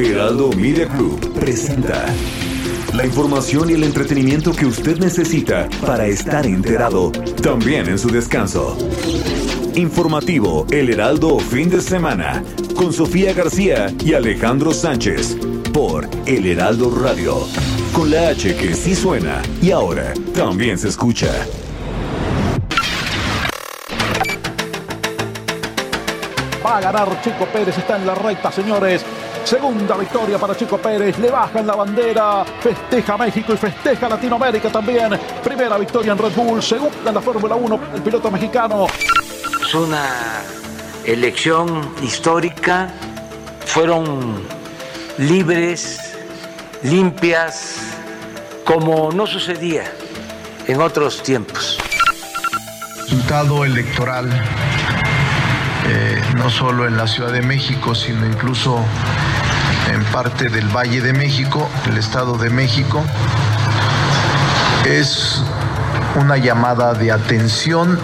Heraldo Media Group presenta la información y el entretenimiento que usted necesita para estar enterado, también en su descanso. Informativo El Heraldo Fin de Semana con Sofía García y Alejandro Sánchez por El Heraldo Radio. Con la H que sí suena y ahora también se escucha. Va a ganar Chico Pérez, está en la recta, señores. Segunda victoria para Chico Pérez, le bajan la bandera, festeja México y festeja Latinoamérica también. Primera victoria en Red Bull, segunda en la Fórmula 1, el piloto mexicano. Es una elección histórica, fueron libres, limpias, como no sucedía en otros tiempos. Resultado electoral, eh, no solo en la Ciudad de México, sino incluso en parte del Valle de México, el Estado de México, es una llamada de atención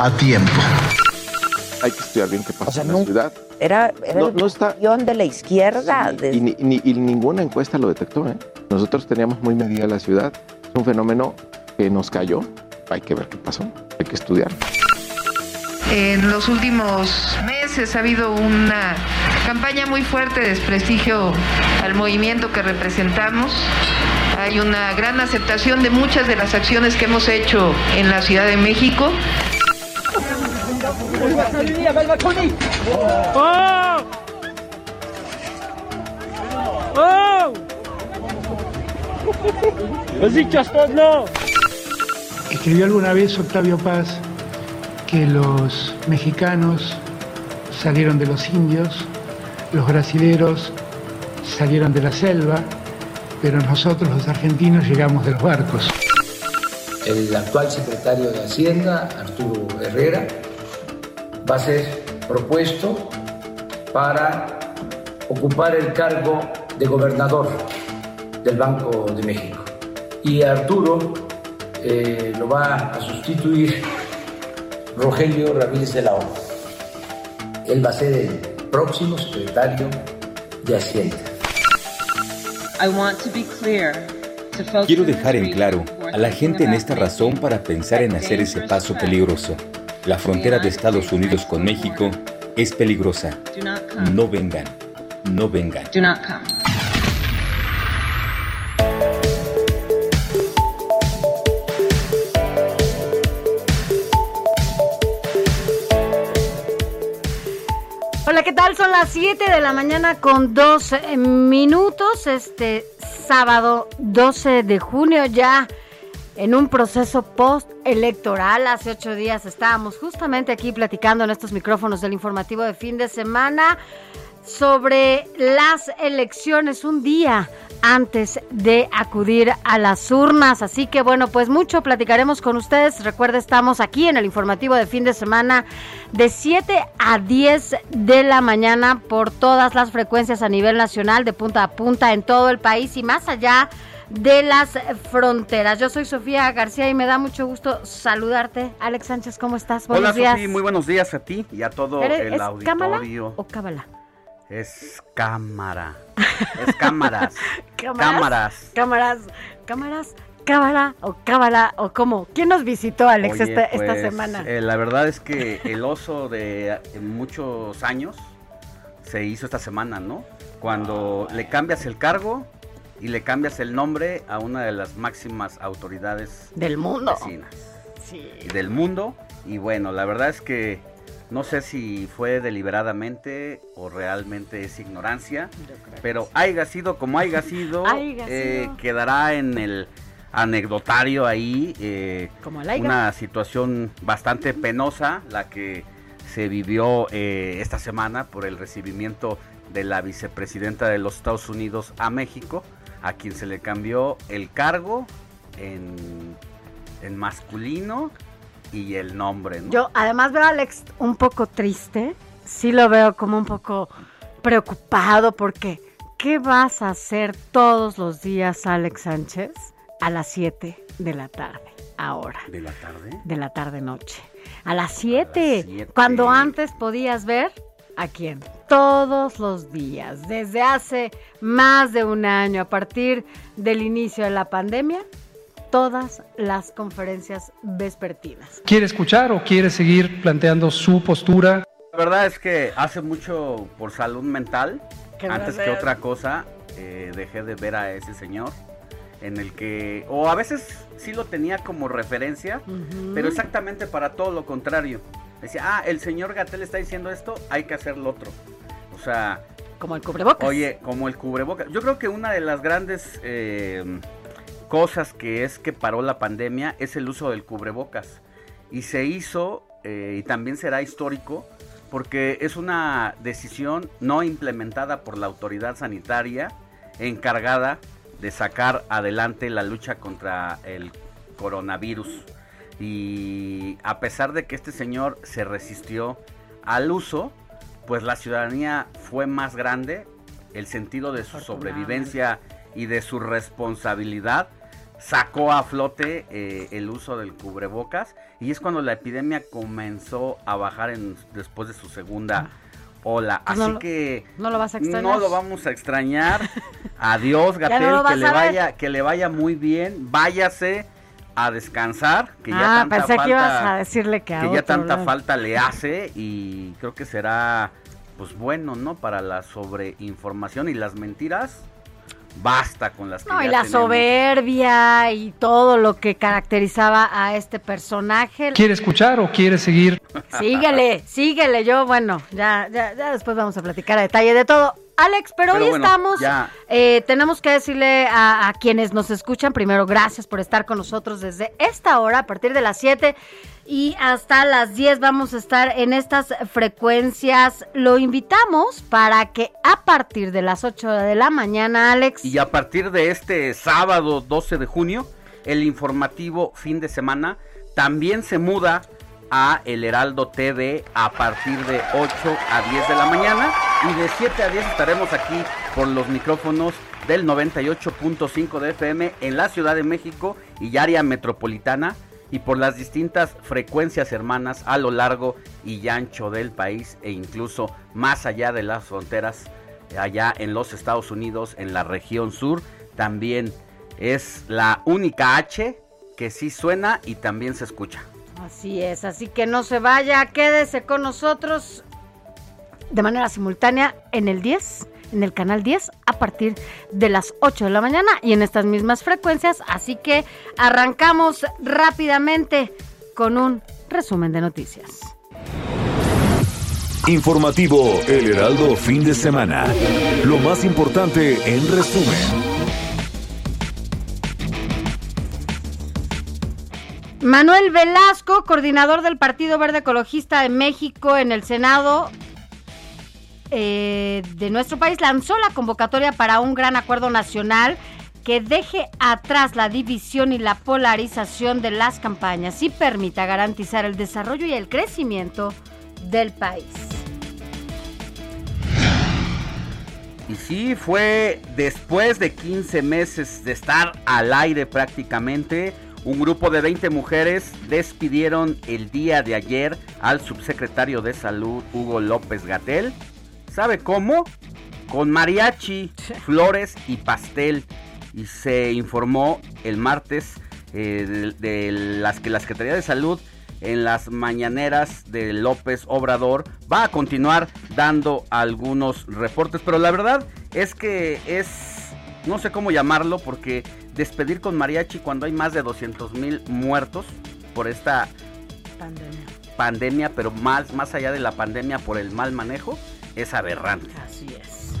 a tiempo. Hay que estudiar bien qué pasa O sea, en la no- ciudad. Era, era No- el no está- de la izquierda. de- Y, ni- ni- y ninguna encuesta lo detectó. ¿eh? Nosotros teníamos muy medida la ciudad. Es un fenómeno que nos cayó. Hay que ver qué pasó. Hay que estudiar. En los últimos meses ha habido una campaña muy fuerte de desprestigio al movimiento que representamos. Hay una gran aceptación de muchas de las acciones que hemos hecho en la Ciudad de México. Escribió alguna vez Octavio Paz que los mexicanos salieron de los indios, los brasileros salieron de la selva, pero nosotros los argentinos llegamos de los barcos. El actual secretario de Hacienda, Arturo Herrera, va a ser propuesto para ocupar el cargo de gobernador del Banco de México. Y Arturo eh, lo va a sustituir Rogelio Ramírez de la O. Él va a ser el próximo secretario de Hacienda. Quiero dejar en claro a la gente en esta razón para pensar en hacer ese paso peligroso. La frontera de Estados Unidos con México es peligrosa. No vengan, no vengan. Hola, ¿qué tal? Son las 7 de la mañana con 2 minutos. Este sábado 12 de junio ya en un proceso post-electoral. Hace ocho días estábamos justamente aquí platicando en estos micrófonos del informativo de fin de semana sobre las elecciones un día antes de acudir a las urnas. Así que bueno, pues mucho platicaremos con ustedes. Recuerda, estamos aquí en el informativo de fin de semana de 7 a 10 de la mañana por todas las frecuencias a nivel nacional, de punta a punta en todo el país y más allá de las fronteras. Yo soy Sofía García y me da mucho gusto saludarte. Alex Sánchez, ¿cómo estás? Buenos Hola días. Sofía, muy buenos días a ti y a todo ¿Eres- el ¿Es cámara auditorio. o cábala? Es cámara. Es cámaras. ¿Cámaras? Cámaras, cámaras, cámara o cábala o cómo. ¿Quién nos visitó, Alex, Oye, esta, esta pues, semana? eh, la verdad es que el oso de muchos años se hizo esta semana, ¿no? Cuando le cambias el cargo y le cambias el nombre a una de las máximas autoridades Del mundo. vecinas Sí. del mundo. Y bueno, la verdad es que no sé si fue deliberadamente o realmente es ignorancia, pero haya sido como haya sido, eh, quedará en el anecdotario ahí eh, Como una situación bastante penosa, la que se vivió eh, esta semana por el recibimiento de la vicepresidenta de los Estados Unidos a México, a quien se le cambió el cargo en, en masculino y el nombre. ¿no? Yo además veo a Alex un poco triste, sí lo veo como un poco preocupado porque ¿qué vas a hacer todos los días, Alex Sánchez, a las 7 de la tarde? Ahora. ¿De la tarde? De la tarde noche. A las 7. Cuando antes podías ver a quién. Todos los días, desde hace más de un año, a partir del inicio de la pandemia, todas las conferencias vespertinas. ¿Quiere escuchar o quiere seguir planteando su postura? La verdad es que hace mucho por salud mental, antes que otra cosa, eh, dejé de ver a ese señor en el que, o a veces sí lo tenía como referencia, pero exactamente para todo lo contrario. Decía, ah, el señor Gatel está diciendo esto, hay que hacer lo otro. O sea... Como el cubrebocas. Oye, como el cubrebocas. Yo creo que una de las grandes eh, cosas que es que paró la pandemia es el uso del cubrebocas. Y se hizo, eh, y también será histórico, porque es una decisión no implementada por la autoridad sanitaria encargada de sacar adelante la lucha contra el coronavirus. Y a pesar de que este señor se resistió al uso, pues la ciudadanía fue más grande, el sentido de su sobrevivencia y de su responsabilidad sacó a flote eh, el uso del cubrebocas y es cuando la epidemia comenzó a bajar en, después de su segunda ola. Pues Así no, que no lo vas a extrañar. no lo vamos a extrañar. Adiós, Gatel, no que le vaya, que le vaya muy bien. Váyase a descansar, que ya ah, tanta pensé falta, que ibas a decirle que a que ya tanta falta le hace y creo que será pues bueno, ¿no? Para la sobreinformación y las mentiras. Basta con las que No, y la tenemos. soberbia y todo lo que caracterizaba a este personaje. ¿Quiere escuchar o quiere seguir? Síguele, síguele. Yo, bueno, ya, ya, ya después vamos a platicar a detalle de todo. Alex, pero, Pero hoy bueno, estamos, eh, tenemos que decirle a, a quienes nos escuchan, primero, gracias por estar con nosotros desde esta hora, a partir de las 7 y hasta las 10 vamos a estar en estas frecuencias. Lo invitamos para que a partir de las 8 de la mañana, Alex, Y a partir de este sábado 12 de junio, el informativo fin de semana también se muda a El Heraldo TV a partir de 8 a 10 de la mañana y de 7 a 10 estaremos aquí por los micrófonos del 98.5 de FM en la Ciudad de México y área metropolitana y por las distintas frecuencias hermanas a lo largo y ancho del país e incluso más allá de las fronteras allá en los Estados Unidos, en la región sur. También es la única H que sí suena y también se escucha. Así es, así que no se vaya, quédese con nosotros de manera simultánea en el 10, en el canal 10, a partir de las 8 de la mañana y en estas mismas frecuencias. Así que arrancamos rápidamente con un resumen de noticias. Informativo El Heraldo fin de semana. Lo más importante en resumen. Manuel Velasco, coordinador del Partido Verde Ecologista de México en el Senado eh, de nuestro país, lanzó la convocatoria para un gran acuerdo nacional que deje atrás la división y la polarización de las campañas y permita garantizar el desarrollo y el crecimiento del país. Y sí, fue después de 15 meses de estar al aire prácticamente, un grupo de 20 mujeres despidieron el día de ayer al subsecretario de Salud Hugo López Gatel. ¿Sabe cómo? Con mariachi, flores y pastel. Y se informó el martes eh, de, de las que la Secretaría de Salud en las mañaneras de López Obrador va a continuar dando algunos reportes, pero la verdad es que es, no sé cómo llamarlo, porque despedir con mariachi cuando hay más de 200 mil muertos por esta Pandemia. pandemia, pero más, más allá de la pandemia por el mal manejo, es aberrante. Así es.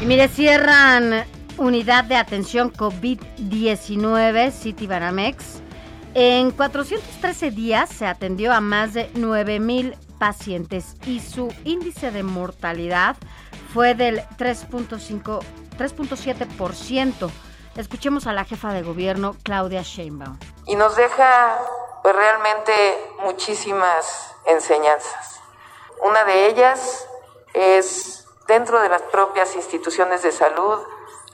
Y mire, cierran unidad de atención COVID-19 City Banamex. En 413 días se atendió a más de 9 mil pacientes y su índice de mortalidad fue del 3.5 3.7%. Escuchemos a la jefa de gobierno Claudia Sheinbaum. Y nos deja pues realmente muchísimas enseñanzas. Una de ellas es dentro de las propias instituciones de salud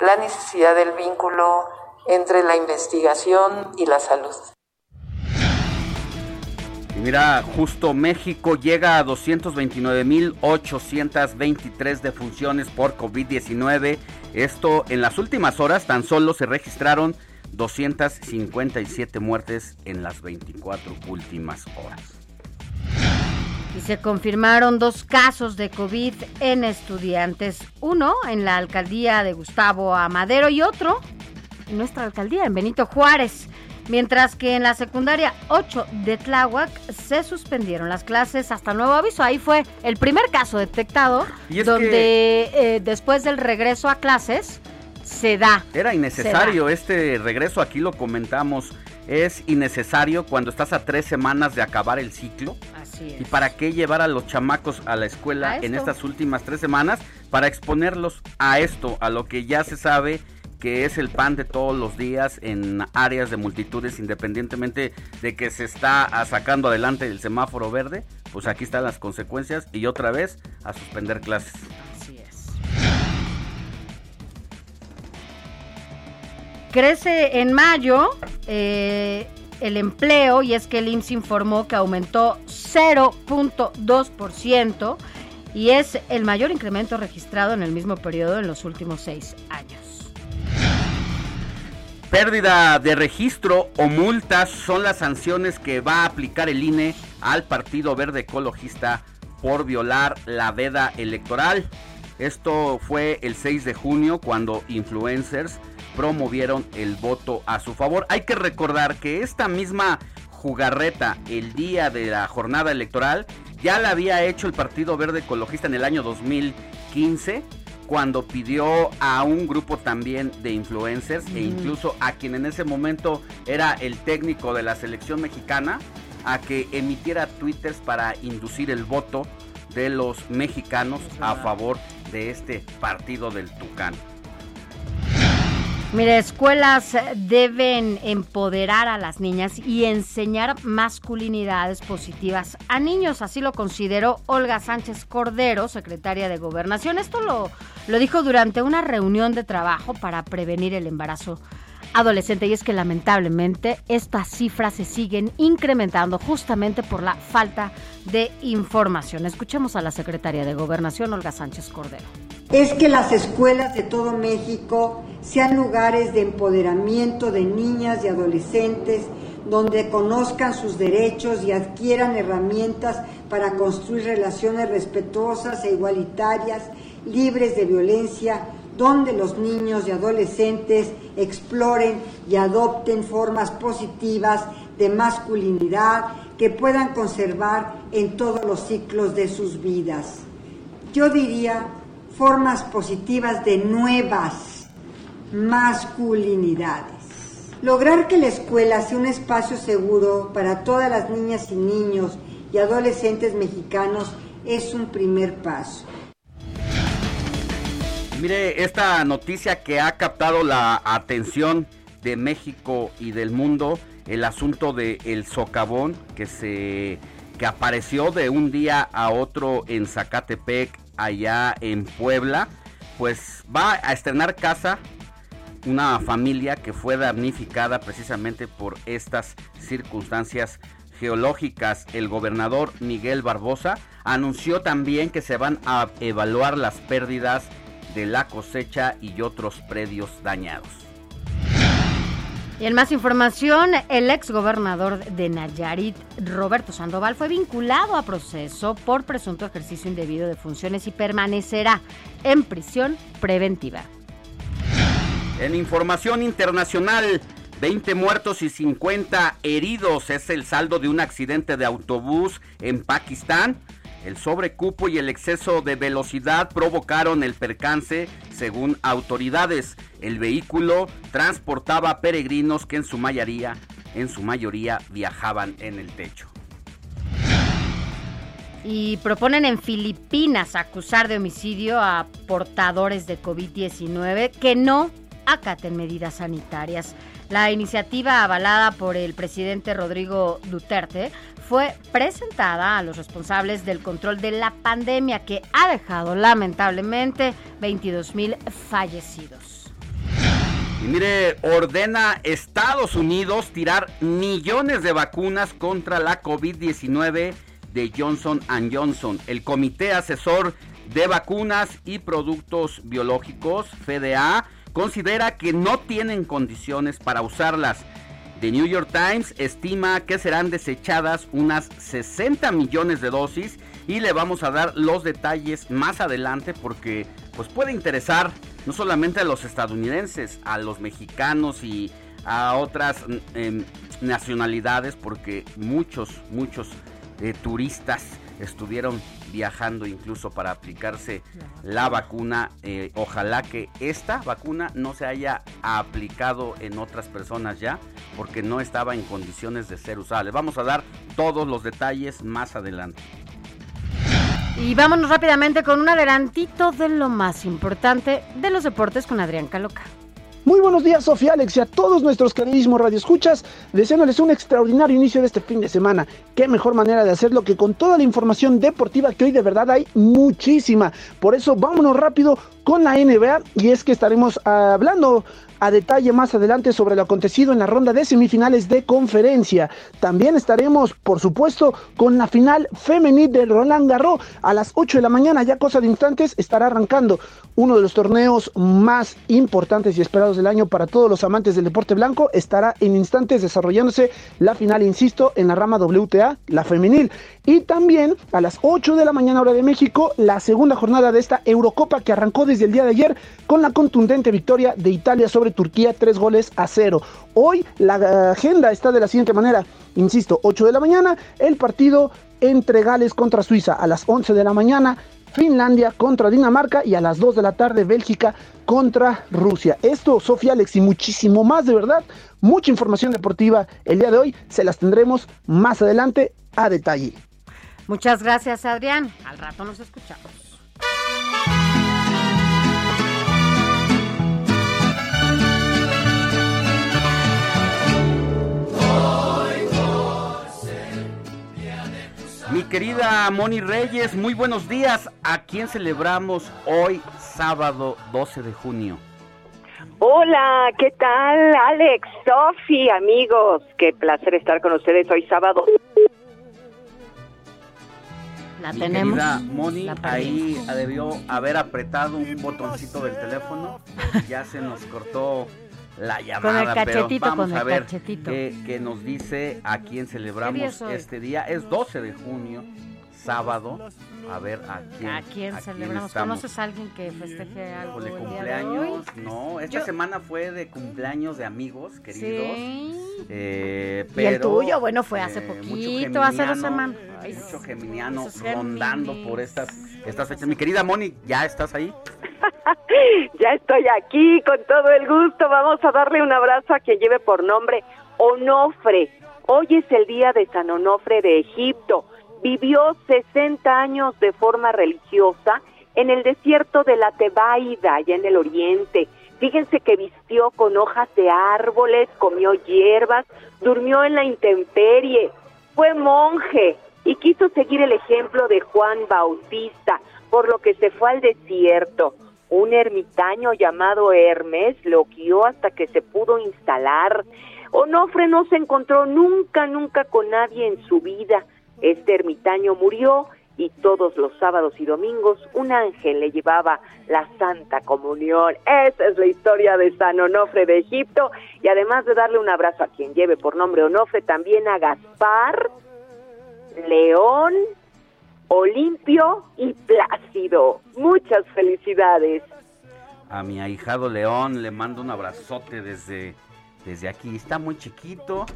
la necesidad del vínculo entre la investigación y la salud. Mira, justo México llega a 229.823 defunciones por COVID-19. Esto en las últimas horas tan solo se registraron 257 muertes en las 24 últimas horas. Y se confirmaron dos casos de COVID en estudiantes. Uno en la alcaldía de Gustavo Amadero y otro en nuestra alcaldía, en Benito Juárez. Mientras que en la secundaria 8 de Tláhuac se suspendieron las clases hasta nuevo aviso. Ahí fue el primer caso detectado donde eh, después del regreso a clases se da. Era innecesario este regreso, aquí lo comentamos. Es innecesario cuando estás a tres semanas de acabar el ciclo. Así es. ¿Y para qué llevar a los chamacos a la escuela en estas últimas tres semanas? Para exponerlos a esto, a lo que ya se sabe que es el pan de todos los días en áreas de multitudes, independientemente de que se está sacando adelante el semáforo verde, pues aquí están las consecuencias y otra vez a suspender clases. Así es. Crece en mayo eh, el empleo y es que el IMSS informó que aumentó 0.2% y es el mayor incremento registrado en el mismo periodo en los últimos seis años. Pérdida de registro o multas son las sanciones que va a aplicar el INE al Partido Verde Ecologista por violar la veda electoral. Esto fue el 6 de junio cuando influencers promovieron el voto a su favor. Hay que recordar que esta misma jugarreta el día de la jornada electoral ya la había hecho el Partido Verde Ecologista en el año 2015 cuando pidió a un grupo también de influencers e incluso a quien en ese momento era el técnico de la selección mexicana a que emitiera twitters para inducir el voto de los mexicanos a favor de este partido del Tucán. Mire, escuelas deben empoderar a las niñas y enseñar masculinidades positivas a niños. Así lo consideró Olga Sánchez Cordero, secretaria de Gobernación. Esto lo, lo dijo durante una reunión de trabajo para prevenir el embarazo adolescente y es que lamentablemente estas cifras se siguen incrementando justamente por la falta de información. Escuchemos a la secretaria de Gobernación, Olga Sánchez Cordero es que las escuelas de todo México sean lugares de empoderamiento de niñas y adolescentes donde conozcan sus derechos y adquieran herramientas para construir relaciones respetuosas e igualitarias, libres de violencia, donde los niños y adolescentes exploren y adopten formas positivas de masculinidad que puedan conservar en todos los ciclos de sus vidas. Yo diría formas positivas de nuevas masculinidades. Lograr que la escuela sea un espacio seguro para todas las niñas y niños y adolescentes mexicanos es un primer paso. Mire, esta noticia que ha captado la atención de México y del mundo, el asunto de el socavón que se que apareció de un día a otro en Zacatepec allá en Puebla, pues va a estrenar casa una familia que fue damnificada precisamente por estas circunstancias geológicas. El gobernador Miguel Barbosa anunció también que se van a evaluar las pérdidas de la cosecha y otros predios dañados. Y en más información, el ex gobernador de Nayarit, Roberto Sandoval, fue vinculado a proceso por presunto ejercicio indebido de funciones y permanecerá en prisión preventiva. En información internacional, 20 muertos y 50 heridos es el saldo de un accidente de autobús en Pakistán. El sobrecupo y el exceso de velocidad provocaron el percance, según autoridades. El vehículo transportaba peregrinos que en su mayoría, en su mayoría viajaban en el techo. y proponen en Filipinas acusar de homicidio a portadores de COVID-19 que no acaten medidas sanitarias. La iniciativa avalada por el presidente Rodrigo Duterte fue presentada a los responsables del control de la pandemia que ha dejado lamentablemente 22 mil fallecidos. Y mire, ordena Estados Unidos tirar millones de vacunas contra la COVID-19 de Johnson Johnson. El Comité Asesor de Vacunas y Productos Biológicos, FDA, considera que no tienen condiciones para usarlas. The New York Times estima que serán desechadas unas 60 millones de dosis y le vamos a dar los detalles más adelante porque pues puede interesar no solamente a los estadounidenses, a los mexicanos y a otras em, nacionalidades porque muchos, muchos eh, turistas estuvieron viajando incluso para aplicarse la vacuna. Eh, ojalá que esta vacuna no se haya aplicado en otras personas ya, porque no estaba en condiciones de ser usada. Vamos a dar todos los detalles más adelante. Y vámonos rápidamente con un adelantito de lo más importante de los deportes con Adrián Caloca. Muy buenos días, Sofía Alex, y a todos nuestros queridísimos radioescuchas, deseándoles un extraordinario inicio de este fin de semana. Qué mejor manera de hacerlo que con toda la información deportiva que hoy de verdad hay muchísima. Por eso vámonos rápido con la NBA y es que estaremos hablando a detalle más adelante sobre lo acontecido en la ronda de semifinales de conferencia. También estaremos, por supuesto, con la final femenil de Roland Garros a las 8 de la mañana, ya cosa de instantes, estará arrancando uno de los torneos más importantes y esperados del año para todos los amantes del deporte blanco. Estará en instantes desarrollándose la final, insisto, en la rama WTA, la femenil. Y también a las 8 de la mañana hora de México, la segunda jornada de esta Eurocopa que arrancó desde el día de ayer con la contundente victoria de Italia sobre Turquía, tres goles a cero. Hoy la agenda está de la siguiente manera, insisto, 8 de la mañana, el partido entre Gales contra Suiza a las 11 de la mañana, Finlandia contra Dinamarca y a las 2 de la tarde Bélgica contra Rusia. Esto, Sofía Alex, y muchísimo más de verdad, mucha información deportiva el día de hoy, se las tendremos más adelante a detalle. Muchas gracias, Adrián. Al rato nos escuchamos. Mi querida Moni Reyes, muy buenos días. ¿A quién celebramos hoy, sábado 12 de junio? Hola, ¿qué tal, Alex, Sofi, amigos? Qué placer estar con ustedes hoy, sábado. La Mi tenemos. querida Moni, La ahí debió haber apretado un botoncito del teléfono. Ya se nos cortó la llamada. cachetito, pero vamos con a el ver cachetito. qué, qué nos dice a quién ¿Qué día celebramos este día. Es 12 de junio, sábado. A ver a quién. ¿A quién celebramos? ¿Conoces a alguien que festeje algo el de cumpleaños, no, esta Yo- semana fue de cumpleaños de amigos queridos. Sí. Eh, Y el pero, tuyo, bueno, fue hace eh, poquito, hace dos semanas. Mucho geminiano rondando por estas, estas fechas. Mi querida Moni, ¿ya estás ahí? Ya estoy aquí con todo el gusto. Vamos a darle un abrazo a quien lleve por nombre Onofre. Hoy es el día de San Onofre de Egipto. Vivió 60 años de forma religiosa en el desierto de la Tebaida, allá en el oriente. Fíjense que vistió con hojas de árboles, comió hierbas, durmió en la intemperie, fue monje y quiso seguir el ejemplo de Juan Bautista, por lo que se fue al desierto. Un ermitaño llamado Hermes lo guió hasta que se pudo instalar. Onofre no se encontró nunca, nunca con nadie en su vida. Este ermitaño murió y todos los sábados y domingos un ángel le llevaba la Santa Comunión. Esa es la historia de San Onofre de Egipto y además de darle un abrazo a quien lleve por nombre Onofre, también a Gaspar, León, Olimpio y Plácido. Muchas felicidades. A mi ahijado León le mando un abrazote desde, desde aquí. Está muy chiquito,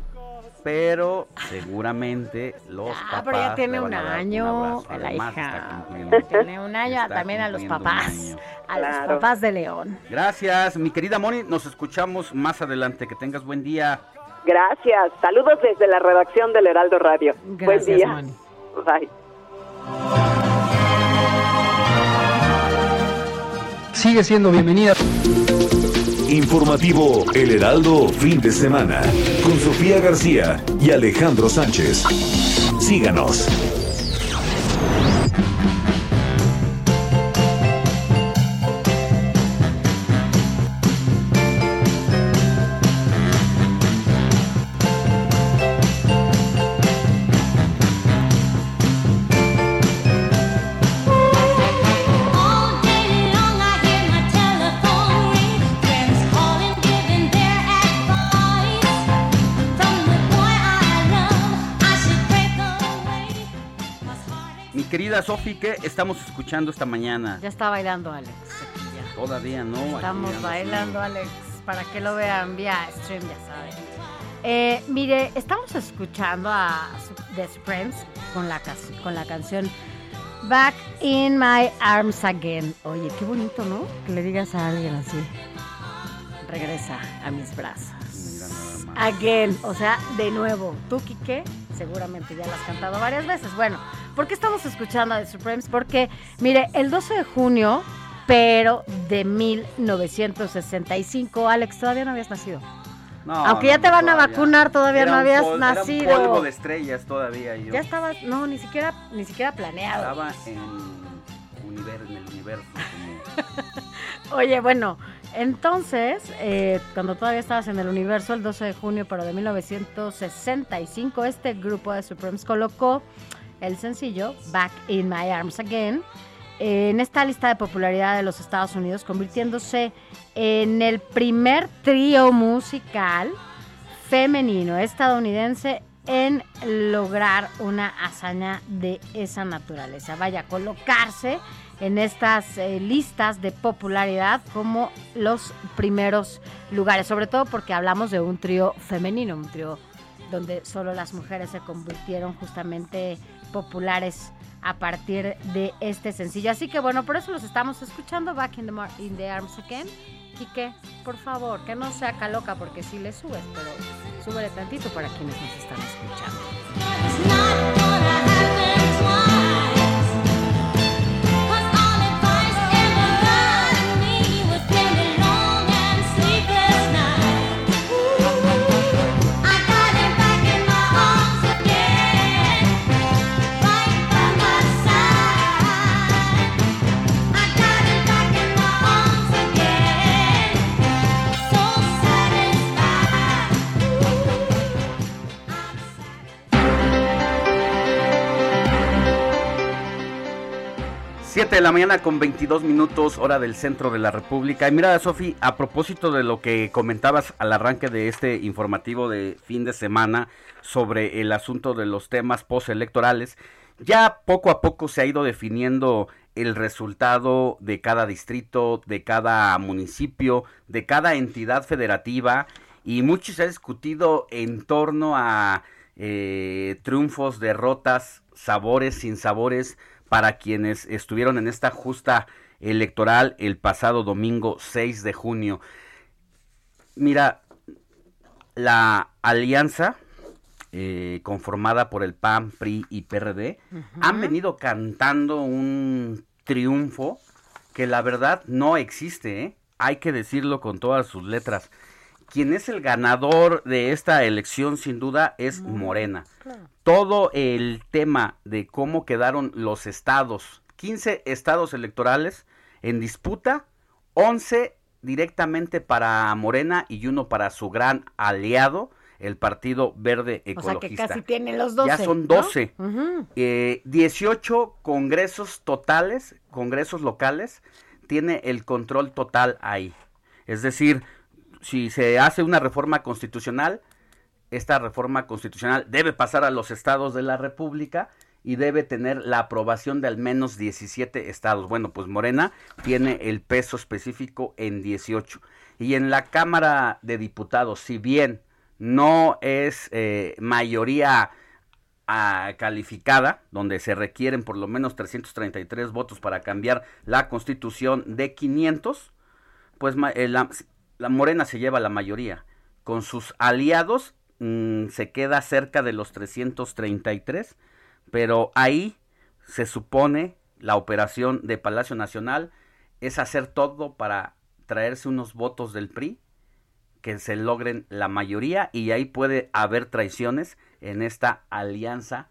pero seguramente los Ah, papás pero ya tiene un año, la Además, hija. Tiene un año, está también a los papás. A los papás de León. Gracias, mi querida Moni. Nos escuchamos más adelante. Que tengas buen día. Gracias. Saludos desde la redacción del Heraldo Radio. Buen Gracias, día. Moni. Bye. Sigue siendo bienvenida. Informativo El Heraldo Fin de Semana con Sofía García y Alejandro Sánchez. Síganos. Sofi, ¿qué estamos escuchando esta mañana? Ya está bailando Alex. Todavía no. Estamos bailando Alex, para que lo vean vía stream, ya saben. Eh, mire, estamos escuchando a The Supremes con la, con la canción Back in My Arms Again. Oye, qué bonito, ¿no? Que le digas a alguien así. Regresa a mis brazos. Again, o sea, de nuevo. ¿Tú, Kike? Seguramente ya lo has cantado varias veces. Bueno, ¿Por qué estamos escuchando a The Supremes? Porque, mire, el 12 de junio, pero de 1965, Alex, todavía no habías nacido. No, Aunque ya te van a vacunar, todavía no habías nacido. Era un polvo de estrellas todavía. Yo. Ya estabas, no, ni siquiera, ni siquiera planeado. Estaba en, universo, en el universo. Oye, bueno, entonces, eh, cuando todavía estabas en el universo, el 12 de junio, pero de 1965, este grupo de Supremes colocó el sencillo Back in My Arms Again en esta lista de popularidad de los Estados Unidos, convirtiéndose en el primer trío musical femenino estadounidense en lograr una hazaña de esa naturaleza. Vaya, colocarse en estas eh, listas de popularidad como los primeros lugares, sobre todo porque hablamos de un trío femenino, un trío donde solo las mujeres se convirtieron justamente populares a partir de este sencillo. Así que bueno, por eso los estamos escuchando Back in the, in the Arms Again. Quique, por favor, que no sea caloca porque si le subes, pero súbele tantito para quienes nos están escuchando. De la mañana con 22 minutos, hora del centro de la República. Y mira, Sofi, a propósito de lo que comentabas al arranque de este informativo de fin de semana sobre el asunto de los temas postelectorales, ya poco a poco se ha ido definiendo el resultado de cada distrito, de cada municipio, de cada entidad federativa y mucho se ha discutido en torno a eh, triunfos, derrotas, sabores, sin sabores para quienes estuvieron en esta justa electoral el pasado domingo 6 de junio. Mira, la alianza eh, conformada por el PAN, PRI y PRD han venido cantando un triunfo que la verdad no existe, ¿eh? hay que decirlo con todas sus letras. Quien es el ganador de esta elección sin duda es Morena. Todo el tema de cómo quedaron los estados, 15 estados electorales en disputa, 11 directamente para Morena y uno para su gran aliado, el Partido Verde Ecologista. O sea que casi tienen los 12. Ya son 12. 18 eh, congresos totales, congresos locales, tiene el control total ahí. Es decir, si se hace una reforma constitucional, esta reforma constitucional debe pasar a los estados de la República y debe tener la aprobación de al menos 17 estados. Bueno, pues Morena tiene el peso específico en 18. Y en la Cámara de Diputados, si bien no es eh, mayoría ah, calificada, donde se requieren por lo menos 333 votos para cambiar la constitución de 500, pues eh, Morena se lleva la mayoría. Con sus aliados mm, se queda cerca de los 333, pero ahí se supone la operación de Palacio Nacional es hacer todo para traerse unos votos del PRI que se logren la mayoría y ahí puede haber traiciones en esta alianza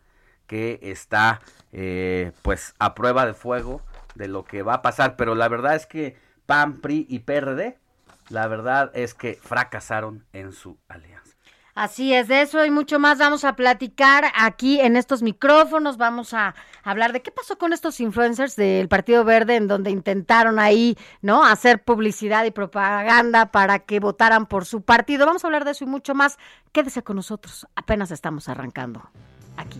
que está eh, pues a prueba de fuego de lo que va a pasar pero la verdad es que PAN, PRI y PRD la verdad es que fracasaron en su alianza Así es, de eso y mucho más vamos a platicar aquí en estos micrófonos. Vamos a hablar de qué pasó con estos influencers del Partido Verde en donde intentaron ahí, ¿no? Hacer publicidad y propaganda para que votaran por su partido. Vamos a hablar de eso y mucho más. Quédese con nosotros. Apenas estamos arrancando aquí.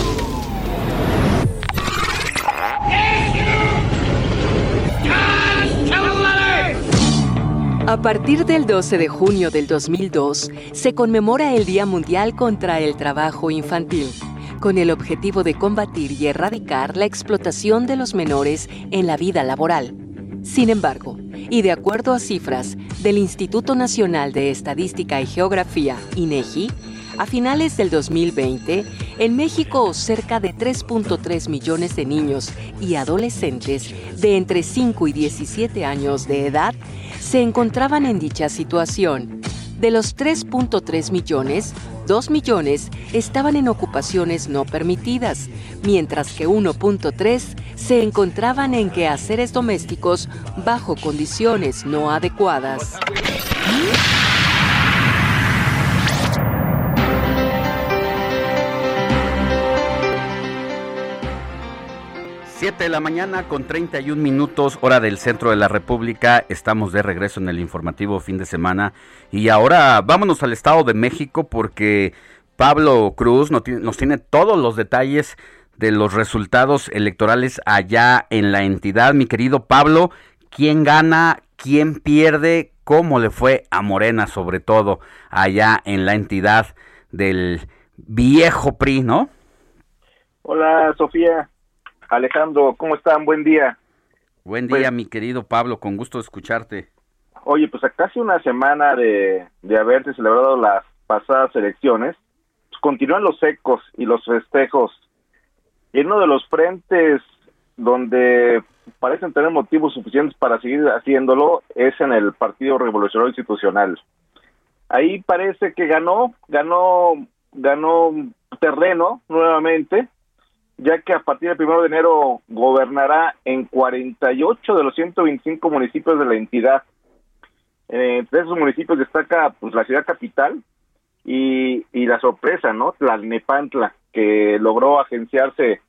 A partir del 12 de junio del 2002, se conmemora el Día Mundial contra el Trabajo Infantil, con el objetivo de combatir y erradicar la explotación de los menores en la vida laboral. Sin embargo, y de acuerdo a cifras del Instituto Nacional de Estadística y Geografía, INEGI, a finales del 2020, en México cerca de 3.3 millones de niños y adolescentes de entre 5 y 17 años de edad se encontraban en dicha situación. De los 3.3 millones, 2 millones estaban en ocupaciones no permitidas, mientras que 1.3 se encontraban en quehaceres domésticos bajo condiciones no adecuadas. 7 de la mañana con 31 minutos, hora del centro de la República. Estamos de regreso en el informativo fin de semana. Y ahora vámonos al Estado de México porque Pablo Cruz nos tiene todos los detalles de los resultados electorales allá en la entidad. Mi querido Pablo, ¿quién gana? ¿Quién pierde? ¿Cómo le fue a Morena, sobre todo allá en la entidad del viejo PRI, no? Hola, Sofía. Alejandro, ¿cómo están? Buen día. Buen día, pues mi querido Pablo, con gusto de escucharte. Oye, pues a casi una semana de, de haberse celebrado las pasadas elecciones, pues continúan los ecos y los festejos. Y uno de los frentes donde parecen tener motivos suficientes para seguir haciéndolo es en el Partido Revolucionario Institucional. Ahí parece que ganó, ganó, ganó terreno nuevamente, ya que a partir del 1 de enero gobernará en 48 de los 125 municipios de la entidad. Eh, entre esos municipios destaca pues la ciudad capital y, y la sorpresa, ¿no? Tlalnepantla, que logró agenciarse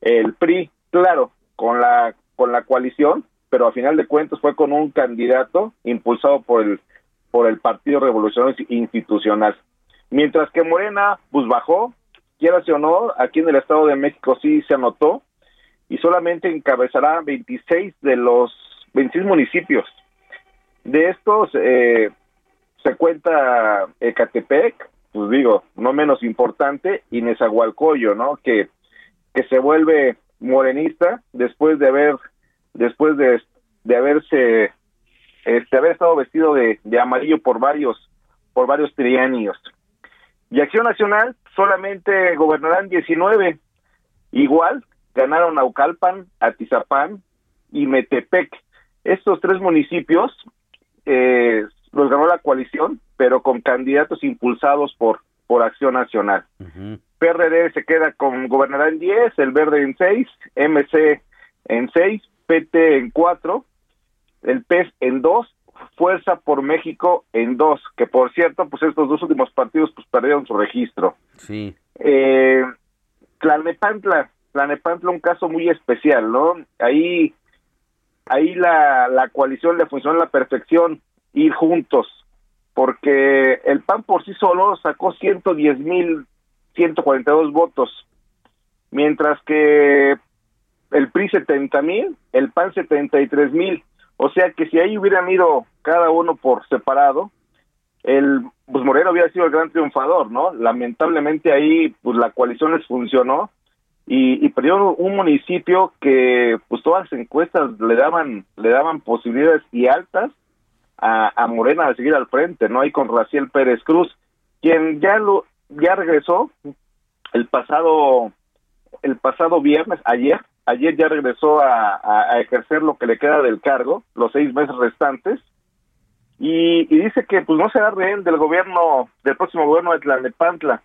el PRI, claro, con la con la coalición, pero a final de cuentas fue con un candidato impulsado por el por el Partido Revolucionario Institucional. Mientras que Morena pues bajó quiera o no, aquí en el Estado de México sí se anotó y solamente encabezará 26 de los 26 municipios. De estos eh, se cuenta Ecatepec, pues digo, no menos importante, y Nezahualcóyotl, ¿no? Que, que se vuelve morenista después de haber, después de, de haberse, este, haber estado vestido de, de amarillo por varios, por varios trienios. Y Acción Nacional solamente gobernarán 19. Igual ganaron Naucalpan, Atizapán y Metepec. Estos tres municipios eh, los ganó la coalición, pero con candidatos impulsados por, por Acción Nacional. PRD se queda con gobernará en 10, el Verde en 6, MC en 6, PT en 4, el PES en 2 Fuerza por México en dos, que por cierto, pues estos dos últimos partidos pues perdieron su registro. Sí. Eh, Tlalnepantla, Tlalnepantla un caso muy especial, ¿no? Ahí, ahí la, la coalición le funcionó a la perfección, ir juntos, porque el PAN por sí solo sacó 110 mil 142 votos, mientras que el PRI 70 mil, el PAN 73 mil. O sea que si ahí hubieran ido cada uno por separado, el pues Moreno había sido el gran triunfador, ¿no? Lamentablemente ahí pues la coalición les funcionó y, y perdió un municipio que pues todas las encuestas le daban le daban posibilidades y altas a, a Morena de seguir al frente, ¿no? Ahí con Raciel Pérez Cruz, quien ya lo ya regresó el pasado el pasado viernes, ayer, ayer ya regresó a, a, ejercer lo que le queda del cargo, los seis meses restantes, y, dice que pues no será rehén del gobierno, del próximo gobierno de Tlalnepantla,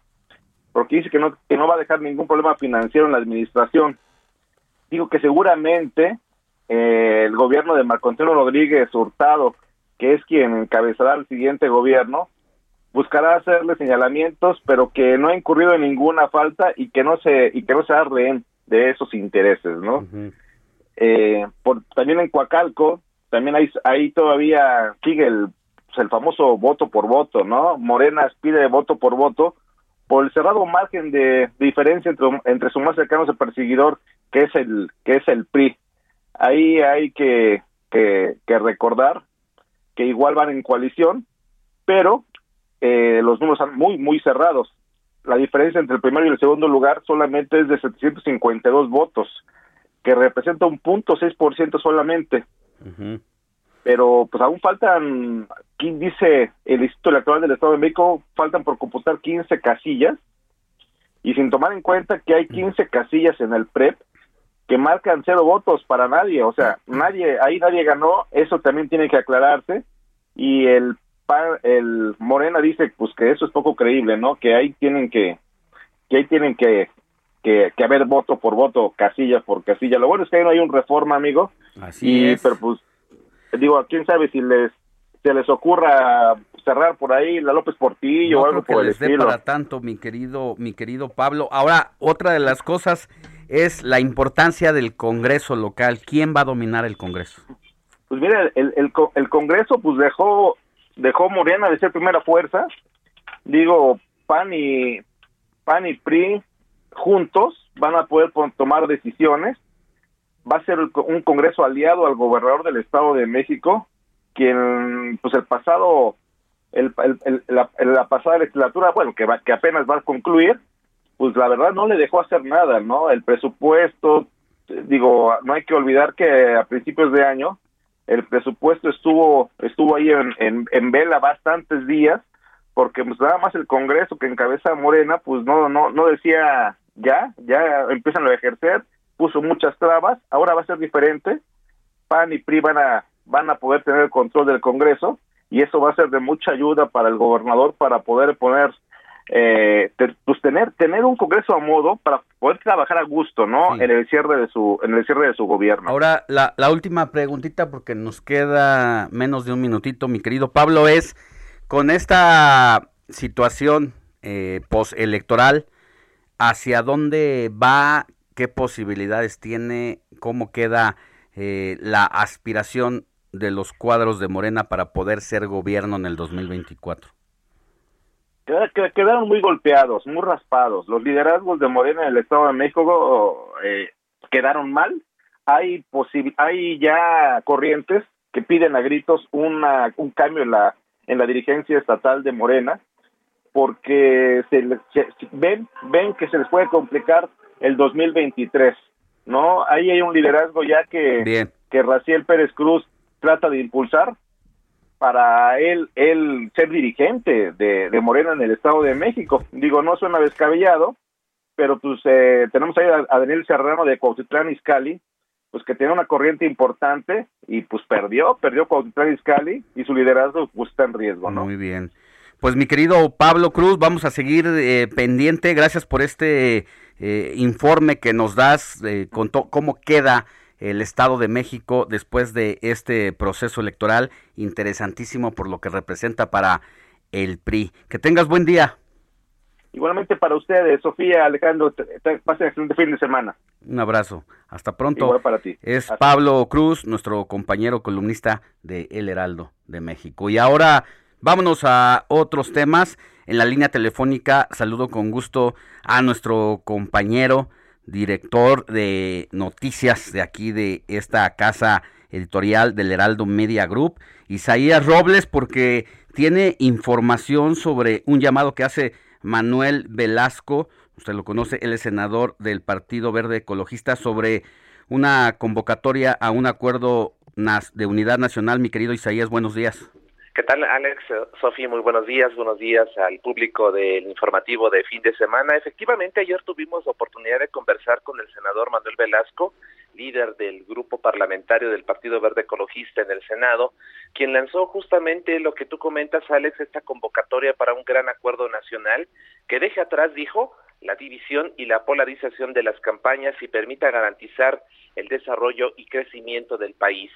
porque dice que no, que no va a dejar ningún problema financiero en la administración. Digo que seguramente eh, el gobierno de Marco Antonio Rodríguez Hurtado, que es quien encabezará el siguiente gobierno, buscará hacerle señalamientos, pero que no ha incurrido en ninguna falta y que no se y que no se da rehén de esos intereses, ¿no? eh, por, también en Coacalco, también hay, ahí todavía sigue el, pues, el famoso voto por voto, ¿no? Morena pide voto por voto por el cerrado margen de, diferencia entre, entre su más cercano perseguidor, que es el que es el PRI. Ahí hay que, que, que recordar que igual van en coalición, pero eh, los números son muy, muy cerrados. La diferencia entre el primero y el segundo lugar solamente es de 752 votos, que representa un punto seis por ciento solamente. Pero pues aún faltan, ¿quién dice el Instituto Electoral del Estado de México? Faltan por computar 15 casillas. Y sin tomar en cuenta que hay 15 casillas en el PREP que marcan cero votos para nadie, o sea, nadie, ahí nadie ganó, eso también tiene que aclararse. Y el el Morena dice pues que eso es poco creíble, ¿no? Que ahí tienen que que ahí tienen que que, que haber voto por voto, casilla por casilla. Lo bueno es que ahí no hay un reforma, amigo. Así es. Pero pues digo, quién sabe si les se les ocurra cerrar por ahí la López Portillo no o algo creo por que el les dé para tanto, mi querido mi querido Pablo. Ahora, otra de las cosas es la importancia del Congreso local. ¿Quién va a dominar el Congreso? Pues mira, el, el, el Congreso pues dejó dejó Morena de ser primera fuerza. Digo, PAN y PAN y PRI juntos van a poder tomar decisiones. Va a ser un Congreso aliado al gobernador del Estado de México, quien pues el pasado el, la, la pasada legislatura, bueno, que va, que apenas va a concluir, pues la verdad no le dejó hacer nada, ¿no? El presupuesto, digo, no hay que olvidar que a principios de año el presupuesto estuvo estuvo ahí en, en, vela bastantes días porque pues nada más el Congreso que encabeza Morena pues no no no decía ya ya empiezan a ejercer puso muchas trabas ahora va a ser diferente PAN y PRI van a van a poder tener el control del Congreso y eso va a ser de mucha ayuda para el gobernador para poder poner eh, te- pues tener tener un Congreso a modo para poder trabajar a gusto no en el cierre de su en el cierre de su gobierno Ahora, la, la última preguntita, porque nos queda menos de un minutito, mi querido Pablo, es con esta situación eh, postelectoral, ¿hacia dónde va? ¿Qué posibilidades tiene? ¿Cómo queda eh, la aspiración de los cuadros de Morena para poder ser gobierno en el 2024? Queda- queda- quedaron muy golpeados, muy raspados. Los liderazgos de Morena en el Estado de México eh, quedaron mal. Hay hay ya corrientes que piden a gritos una, un cambio en la en la dirigencia estatal de Morena porque se, se- ven ven que se les puede complicar el 2023, ¿no? Ahí hay un liderazgo ya que Bien. que Raciel Pérez Cruz trata de impulsar para él, él ser dirigente de, de Morena en el Estado de México. Digo, no suena descabellado, pero pues eh, tenemos ahí a, Daniel Serrano de Cuautitlán Izcalli, pues que tiene una corriente importante y pues perdió, perdió Cuautitlán Izcalli y su liderazgo pues está en riesgo, ¿no? Muy bien. Pues mi querido Pablo Cruz, vamos a seguir eh, pendiente. Gracias por este eh, informe que nos das eh, con cómo queda el Estado de México después de este proceso electoral interesantísimo por lo que representa para el PRI. Que tengas buen día. Igualmente para ustedes, Sofía, Alejandro, pasen excelente fin de semana. Un abrazo. Hasta pronto. Igual para ti. Es Hasta- Pablo Cruz, nuestro compañero columnista de El Heraldo de México. Y ahora vámonos a otros temas. En la línea telefónica saludo con gusto a nuestro compañero director de noticias de aquí de esta casa editorial del Heraldo Media Group, Isaías Robles, porque tiene información sobre un llamado que hace Manuel Velasco, usted lo conoce, él es senador del Partido Verde Ecologista, sobre una convocatoria a un acuerdo de unidad nacional. Mi querido Isaías, buenos días. ¿Qué tal, Alex? Sofía, muy buenos días. Buenos días al público del informativo de fin de semana. Efectivamente, ayer tuvimos la oportunidad de conversar con el senador Manuel Velasco, líder del grupo parlamentario del Partido Verde Ecologista en el Senado, quien lanzó justamente lo que tú comentas, Alex, esta convocatoria para un gran acuerdo nacional que deje atrás, dijo, la división y la polarización de las campañas y permita garantizar el desarrollo y crecimiento del país.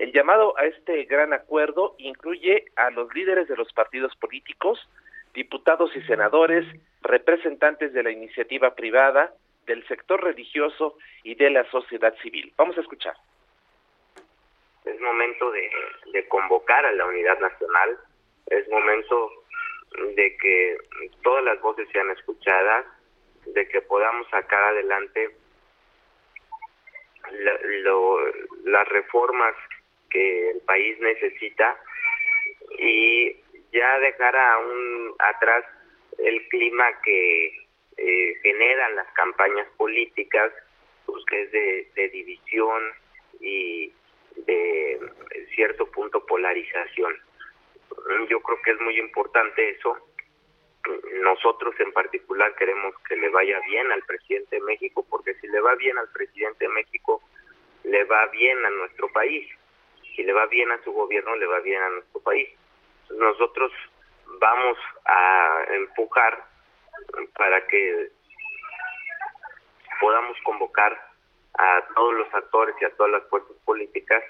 El llamado a este gran acuerdo incluye a los líderes de los partidos políticos, diputados y senadores, representantes de la iniciativa privada, del sector religioso y de la sociedad civil. Vamos a escuchar. Es momento de, convocar a la unidad nacional, es momento de que todas las voces sean escuchadas, de que podamos sacar adelante las reformas que el país necesita y ya dejar a un, atrás el clima que eh, generan las campañas políticas, pues que es de, división y de cierto punto polarización. Yo creo que es muy importante eso. Nosotros en particular queremos que le vaya bien al presidente de México, porque si le va bien al presidente de México, le va bien a nuestro país si le va bien a su gobierno, le va bien a nuestro país. Nosotros vamos a empujar para que podamos convocar a todos los actores y a todas las fuerzas políticas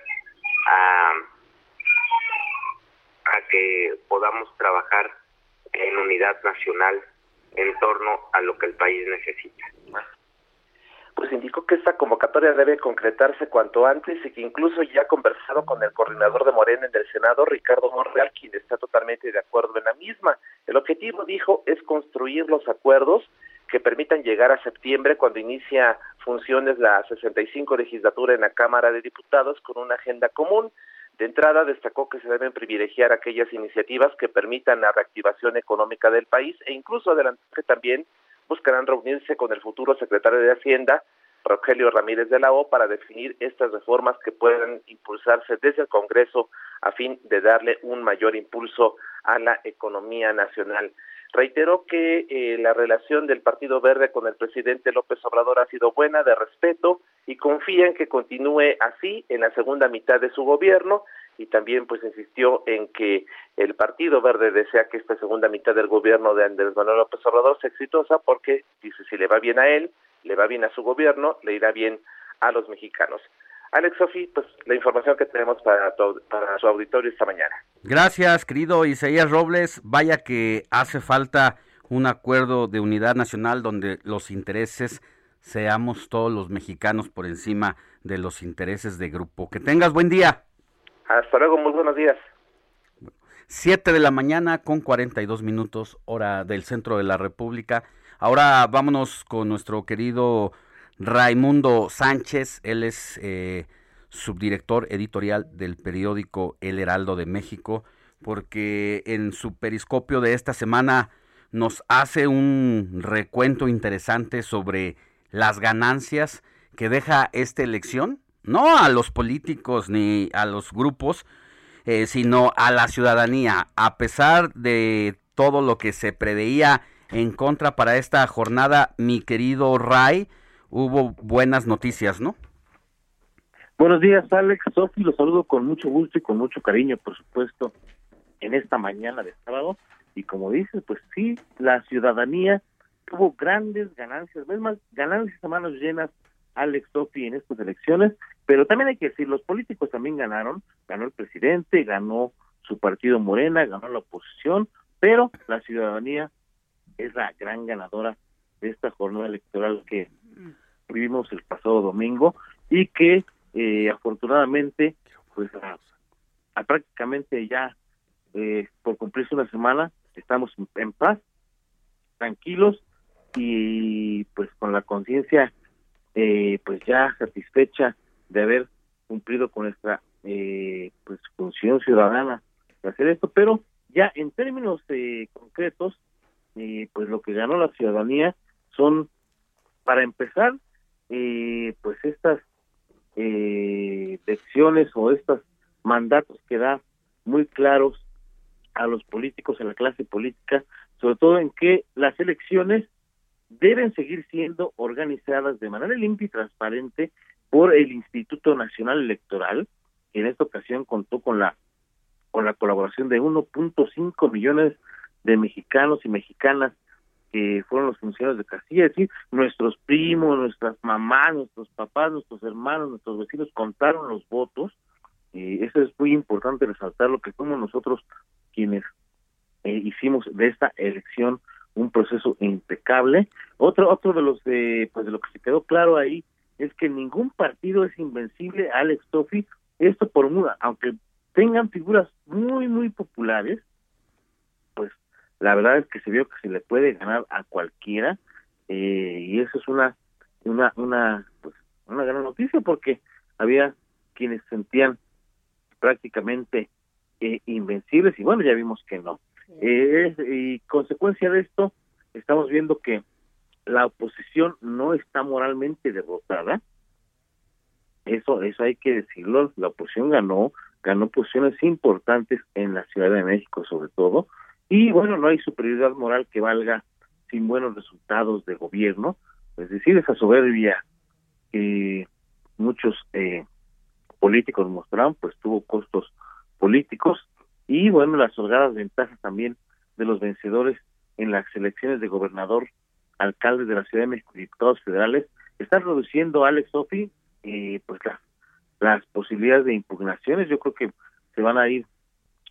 a, a que podamos trabajar en unidad nacional en torno a lo que el país necesita pues indicó que esta convocatoria debe concretarse cuanto antes y que incluso ya ha conversado con el coordinador de Morena en el Senado, Ricardo Monreal, quien está totalmente de acuerdo en la misma. El objetivo, dijo, es construir los acuerdos que permitan llegar a septiembre, cuando inicia funciones la 65 legislatura en la Cámara de Diputados, con una agenda común. De entrada, destacó que se deben privilegiar aquellas iniciativas que permitan la reactivación económica del país e incluso adelantó que también buscarán reunirse con el futuro secretario de Hacienda, Rogelio Ramírez de la O, para definir estas reformas que puedan impulsarse desde el Congreso a fin de darle un mayor impulso a la economía nacional. Reiteró que eh, la relación del Partido Verde con el presidente López Obrador ha sido buena, de respeto, y confía en que continúe así en la segunda mitad de su gobierno y también pues insistió en que el Partido Verde desea que esta segunda mitad del gobierno de Andrés Manuel López Obrador sea exitosa porque dice si le va bien a él, le va bien a su gobierno, le irá bien a los mexicanos. Alex Sofi, pues la información que tenemos para, para su auditorio esta mañana. Gracias, querido Isaías Robles. Vaya que hace falta un acuerdo de unidad nacional donde los intereses seamos todos los mexicanos por encima de los intereses de grupo. Que tengas buen día. Hasta luego, muy buenos días. Siete de la mañana con 42 minutos, hora del centro de la República. Ahora vámonos con nuestro querido Raimundo Sánchez. Él es eh, subdirector editorial del periódico El Heraldo de México, porque en su periscopio de esta semana nos hace un recuento interesante sobre las ganancias que deja esta elección no a los políticos ni a los grupos, eh, sino a la ciudadanía, a pesar de todo lo que se preveía en contra para esta jornada, mi querido Ray, hubo buenas noticias, ¿no? Buenos días, Alex. Sofi, los saludo con mucho gusto y con mucho cariño, por supuesto, en esta mañana de sábado. Y como dices, pues sí, la ciudadanía tuvo grandes ganancias, más, ganancias a manos llenas Alex Sofi en estas elecciones, pero también hay que decir, los políticos también ganaron, ganó el presidente, ganó su partido Morena, ganó la oposición, pero la ciudadanía es la gran ganadora de esta jornada electoral que vivimos el pasado domingo y que eh, afortunadamente pues a, prácticamente ya eh, por cumplirse una semana estamos en paz tranquilos y pues con la conciencia eh, pues ya satisfecha de haber cumplido con nuestra eh, pues función ciudadana de hacer esto, pero ya en términos eh, concretos, eh, pues lo que ganó la ciudadanía son, para empezar, eh, pues estas eh, lecciones o estos mandatos que da muy claros a los políticos, a la clase política, sobre todo en que las elecciones deben seguir siendo organizadas de manera limpia y transparente por el Instituto Nacional Electoral, que en esta ocasión contó con la con la colaboración de 1.5 millones de mexicanos y mexicanas que fueron los funcionarios de Castilla, es decir, nuestros primos, nuestras mamás, nuestros papás, nuestros hermanos, nuestros vecinos contaron los votos, y eso es muy importante resaltar lo que somos nosotros quienes eh, hicimos de esta elección un proceso impecable. Otro otro de los de pues de lo que se quedó claro ahí es que ningún partido es invencible, Alex Tofi, esto por muda, aunque tengan figuras muy muy populares, pues la verdad es que se vio que se le puede ganar a cualquiera eh, y eso es una una una pues una gran noticia porque había quienes sentían prácticamente eh, invencibles y bueno ya vimos que no eh, y consecuencia de esto estamos viendo que la oposición no está moralmente derrotada. Eso eso hay que decirlo la oposición ganó ganó posiciones importantes en la Ciudad de México sobre todo y bueno no hay superioridad moral que valga sin buenos resultados de gobierno. Es decir esa soberbia que muchos eh, políticos mostraron pues tuvo costos políticos y bueno, las holgadas ventajas también de los vencedores en las elecciones de gobernador, alcalde de la Ciudad de México y diputados federales, están reduciendo, Alex Sofi, eh, pues las, posibilidades de impugnaciones. Yo creo que se van a ir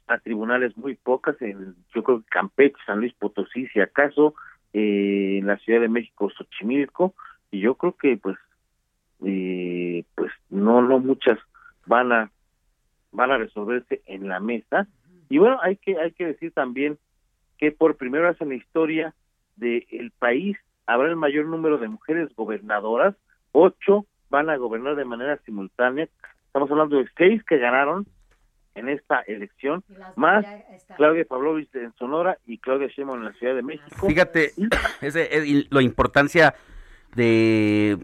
a tribunales muy pocas, en, yo creo que Campeche, San Luis Potosí, si acaso, eh, en la Ciudad de México, Xochimilco, y yo creo que pues eh, pues no no muchas van a van a resolverse en la mesa y bueno, hay que, hay que decir también que por primera vez en la historia del país habrá el mayor número de mujeres gobernadoras, ocho van a gobernar de manera simultánea. Estamos hablando de seis que ganaron en esta elección, más Claudia Pavlovich en Sonora y Claudia Sheinbaum en la Ciudad de México. Fíjate, ese, es, la importancia de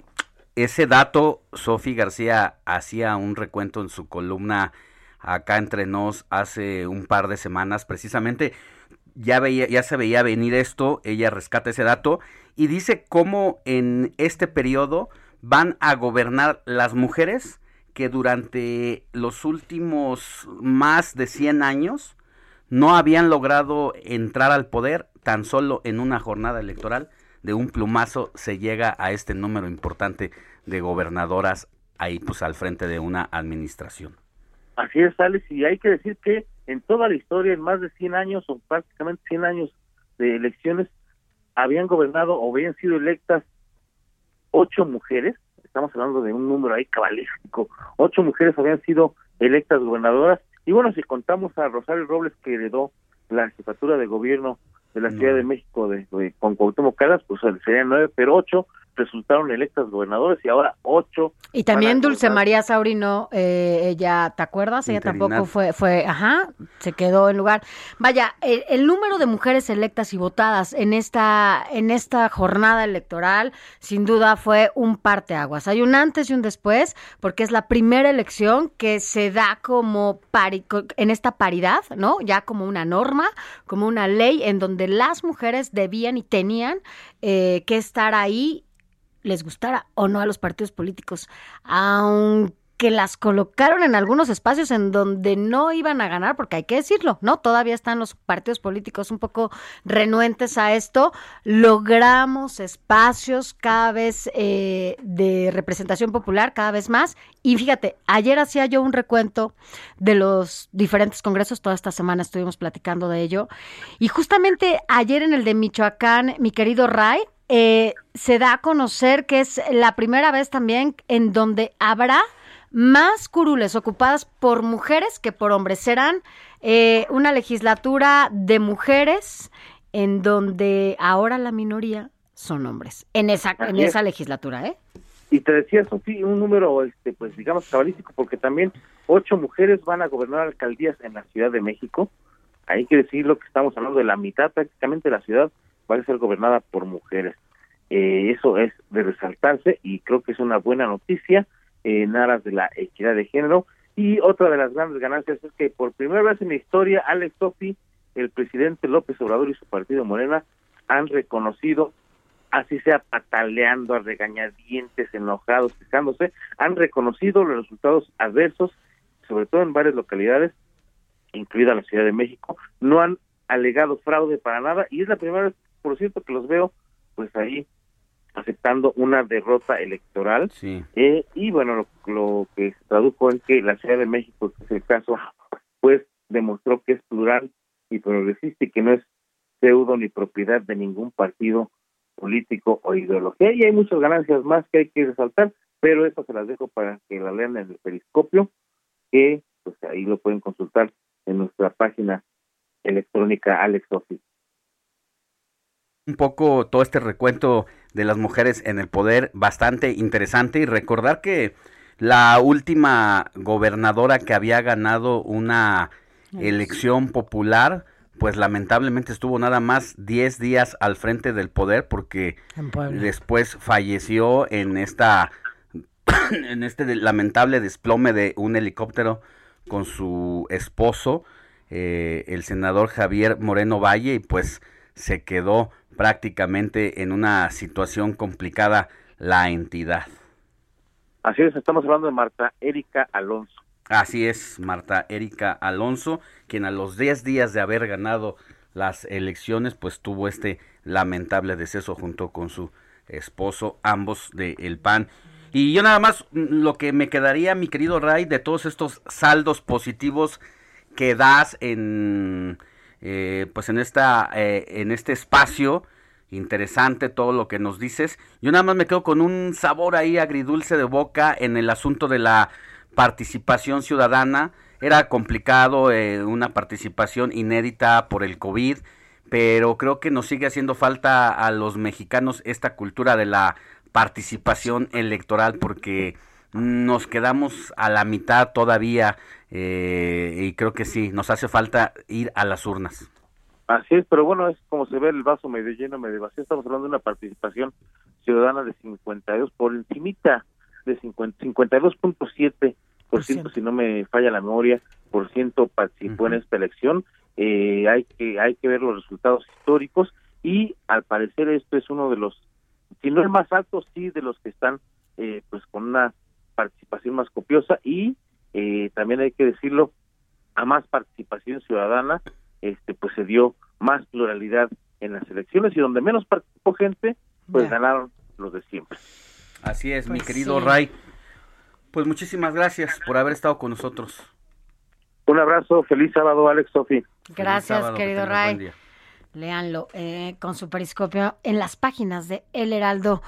ese dato, Sofi García hacía un recuento en su columna acá entre nos hace un par de semanas precisamente. Ya, veía, ya se veía venir esto, ella rescata ese dato y dice cómo en este periodo van a gobernar las mujeres que durante los últimos más de 100 años no habían logrado entrar al poder tan solo en una jornada electoral de un plumazo se llega a este número importante de gobernadoras ahí pues al frente de una administración. Así es, Alex, y hay que decir que en toda la historia, en más de 100 años o prácticamente 100 años de elecciones, habían gobernado o habían sido electas ocho mujeres, estamos hablando de un número ahí cabalístico, ocho mujeres habían sido electas gobernadoras, y bueno, si contamos a Rosario Robles que heredó la jefatura de gobierno de la Ciudad de México de, con Cuauhtémoc Calas, pues serían nueve, pero ocho resultaron electas gobernadores y ahora ocho. Y también Dulce María Saurino, eh, ella, ¿te acuerdas? Ella tampoco fue, fue, ajá, se quedó en lugar. Vaya, el, número de mujeres electas y votadas en esta, en esta jornada electoral, sin duda fue un parteaguas. Hay un antes y un después, porque es la primera elección que se da como pari, en esta paridad, ¿no? Ya como una norma, como una ley en donde las mujeres debían y tenían eh, que estar ahí les gustara o no a los partidos políticos, aunque las colocaron en algunos espacios en donde no iban a ganar, porque hay que decirlo, ¿no? Todavía están los partidos políticos un poco renuentes a esto, logramos espacios cada vez eh, de representación popular, cada vez más. Y fíjate, ayer hacía yo un recuento de los diferentes congresos, toda esta semana estuvimos platicando de ello, y justamente ayer en el de Michoacán, mi querido Ray, eh, se da a conocer que es la primera vez también en donde habrá más curules ocupadas por mujeres que por hombres. Serán eh, una legislatura de mujeres en donde ahora la minoría son hombres. En esa, en esa legislatura, ¿eh? Y te decía, Sofía, un número, este, pues digamos, cabalístico, porque también ocho mujeres van a gobernar alcaldías en la Ciudad de México, hay que decirlo que estamos hablando de la mitad prácticamente de la ciudad va ser gobernada por mujeres. Eh, eso es de resaltarse y creo que es una buena noticia en aras de la equidad de género. Y otra de las grandes ganancias es que por primera vez en la historia, Alex Sofi, el presidente López Obrador y su partido Morena han reconocido, así sea pataleando a regañadientes, enojados, quejándose, han reconocido los resultados adversos, sobre todo en varias localidades, incluida la Ciudad de México, no han alegado fraude para nada y es la primera vez, por cierto, que los veo pues ahí aceptando una derrota electoral. Eh, y bueno lo, lo, que se tradujo en que la Ciudad de México que es el caso pues demostró que es plural y progresista y que no es pseudo ni propiedad de ningún partido político o ideología. Y hay muchas ganancias más que hay que resaltar pero eso se las dejo para que la lean en el periscopio que pues ahí lo pueden consultar en nuestra página electrónica Alex Office un poco todo este recuento de las mujeres en el poder bastante interesante. Y recordar que la última gobernadora que había ganado una elección popular pues lamentablemente estuvo nada más 10 días al frente del poder porque después falleció en esta en este lamentable desplome de un helicóptero con su esposo eh, el senador Javier Moreno Valle y pues se quedó prácticamente en una situación complicada la entidad. Así es, estamos hablando de Marta Erika Alonso. Así es, Marta Erika Alonso, quien a los 10 días de haber ganado las elecciones, pues tuvo este lamentable deceso junto con su esposo, ambos de El PAN. Y yo nada más mm, lo que me quedaría, mi querido Ray, de todos estos saldos positivos que das en eh, pues en esta eh, en este espacio interesante todo lo que nos dices. Yo nada más me quedo con un sabor ahí agridulce de boca en el asunto de la participación ciudadana. Era complicado, eh, una participación inédita por el COVID, pero creo que nos sigue haciendo falta a los mexicanos esta cultura de la participación electoral porque nos quedamos a la mitad todavía eh, y creo que sí, nos hace falta ir a las urnas. Así es, pero bueno, es como se ve el vaso medio lleno, medio vacío. Estamos hablando de una participación ciudadana de 52 por encimita de 52.7 por ciento, si no me falla la memoria, por ciento participó en esta elección. Eh, hay que hay que ver los resultados históricos y al parecer esto es uno de los, si no el más alto, sí de los que están eh, pues con una participación más copiosa y eh, también hay que decirlo a más participación ciudadana este pues se dio más pluralidad en las elecciones y donde menos participó gente pues ganaron los de siempre. Así es mi pues querido Ray. Pues muchísimas gracias por haber estado con nosotros. Un abrazo feliz sábado Alex Sofi. Gracias querido Ray. Leanlo eh, con su periscopio en las páginas de El Heraldo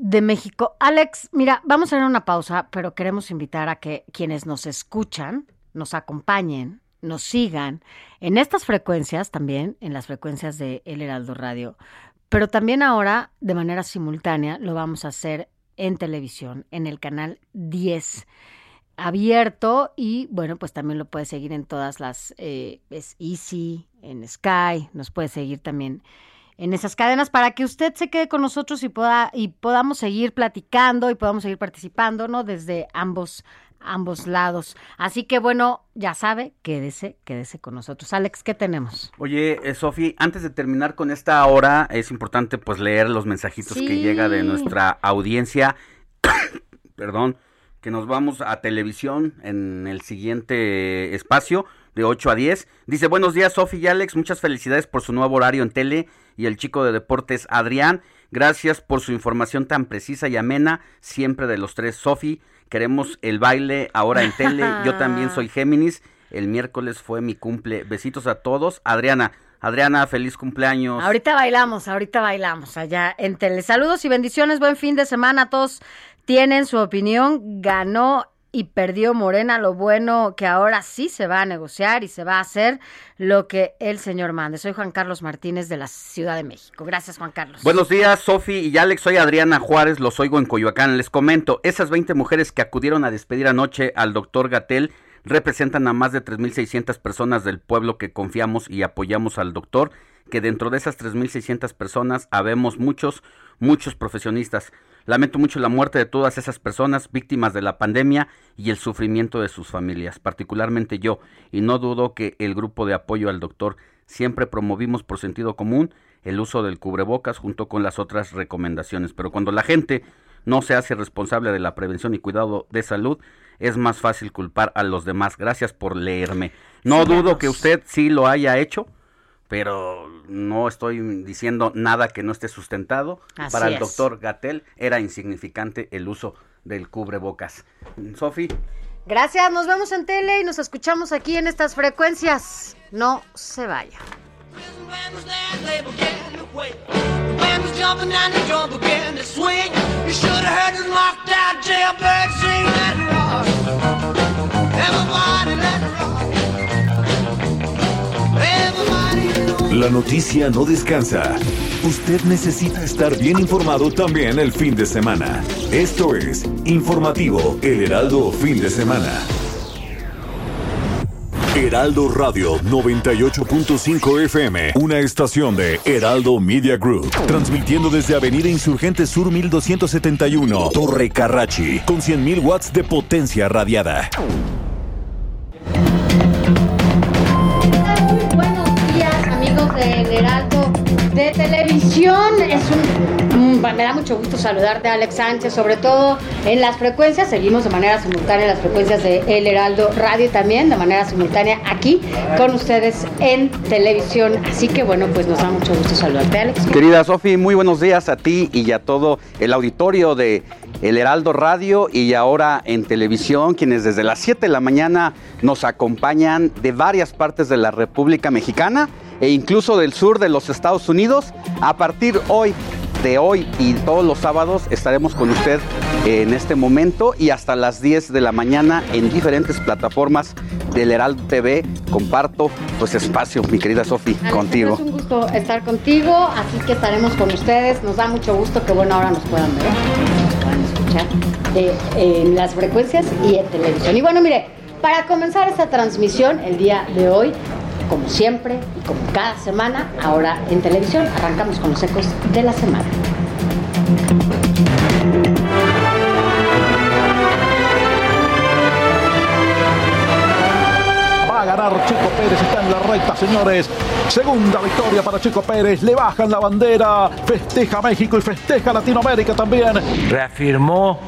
de México. Alex, mira, vamos a hacer una pausa, pero queremos invitar a que quienes nos escuchan nos acompañen, nos sigan en estas frecuencias también, en las frecuencias de El Heraldo Radio, pero también ahora de manera simultánea lo vamos a hacer en televisión, en el canal 10 abierto y bueno, pues también lo puede seguir en todas las, eh, es Easy, en Sky, nos puede seguir también en esas cadenas para que usted se quede con nosotros y pueda y podamos seguir platicando y podamos seguir participando, ¿no? Desde ambos ambos lados. Así que bueno, ya sabe, quédese, quédese con nosotros. Alex, ¿qué tenemos? Oye, eh, Sofi, antes de terminar con esta hora, es importante pues leer los mensajitos que llega de nuestra audiencia. Perdón, que nos vamos a televisión en el siguiente espacio de 8 a 10. Dice, buenos días, Sofi y Alex, muchas felicidades por su nuevo horario en tele y el chico de deportes Adrián. Gracias por su información tan precisa y amena, siempre de los tres. Sofi, queremos el baile ahora en tele. Yo también soy Géminis. El miércoles fue mi cumple. Besitos a todos. Adriana, Adriana, feliz cumpleaños. Ahorita bailamos, ahorita bailamos allá en tele. Saludos y bendiciones, buen fin de semana. Todos tienen su opinión. Ganó y perdió Morena, lo bueno que ahora sí se va a negociar y se va a hacer lo que el señor mande. Soy Juan Carlos Martínez de la Ciudad de México. Gracias, Juan Carlos. Buenos días, Sofi y Alex. Soy Adriana Juárez, los oigo en Coyoacán. Les comento, esas 20 mujeres que acudieron a despedir anoche al doctor Gatel representan a más de 3.600 personas del pueblo que confiamos y apoyamos al doctor, que dentro de esas 3.600 personas habemos muchos, muchos profesionistas. Lamento mucho la muerte de todas esas personas víctimas de la pandemia y el sufrimiento de sus familias, particularmente yo, y no dudo que el grupo de apoyo al doctor siempre promovimos por sentido común el uso del cubrebocas junto con las otras recomendaciones. Pero cuando la gente no se hace responsable de la prevención y cuidado de salud, es más fácil culpar a los demás. Gracias por leerme. No dudo que usted sí lo haya hecho, pero no estoy diciendo nada que no esté sustentado. Para el doctor Gatel era insignificante el uso del cubrebocas. Sofi. Gracias, nos vemos en tele y nos escuchamos aquí en estas frecuencias. No se vaya. La noticia no descansa. Usted necesita estar bien informado también el fin de semana. Esto es Informativo El Heraldo Fin de Semana. Heraldo Radio 98.5 FM, una estación de Heraldo Media Group, transmitiendo desde Avenida Insurgente Sur 1271, Torre Carrachi, con 100.000 watts de potencia radiada. De Televisión. Es un, me da mucho gusto saludarte, Alex Sánchez, sobre todo en las frecuencias. Seguimos de manera simultánea las frecuencias de El Heraldo Radio también, de manera simultánea aquí con ustedes en televisión. Así que bueno, pues nos da mucho gusto saludarte, Alex. Querida Sofi, muy buenos días a ti y a todo el auditorio de El Heraldo Radio y ahora en televisión, quienes desde las 7 de la mañana nos acompañan de varias partes de la República Mexicana e incluso del sur de los Estados Unidos. A partir hoy, de hoy y todos los sábados estaremos con usted en este momento y hasta las 10 de la mañana en diferentes plataformas del Heraldo TV. Comparto pues espacio, mi querida Sofi, contigo. Es un gusto estar contigo, así que estaremos con ustedes. Nos da mucho gusto que bueno ahora nos puedan ver, nos puedan escuchar eh, en las frecuencias y en televisión. Y bueno, mire, para comenzar esta transmisión el día de hoy, como siempre y como cada semana, ahora en televisión, arrancamos con los ecos de la semana. Va a ganar Chico Pérez, está en la recta, señores. Segunda victoria para Chico Pérez. Le bajan la bandera. Festeja México y festeja Latinoamérica también. Reafirmó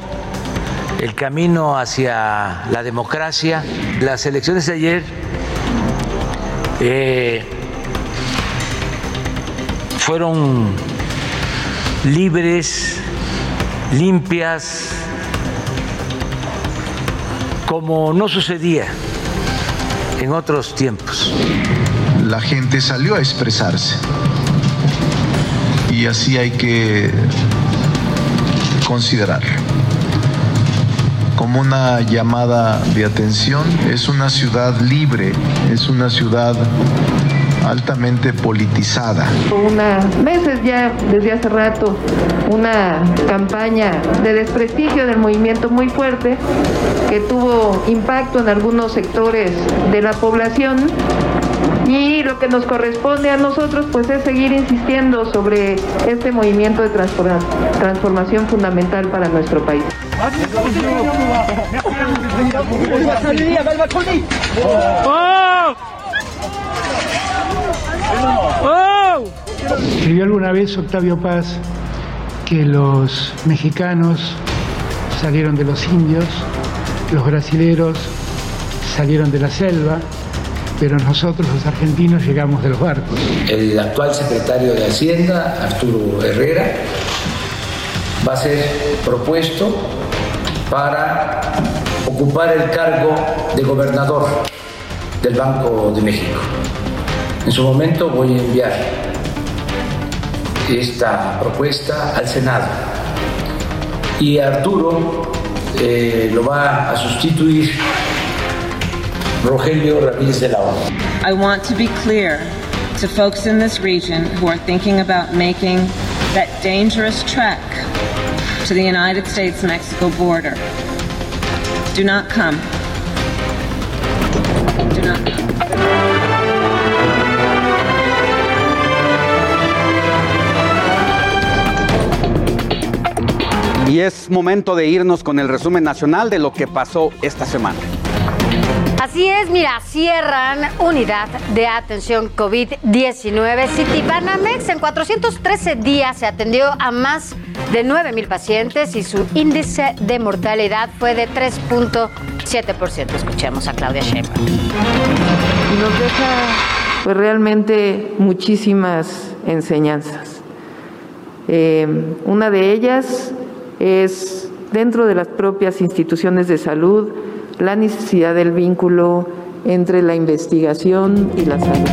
el camino hacia la democracia. Las elecciones de ayer eh, fueron libres, limpias, como no sucedía en otros tiempos. La gente salió a expresarse y así hay que considerarlo como una llamada de atención. Es una ciudad libre, es una ciudad altamente politizada. Una, meses ya desde hace rato, una campaña de desprestigio del movimiento muy fuerte que tuvo impacto en algunos sectores de la población y lo que nos corresponde a nosotros pues es seguir insistiendo sobre este movimiento de transformación fundamental para nuestro país. Escribió alguna vez Octavio Paz que los mexicanos salieron de los indios, los brasileros salieron de la selva, pero nosotros los argentinos llegamos de los barcos. El actual secretario de Hacienda, Arturo Herrera, va a ser propuesto para ocupar el cargo de gobernador del Banco de México. En su momento voy a enviar esta propuesta al Senado y Arturo eh, lo va a sustituir Rogelio Ramírez de la O. I want to be clear to folks in this region who are thinking about making that dangerous trek to the United States Mexico border. Do not come. do not come. Y es momento de irnos con el resumen nacional de lo que pasó esta semana. Así es, mira, cierran unidad de atención COVID-19 Citibanamex. En 413 días se atendió a más de 9 mil pacientes y su índice de mortalidad fue de 3.7%. Escuchemos a Claudia Sheinbaum. Nos deja pues realmente muchísimas enseñanzas. Eh, una de ellas es dentro de las propias instituciones de salud la necesidad del vínculo entre la investigación y la salud.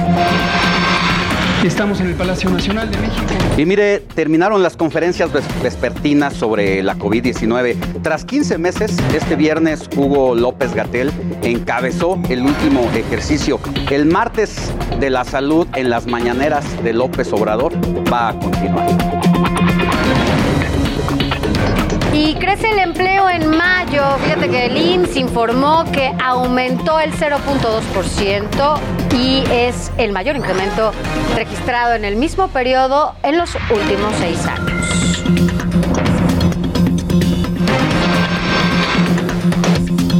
Estamos en el Palacio Nacional de México. Y mire, terminaron las conferencias ves- vespertinas sobre la COVID-19. Tras 15 meses, este viernes Hugo López Gatel encabezó el último ejercicio. El martes de la salud en las mañaneras de López Obrador va a continuar. Crece el empleo en mayo. Fíjate que el IMSS informó que aumentó el 0.2% y es el mayor incremento registrado en el mismo periodo en los últimos seis años.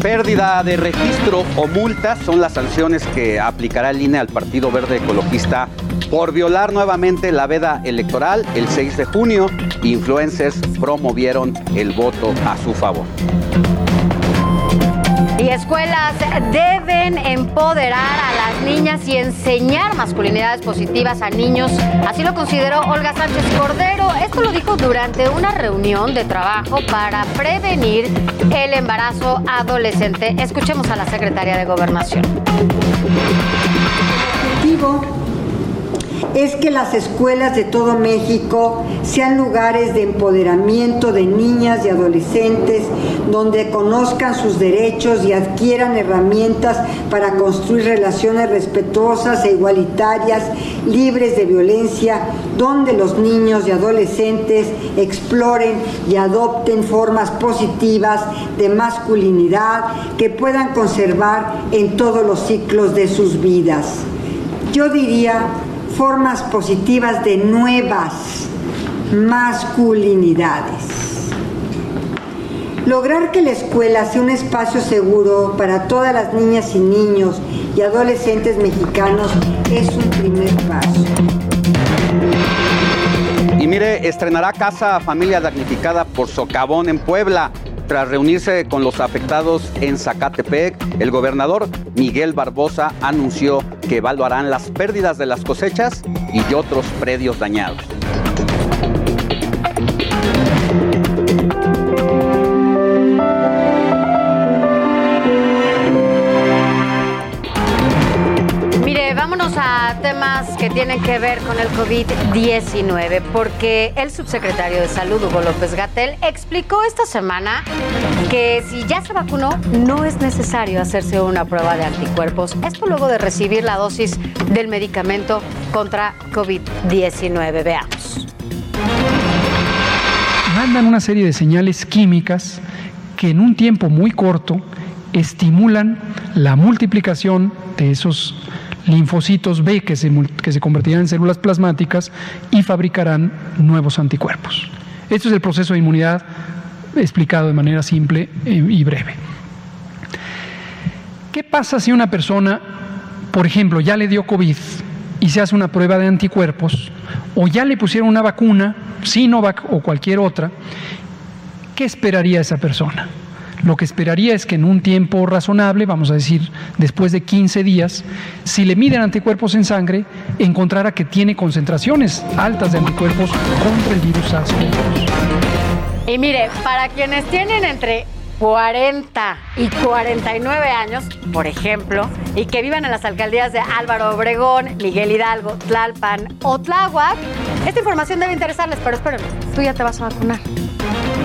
Pérdida de registro o multa son las sanciones que aplicará el INE al Partido Verde Ecologista por violar nuevamente la veda electoral el 6 de junio. Influencers promovieron el voto a su favor. Y escuelas deben empoderar a las niñas y enseñar masculinidades positivas a niños. Así lo consideró Olga Sánchez Cordero. Esto lo dijo durante una reunión de trabajo para prevenir el embarazo adolescente. Escuchemos a la secretaria de Gobernación. objetivo es que las escuelas de todo México sean lugares de empoderamiento de niñas y adolescentes donde conozcan sus derechos y adquieran herramientas para construir relaciones respetuosas e igualitarias, libres de violencia, donde los niños y adolescentes exploren y adopten formas positivas de masculinidad que puedan conservar en todos los ciclos de sus vidas. Yo diría formas positivas de nuevas masculinidades. Lograr que la escuela sea un espacio seguro para todas las niñas y niños y adolescentes mexicanos es un primer paso. Y mire, estrenará Casa Familia Damnificada por Socavón en Puebla. Tras reunirse con los afectados en Zacatepec, el gobernador Miguel Barbosa anunció que evaluarán las pérdidas de las cosechas y otros predios dañados. A temas que tienen que ver con el COVID-19, porque el subsecretario de Salud, Hugo López Gatel, explicó esta semana que si ya se vacunó, no es necesario hacerse una prueba de anticuerpos. Esto luego de recibir la dosis del medicamento contra COVID-19. Veamos. mandan una serie de señales químicas que en un tiempo muy corto estimulan la multiplicación de esos linfocitos B que se, que se convertirán en células plasmáticas y fabricarán nuevos anticuerpos. Esto es el proceso de inmunidad explicado de manera simple eh, y breve. ¿Qué pasa si una persona, por ejemplo, ya le dio COVID y se hace una prueba de anticuerpos o ya le pusieron una vacuna, Sinovac o cualquier otra? ¿Qué esperaría esa persona? Lo que esperaría es que en un tiempo razonable, vamos a decir después de 15 días, si le miden anticuerpos en sangre, encontrara que tiene concentraciones altas de anticuerpos contra el virus SARS-CoV-2. Y mire, para quienes tienen entre 40 y 49 años, por ejemplo, y que vivan en las alcaldías de Álvaro Obregón, Miguel Hidalgo, Tlalpan o Tláhuac, esta información debe interesarles, pero espérenme, tú ya te vas a vacunar.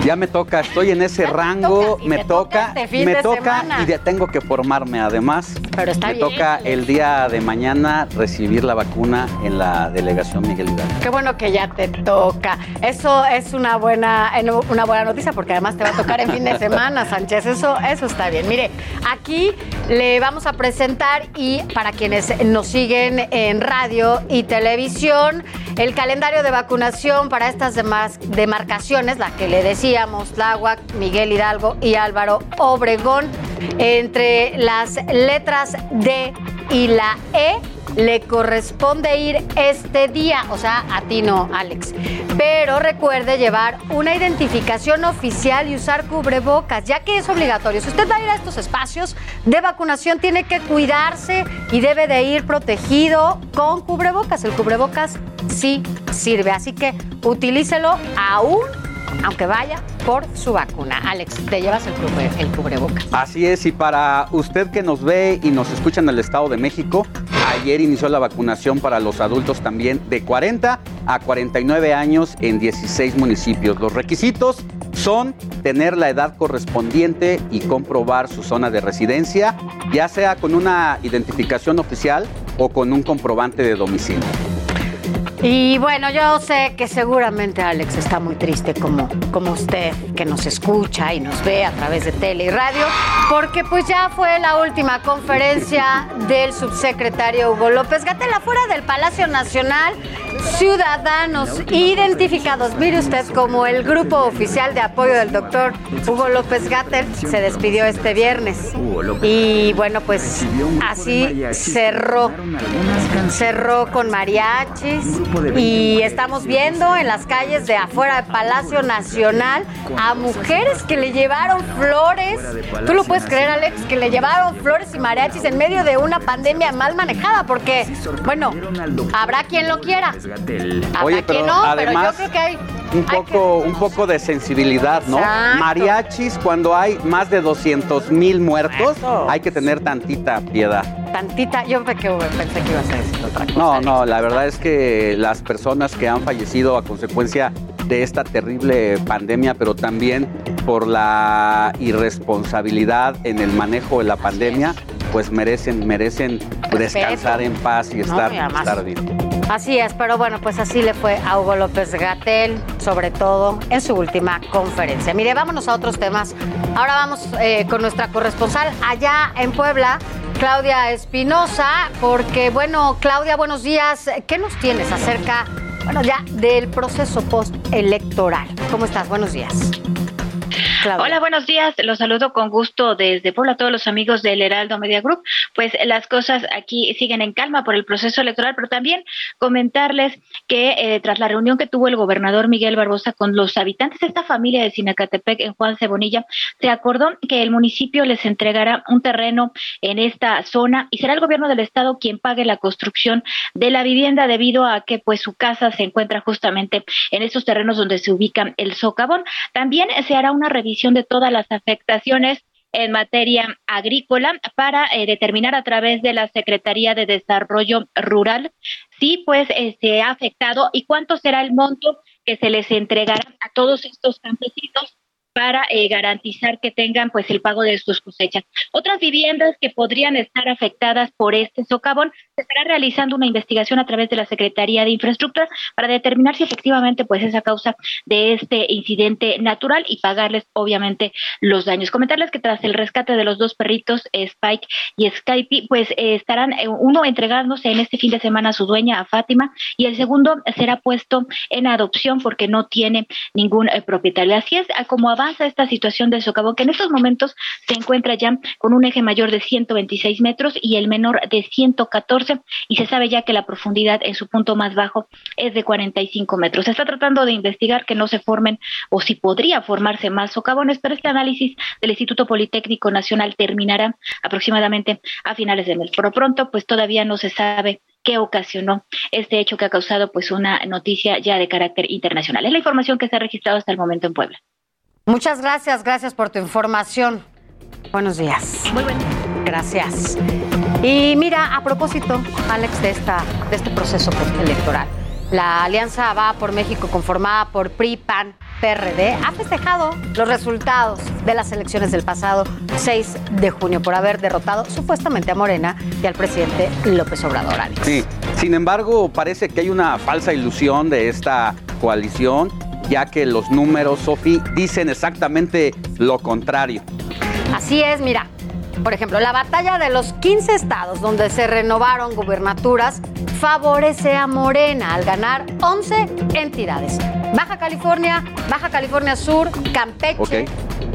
Ya me toca, estoy en ese rango, me toca, este me toca y ya tengo que formarme además. Pero está me bien, toca el día de mañana recibir la vacuna en la delegación Miguel Hidalgo. Qué bueno que ya te toca. Eso es una buena, una buena noticia porque además te va a tocar en fin de semana, Sánchez. Eso, eso está bien. Mire, aquí le vamos a presentar y para quienes nos siguen en radio y televisión, el calendario de vacunación para estas demás demarcaciones, la que le decíamos, Tláhuac, Miguel Hidalgo y Álvaro Obregón, entre las letras D y la E le corresponde ir este día, o sea, a ti no, Alex. Pero recuerde llevar una identificación oficial y usar cubrebocas, ya que es obligatorio. Si usted va a ir a estos espacios de vacunación, tiene que cuidarse y debe de ir protegido con cubrebocas. El cubrebocas sí sirve, así que utilícelo aún aunque vaya por su vacuna. Alex, te llevas el, cubre, el cubrebocas. Así es, y para usted que nos ve y nos escucha en el Estado de México, ayer inició la vacunación para los adultos también de 40 a 49 años en 16 municipios. Los requisitos son tener la edad correspondiente y comprobar su zona de residencia, ya sea con una identificación oficial o con un comprobante de domicilio. Y bueno, yo sé que seguramente Alex está muy triste como, como usted que nos escucha y nos ve a través de tele y radio, porque pues ya fue la última conferencia del subsecretario Hugo López Gatel afuera del Palacio Nacional. Ciudadanos identificados, mire usted, como el grupo oficial de apoyo del doctor Hugo López Gatel se despidió este viernes. Y bueno, pues así cerró. Cerró con mariachis, y estamos viendo en las calles de afuera del Palacio Nacional a mujeres que le llevaron flores. ¿Tú lo puedes creer, Alex? Que le llevaron flores y mariachis en medio de una pandemia mal manejada, porque, bueno, habrá quien lo quiera. Oye, pero no, además, pero yo creo que hay. Un poco, un poco de sensibilidad, ¿no? Exacto. Mariachis, cuando hay más de 200 mil muertos, hay que tener tantita piedad. Tantita, yo pe- que pensé que ibas a decir otra cosa. No, no, la verdad es que las personas que han fallecido a consecuencia de esta terrible pandemia, pero también por la irresponsabilidad en el manejo de la pandemia, pues merecen, merecen descansar en paz y No, estar, y además- estar bien. Así es, pero bueno, pues así le fue a Hugo López Gatel, sobre todo en su última conferencia. Mire, vámonos a otros temas. Ahora vamos eh, con nuestra corresponsal allá en Puebla, Claudia Espinosa, porque bueno, Claudia, buenos días. ¿Qué nos tienes acerca, bueno, ya del proceso postelectoral? ¿Cómo estás? Buenos días. Hola, buenos días. Los saludo con gusto desde Puebla a todos los amigos del Heraldo Media Group. Pues las cosas aquí siguen en calma por el proceso electoral, pero también comentarles que eh, tras la reunión que tuvo el gobernador Miguel Barbosa con los habitantes de esta familia de Sinacatepec en Juan Cebonilla, se acordó que el municipio les entregará un terreno en esta zona y será el gobierno del estado quien pague la construcción de la vivienda debido a que pues su casa se encuentra justamente en esos terrenos donde se ubica el socavón. También se hará una revisión de todas las afectaciones en materia agrícola para eh, determinar a través de la Secretaría de Desarrollo Rural si pues eh, se ha afectado y cuánto será el monto que se les entregará a todos estos campesinos para eh, garantizar que tengan pues el pago de sus cosechas. Otras viviendas que podrían estar afectadas por este socavón, se estará realizando una investigación a través de la Secretaría de Infraestructura para determinar si efectivamente pues es a causa de este incidente natural y pagarles obviamente los daños. Comentarles que tras el rescate de los dos perritos, eh, Spike y Skype, pues eh, estarán eh, uno entregándose en este fin de semana a su dueña, a Fátima, y el segundo será puesto en adopción porque no tiene ningún propietario. Así es como avanza esta situación del socavón, que en estos momentos se encuentra ya con un eje mayor de 126 metros y el menor de 114, y se sabe ya que la profundidad en su punto más bajo es de 45 metros. Se está tratando de investigar que no se formen o si podría formarse más socavones, pero este análisis del Instituto Politécnico Nacional terminará aproximadamente a finales de mes. Por lo pronto, pues todavía no se sabe qué ocasionó este hecho que ha causado pues una noticia ya de carácter internacional. Es la información que se ha registrado hasta el momento en Puebla. Muchas gracias, gracias por tu información. Buenos días. Muy buen Gracias. Y mira, a propósito, Alex, de, esta, de este proceso electoral, la Alianza Va por México, conformada por PRI, PAN, PRD ha festejado los resultados de las elecciones del pasado 6 de junio por haber derrotado supuestamente a Morena y al presidente López Obrador. Alex. Sí, sin embargo, parece que hay una falsa ilusión de esta coalición, ya que los números, Sofi, dicen exactamente lo contrario. Así es, mira, por ejemplo, la batalla de los 15 estados donde se renovaron gubernaturas favorece a Morena al ganar 11 entidades. Baja California, Baja California Sur, Campeche,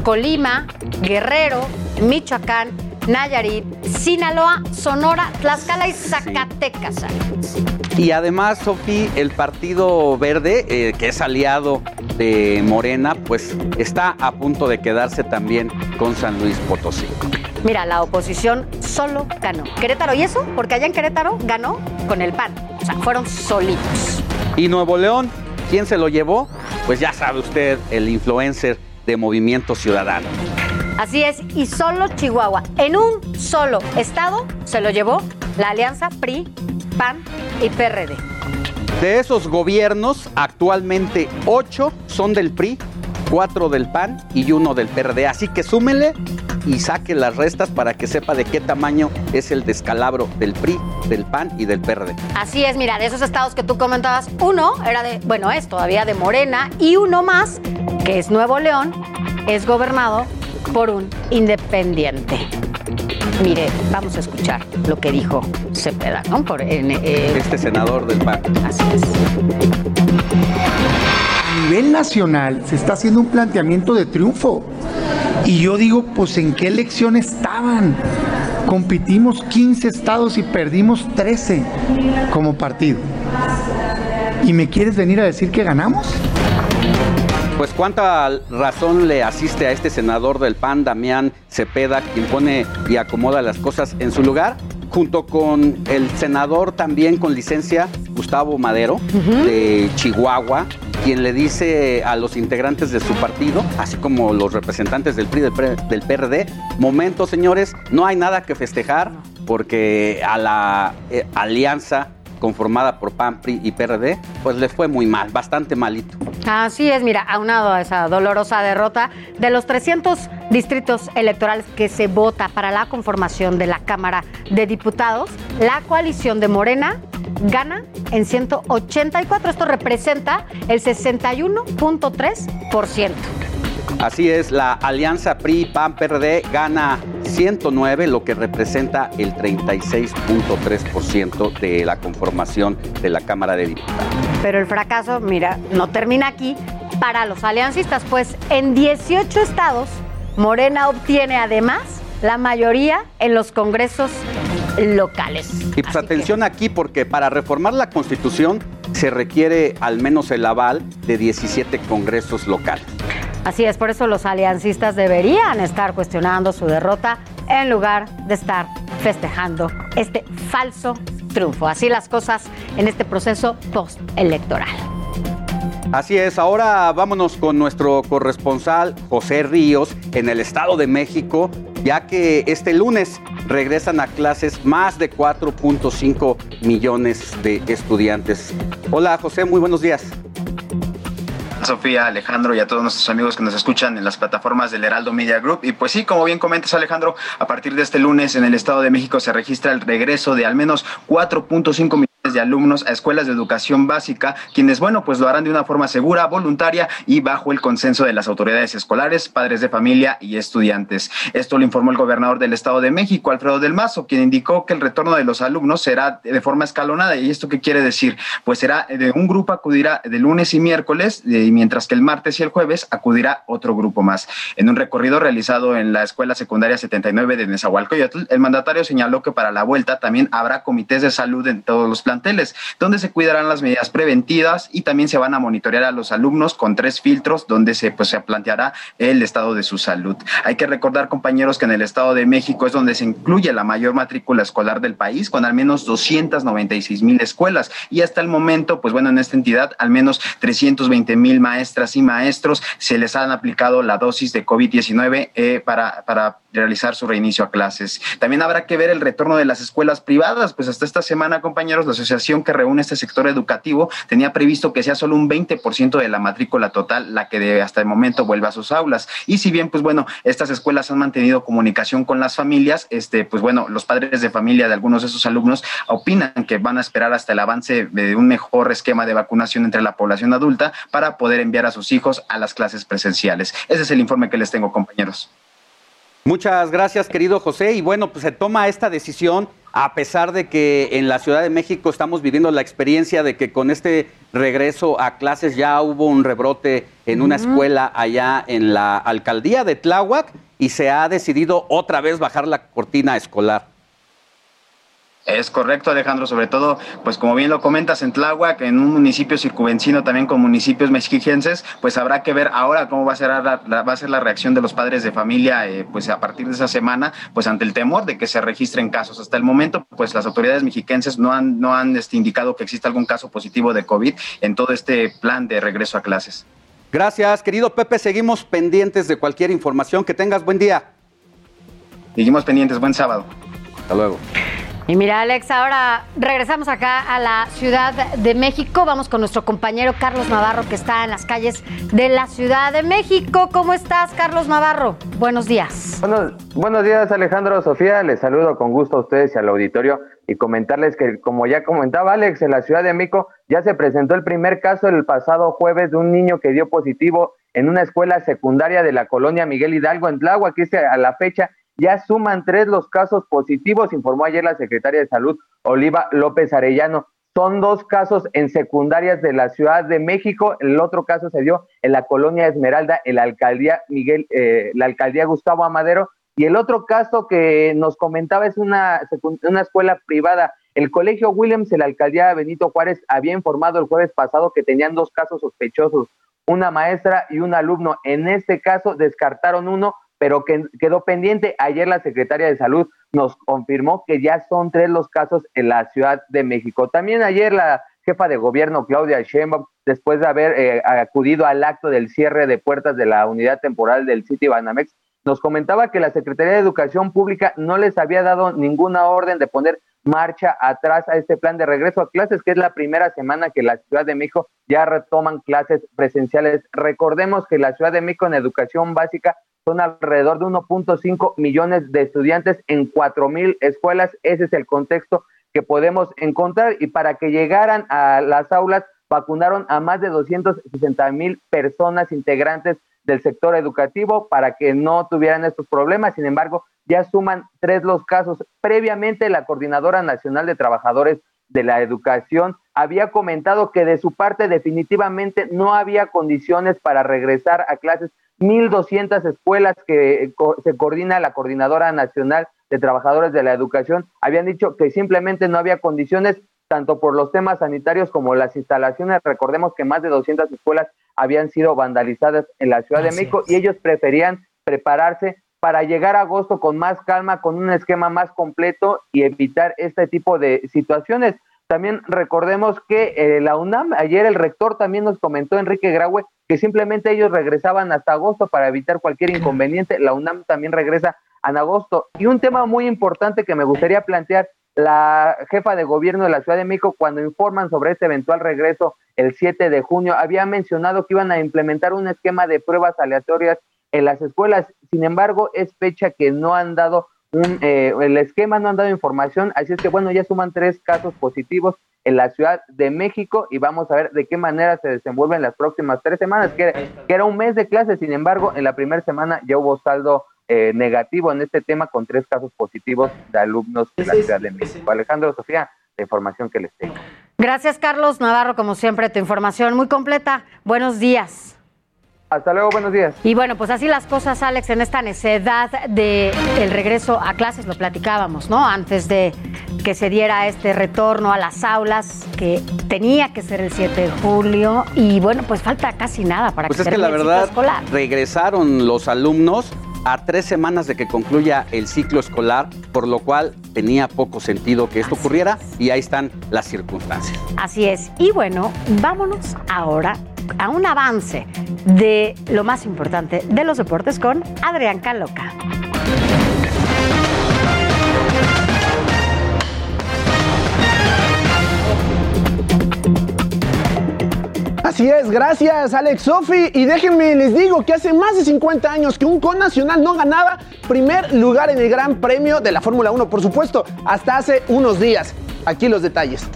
Colima, Guerrero, Michoacán, Nayarit, Sinaloa, Sonora, Tlaxcala y Zacatecas. Y además, Sofi, el Partido Verde, eh, que es aliado de Morena, pues está a punto de quedarse también con San Luis Potosí. Mira, la oposición solo ganó. Querétaro, ¿y eso? Porque allá en Querétaro ganó con el PAN. O sea, fueron solitos. Y Nuevo León, ¿quién se lo llevó? Pues ya sabe usted, el influencer de Movimiento Ciudadano. Así es, y solo Chihuahua, en un solo estado, se lo llevó la alianza PRI, PAN y PRD. De esos gobiernos, actualmente ocho son del PRI, cuatro del PAN y uno del PRD. Así que súmele y saque las restas para que sepa de qué tamaño es el descalabro del PRI, del PAN y del PRD. Así es, mira, de esos estados que tú comentabas, uno era de, bueno, es todavía de Morena y uno más, que es Nuevo León, es gobernado por un independiente. Mire, vamos a escuchar lo que dijo Cepeda, ¿no? Por, eh, este senador del PAN. Así es. A nivel nacional se está haciendo un planteamiento de triunfo. Y yo digo, pues ¿en qué elección estaban? Compitimos 15 estados y perdimos 13 como partido. ¿Y me quieres venir a decir que ganamos? Pues cuánta razón le asiste a este senador del PAN, Damián Cepeda, quien pone y acomoda las cosas en su lugar, junto con el senador también con licencia, Gustavo Madero, de Chihuahua, quien le dice a los integrantes de su partido, así como los representantes del PRI del, PRD, momento señores, no hay nada que festejar porque a la eh, alianza conformada por PAN, PRI y PRD, pues le fue muy mal, bastante malito. Así es, mira, aunado a esa dolorosa derrota, de los 300 distritos electorales que se vota para la conformación de la Cámara de Diputados, la coalición de Morena gana en 184. Esto representa el 61.3%. Así es, la alianza PRI-PAN-PRD gana 109, lo que representa el 36.3% de la conformación de la Cámara de Diputados. Pero el fracaso, mira, no termina aquí para los aliancistas, pues en 18 estados Morena obtiene además la mayoría en los congresos locales. Y pues atención aquí porque para reformar la Constitución se requiere al menos el aval de 17 congresos locales. Así es, por eso los aliancistas deberían estar cuestionando su derrota en lugar de estar festejando este falso triunfo. Así las cosas en este proceso postelectoral. Así es, ahora vámonos con nuestro corresponsal José Ríos en el Estado de México, ya que este lunes regresan a clases más de 4.5 millones de estudiantes. Hola José, muy buenos días. Sofía, Alejandro y a todos nuestros amigos que nos escuchan en las plataformas del Heraldo Media Group. Y pues sí, como bien comentas Alejandro, a partir de este lunes en el Estado de México se registra el regreso de al menos 4.5 millones de alumnos a escuelas de educación básica, quienes, bueno, pues lo harán de una forma segura, voluntaria y bajo el consenso de las autoridades escolares, padres de familia y estudiantes. Esto lo informó el gobernador del Estado de México, Alfredo del Mazo, quien indicó que el retorno de los alumnos será de forma escalonada. ¿Y esto qué quiere decir? Pues será de un grupo acudirá de lunes y miércoles, y mientras que el martes y el jueves acudirá otro grupo más. En un recorrido realizado en la Escuela Secundaria 79 de Nezahualcóyotl, el mandatario señaló que para la vuelta también habrá comités de salud en todos los planes donde se cuidarán las medidas preventivas y también se van a monitorear a los alumnos con tres filtros donde se, pues, se planteará el estado de su salud. Hay que recordar, compañeros, que en el Estado de México es donde se incluye la mayor matrícula escolar del país, con al menos 296 mil escuelas. Y hasta el momento, pues bueno, en esta entidad, al menos 320 mil maestras y maestros se les han aplicado la dosis de COVID-19 eh, para, para realizar su reinicio a clases. También habrá que ver el retorno de las escuelas privadas, pues hasta esta semana, compañeros, los asociación que reúne este sector educativo tenía previsto que sea solo un 20% de la matrícula total la que de, hasta el momento vuelva a sus aulas. Y si bien, pues bueno, estas escuelas han mantenido comunicación con las familias, este, pues bueno, los padres de familia de algunos de esos alumnos opinan que van a esperar hasta el avance de un mejor esquema de vacunación entre la población adulta para poder enviar a sus hijos a las clases presenciales. Ese es el informe que les tengo, compañeros. Muchas gracias, querido José. Y bueno, pues se toma esta decisión a pesar de que en la Ciudad de México estamos viviendo la experiencia de que con este regreso a clases ya hubo un rebrote en una escuela allá en la alcaldía de Tláhuac y se ha decidido otra vez bajar la cortina escolar. Es correcto, Alejandro, sobre todo, pues como bien lo comentas, en Tláhuac, en un municipio circunvencino también con municipios mexiquenses, pues habrá que ver ahora cómo va a ser la, va a ser la reacción de los padres de familia, eh, pues a partir de esa semana, pues ante el temor de que se registren casos. Hasta el momento, pues las autoridades mexiquenses no han, no han este, indicado que exista algún caso positivo de COVID en todo este plan de regreso a clases. Gracias, querido Pepe, seguimos pendientes de cualquier información. Que tengas buen día. Seguimos pendientes, buen sábado. Hasta luego. Y mira, Alex, ahora regresamos acá a la Ciudad de México. Vamos con nuestro compañero Carlos Navarro, que está en las calles de la Ciudad de México. ¿Cómo estás, Carlos Navarro? Buenos días. Buenos, buenos días, Alejandro Sofía. Les saludo con gusto a ustedes y al auditorio y comentarles que, como ya comentaba Alex, en la Ciudad de México ya se presentó el primer caso el pasado jueves de un niño que dio positivo en una escuela secundaria de la colonia Miguel Hidalgo en Tláhuac, que a la fecha ya suman tres los casos positivos, informó ayer la secretaria de Salud, Oliva López Arellano. Son dos casos en secundarias de la Ciudad de México. El otro caso se dio en la colonia Esmeralda, en la alcaldía Miguel, eh, la alcaldía Gustavo Amadero. Y el otro caso que nos comentaba es una, una escuela privada. El colegio Williams, en la alcaldía Benito Juárez, había informado el jueves pasado que tenían dos casos sospechosos, una maestra y un alumno. En este caso descartaron uno, pero que quedó pendiente. Ayer la secretaria de Salud nos confirmó que ya son tres los casos en la Ciudad de México. También ayer la jefa de gobierno, Claudia Sheinbaum, después de haber eh, acudido al acto del cierre de puertas de la unidad temporal del sitio Banamex, nos comentaba que la Secretaría de Educación Pública no les había dado ninguna orden de poner marcha atrás a este plan de regreso a clases, que es la primera semana que la Ciudad de México ya retoman clases presenciales. Recordemos que la Ciudad de México en educación básica son alrededor de 1.5 millones de estudiantes en 4 mil escuelas. Ese es el contexto que podemos encontrar y para que llegaran a las aulas vacunaron a más de 260 mil personas integrantes del sector educativo para que no tuvieran estos problemas. Sin embargo, ya suman tres los casos. Previamente, la Coordinadora Nacional de Trabajadores de la Educación había comentado que de su parte definitivamente no había condiciones para regresar a clases 1.200 escuelas que se coordina la Coordinadora Nacional de Trabajadores de la Educación habían dicho que simplemente no había condiciones tanto por los temas sanitarios como las instalaciones. Recordemos que más de 200 escuelas habían sido vandalizadas en la Ciudad de México y ellos preferían prepararse para llegar a agosto con más calma, con un esquema más completo y evitar este tipo de situaciones. También recordemos que eh, la UNAM, ayer el rector también nos comentó, Enrique Graue, que simplemente ellos regresaban hasta agosto para evitar cualquier inconveniente. La UNAM también regresa en agosto. Y un tema muy importante que me gustaría plantear, la jefa de gobierno de la Ciudad de México, cuando informan sobre este eventual regreso el 7 de junio, había mencionado que iban a implementar un esquema de pruebas aleatorias en las escuelas. Sin embargo, es fecha que no han dado un, eh, el esquema no han dado información, así es que bueno, ya suman tres casos positivos en la Ciudad de México y vamos a ver de qué manera se desenvuelven las próximas tres semanas, que, que era un mes de clases, sin embargo, en la primera semana ya hubo saldo eh, negativo en este tema con tres casos positivos de alumnos de la Ciudad de México. Alejandro, Sofía, la información que les tengo. Gracias, Carlos Navarro, como siempre, tu información muy completa. Buenos días. Hasta luego, buenos días. Y bueno, pues así las cosas, Alex, en esta necedad de el regreso a clases, lo platicábamos, ¿no? Antes de que se diera este retorno a las aulas, que tenía que ser el 7 de julio, y bueno, pues falta casi nada para pues que es que la verdad regresaron los alumnos a tres semanas de que concluya el ciclo escolar, por lo cual tenía poco sentido que esto ocurriera y ahí están las circunstancias. Así es. Y bueno, vámonos ahora a un avance de lo más importante de los deportes con Adrián Caloca. Así es, gracias Alex Sofi. Y déjenme les digo que hace más de 50 años que un con nacional no ganaba primer lugar en el Gran Premio de la Fórmula 1, por supuesto, hasta hace unos días. Aquí los detalles.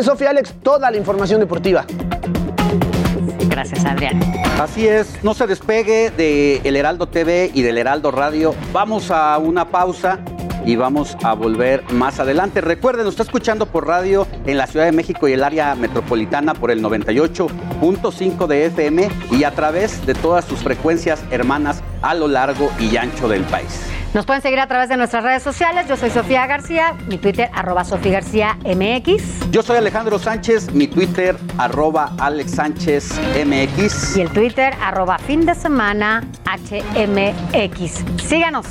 Adelante, Sofía Alex, toda la información deportiva. Gracias, Adrián. Así es, no se despegue de El Heraldo TV y del Heraldo Radio. Vamos a una pausa y vamos a volver más adelante. Recuerden, nos está escuchando por radio en la Ciudad de México y el área metropolitana por el 98.5 de FM y a través de todas sus frecuencias hermanas a lo largo y ancho del país. Nos pueden seguir a través de nuestras redes sociales. Yo soy Sofía García, mi Twitter, arroba Sofía García MX. Yo soy Alejandro Sánchez, mi Twitter, arroba Alex Sánchez MX. Y el Twitter, arroba fin de semana HMX. Síganos.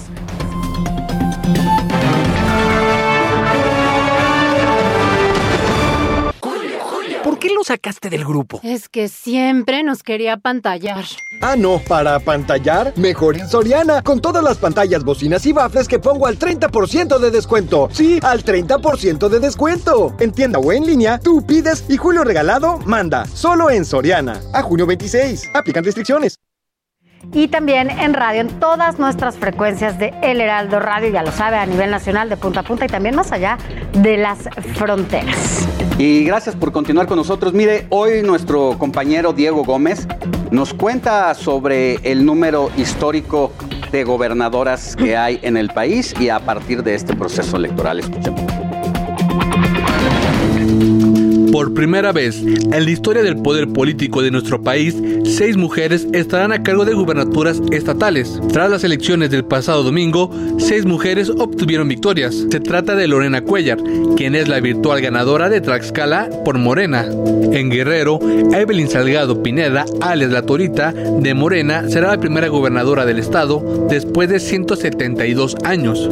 Lo sacaste del grupo? Es que siempre nos quería pantallar. Ah, no, para pantallar, mejor en Soriana, con todas las pantallas, bocinas y bafles que pongo al 30% de descuento. Sí, al 30% de descuento. En tienda o en línea, tú pides y Julio Regalado manda. Solo en Soriana. A junio 26. Aplican restricciones. Y también en radio, en todas nuestras frecuencias de El Heraldo Radio, ya lo sabe, a nivel nacional, de punta a punta y también más allá de las fronteras. Y gracias por continuar con nosotros. Mire, hoy nuestro compañero Diego Gómez nos cuenta sobre el número histórico de gobernadoras que hay en el país y a partir de este proceso electoral. Escuchemos. Por primera vez en la historia del poder político de nuestro país, seis mujeres estarán a cargo de gubernaturas estatales. Tras las elecciones del pasado domingo, seis mujeres obtuvieron victorias. Se trata de Lorena Cuellar, quien es la virtual ganadora de Tlaxcala por Morena. En Guerrero, Evelyn Salgado Pineda, alias La Torita, de Morena, será la primera gobernadora del estado después de 172 años.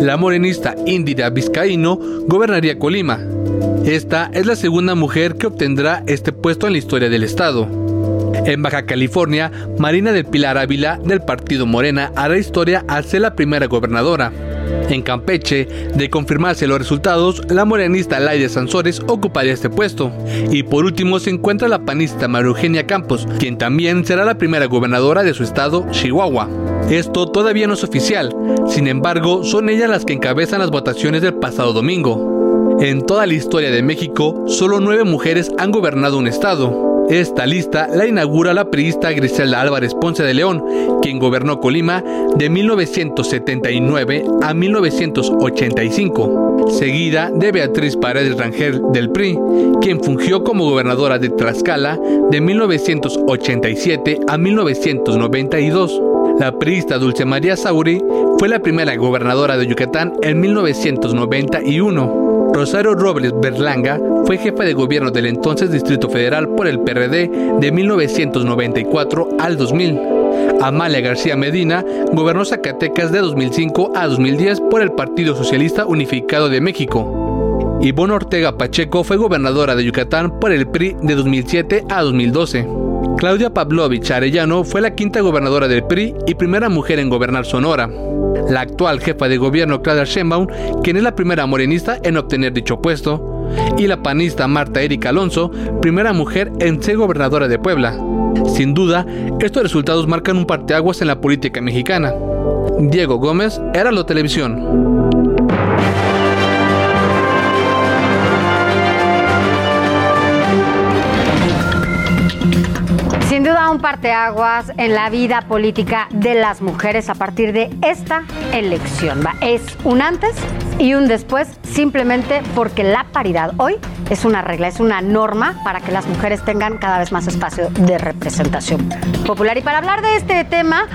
La morenista Indira Vizcaíno gobernaría Colima. Esta es la segunda mujer que obtendrá este puesto en la historia del estado. En Baja California, Marina del Pilar Ávila, del partido Morena, hará historia al ser la primera gobernadora. En Campeche, de confirmarse los resultados, la morenista Laide Sansores ocuparía este puesto. Y por último se encuentra la panista María Eugenia Campos, quien también será la primera gobernadora de su estado, Chihuahua. Esto todavía no es oficial, sin embargo, son ellas las que encabezan las votaciones del pasado domingo. En toda la historia de México, solo nueve mujeres han gobernado un estado. Esta lista la inaugura la priista Griselda Álvarez Ponce de León, quien gobernó Colima de 1979 a 1985, seguida de Beatriz Paredes Rangel del PRI, quien fungió como gobernadora de Tlaxcala de 1987 a 1992. La priista Dulce María Sauri fue la primera gobernadora de Yucatán en 1991. Rosario Robles Berlanga fue jefa de gobierno del entonces Distrito Federal por el PRD de 1994 al 2000. Amalia García Medina gobernó Zacatecas de 2005 a 2010 por el Partido Socialista Unificado de México. Ivonne Ortega Pacheco fue gobernadora de Yucatán por el PRI de 2007 a 2012. Claudia Pavlovich Arellano fue la quinta gobernadora del PRI y primera mujer en gobernar Sonora. La actual jefa de gobierno Claudia Sheinbaum, quien es la primera morenista en obtener dicho puesto, y la panista Marta Erika Alonso, primera mujer en ser gobernadora de Puebla. Sin duda, estos resultados marcan un parteaguas en la política mexicana. Diego Gómez, Heraldo Televisión. Parteaguas en la vida política de las mujeres a partir de esta elección. Es un antes y un después, simplemente porque la paridad hoy es una regla, es una norma para que las mujeres tengan cada vez más espacio de representación popular. Y para hablar de este tema,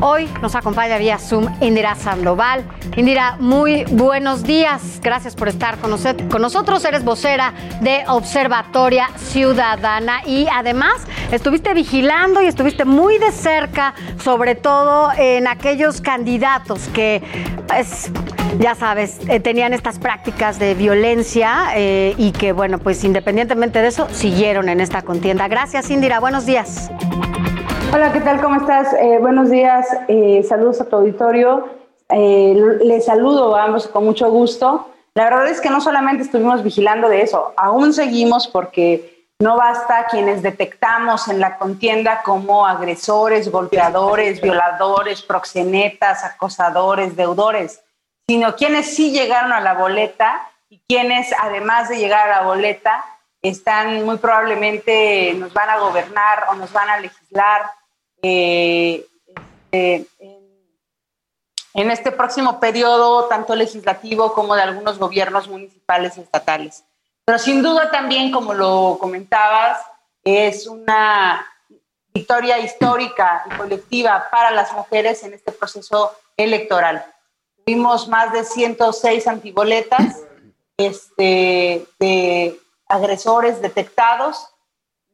hoy nos acompaña vía Zoom Indira Sandoval. Indira, muy buenos días. Gracias por estar con, nosotros. Eres vocera de Observatoria Ciudadana y además estuviste vigilando y estuviste muy de cerca, sobre todo en aquellos candidatos que, pues, ya sabes, eh, tenían estas prácticas de violencia eh, y que, bueno, pues independientemente de eso, siguieron en esta contienda. Gracias, Indira. Buenos días. Hola, ¿qué tal? ¿Cómo estás? Eh, buenos días. saludos a tu auditorio. les saludo a ambos con mucho gusto. La verdad es que no solamente estuvimos vigilando de eso, aún seguimos porque no basta quienes detectamos en la contienda como agresores, golpeadores, violadores, proxenetas, acosadores, deudores sino quienes sí llegaron a la boleta y quienes, además de llegar a la boleta, están muy probablemente nos van a gobernar o nos van a legislar eh, este, en, este próximo periodo, tanto legislativo como de algunos gobiernos municipales y estatales. Pero sin duda también, como lo comentabas, es una victoria histórica y colectiva para las mujeres en este proceso electoral. Tuvimos más de 106 antiboletas este, de agresores detectados,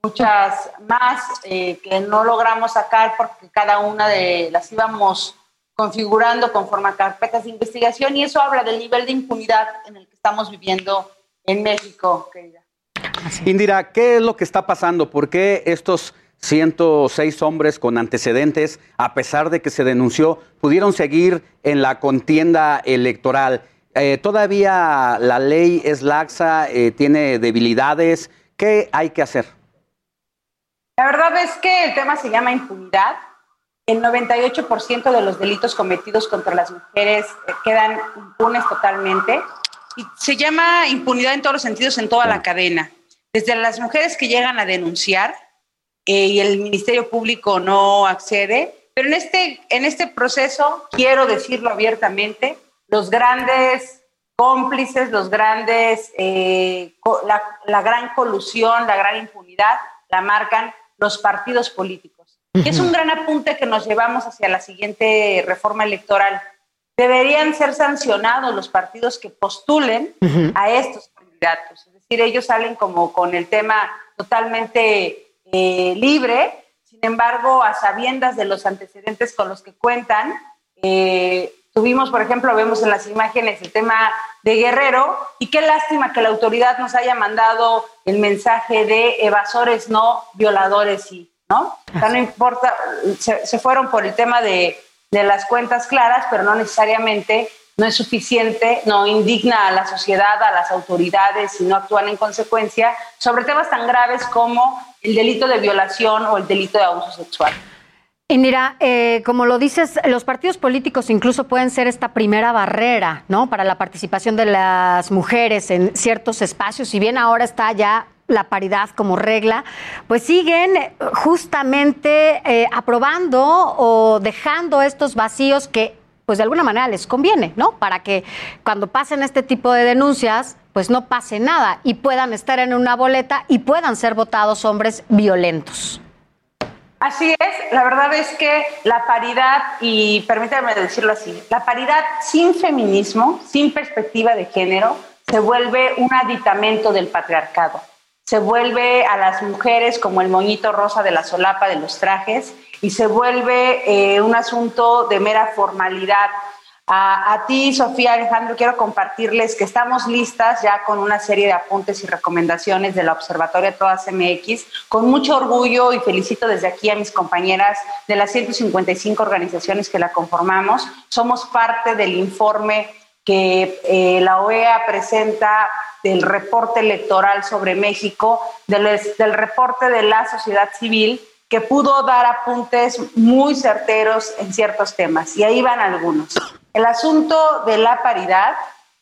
muchas más eh, que no logramos sacar porque cada una de las íbamos configurando conforme a carpetas de investigación y eso habla del nivel de impunidad en el que estamos viviendo en México, querida. Indira, ¿qué es lo que está pasando? ¿Por qué estos 106 hombres con antecedentes, a pesar de que se denunció, pudieron seguir en la contienda electoral. Eh, todavía la ley es laxa, eh, tiene debilidades. ¿Qué hay que hacer? La verdad es que el tema se llama impunidad. El 98% de los delitos cometidos contra las mujeres eh, quedan impunes totalmente. Y se llama impunidad en todos los sentidos, en toda la cadena. Desde las mujeres que llegan a denunciar, eh, y el Ministerio Público no accede. Pero en este, en este proceso, quiero decirlo abiertamente, los grandes cómplices, los grandes, eh, la, la, gran colusión, la gran impunidad, la marcan los partidos políticos. Y es un gran apunte que nos llevamos hacia la siguiente reforma electoral. Deberían ser sancionados los partidos que postulen a estos candidatos. Es decir, ellos salen como con el tema totalmente eh, libre, sin embargo, a sabiendas de los antecedentes con los que cuentan, eh, tuvimos, por ejemplo, vemos en las imágenes el tema de Guerrero, y qué lástima que la autoridad nos haya mandado el mensaje de evasores no, violadores sí, ¿no? no importa, se, se, fueron por el tema de, de las cuentas claras, pero no necesariamente no es suficiente, no indigna a la sociedad, a las autoridades y no actúan en consecuencia sobre temas tan graves como el delito de violación o el delito de abuso sexual. Y mira, eh, como lo dices, los partidos políticos incluso pueden ser esta primera barrera, ¿no? Para la participación de las mujeres en ciertos espacios. Si bien ahora está ya la paridad como regla, pues siguen justamente eh, aprobando o dejando estos vacíos que pues de alguna manera les conviene, ¿no? Para que cuando pasen este tipo de denuncias, pues no pase nada y puedan estar en una boleta y puedan ser votados hombres violentos. Así es, la verdad es que la paridad, y permítanme decirlo así, la paridad sin feminismo, sin perspectiva de género, se vuelve un aditamento del patriarcado. Se vuelve a las mujeres como el moñito rosa de la solapa de los trajes y se vuelve eh, un asunto de mera formalidad. A, ti, Sofía Alejandro, quiero compartirles que estamos listas ya con una serie de apuntes y recomendaciones de la Observatoria Todas MX. Con mucho orgullo y felicito desde aquí a mis compañeras de las 155 organizaciones que la conformamos. Somos parte del informe que eh, la OEA presenta del reporte electoral sobre México, del, del reporte de la sociedad civil que pudo dar apuntes muy certeros en ciertos temas, y ahí van algunos. El asunto de la paridad,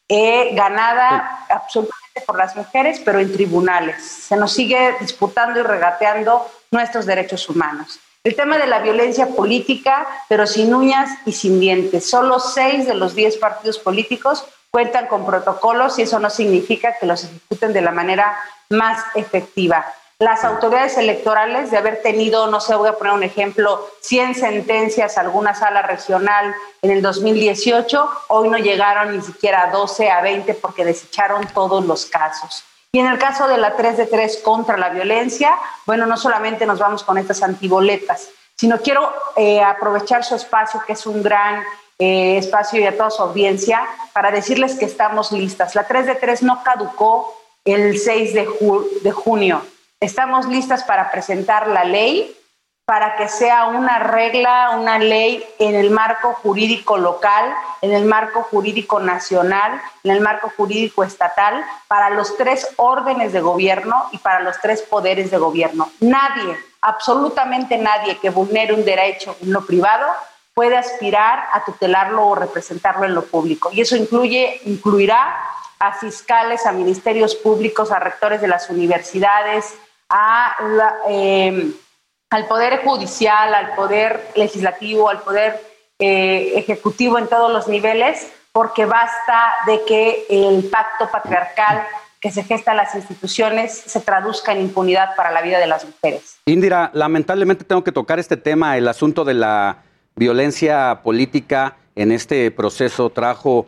eh, ganada absolutamente por las mujeres, pero en tribunales. Se nos sigue disputando y regateando nuestros derechos humanos. El tema de la violencia política, pero sin uñas y sin dientes. Solo seis de los diez partidos políticos cuentan con protocolos y eso no significa que los ejecuten de la manera más efectiva. Las autoridades electorales de haber tenido, no sé, voy a poner un ejemplo, 100 sentencias alguna sala regional en el 2018, hoy no llegaron ni siquiera a 12, a 20 porque desecharon todos los casos. Y en el caso de la 3 de 3 contra la violencia, bueno, no solamente nos vamos con estas antiboletas, sino quiero eh, aprovechar su espacio, que es un gran eh, espacio y a toda su audiencia, para decirles que estamos listas. La 3 de 3 no caducó el 6 de, de junio. Estamos listas para presentar la ley para que sea una regla, una ley en el marco jurídico local, en el marco jurídico nacional, en el marco jurídico estatal, para los tres órdenes de gobierno y para los tres poderes de gobierno. Nadie, absolutamente nadie que vulnere un derecho en lo privado puede aspirar a tutelarlo o representarlo en lo público. Y eso incluye, incluirá a fiscales, a ministerios públicos, a rectores de las universidades, eh, al poder judicial, al poder legislativo, al poder eh, ejecutivo en todos los niveles, porque basta de que el pacto patriarcal que se gesta en las instituciones se traduzca en impunidad para la vida de las mujeres. Indira, lamentablemente tengo que tocar este tema, el asunto de la violencia política en este proceso trajo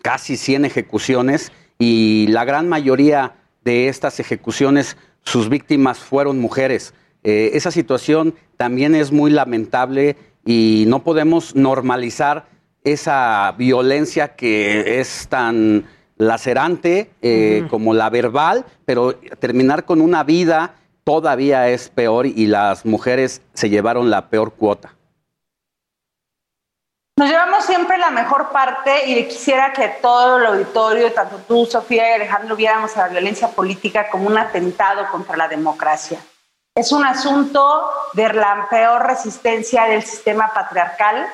casi 100 ejecuciones y la gran mayoría de estas ejecuciones, sus víctimas fueron mujeres. Eh, esa situación también es muy lamentable y no podemos normalizar esa violencia que es tan lacerante eh, como la verbal, pero terminar con una vida todavía es peor y las mujeres se llevaron la peor cuota. Nos llevamos siempre la mejor parte y quisiera que todo el auditorio, tanto tú, Sofía y Alejandro, viéramos a la violencia política como un atentado contra la democracia. Es un asunto de la peor resistencia del sistema patriarcal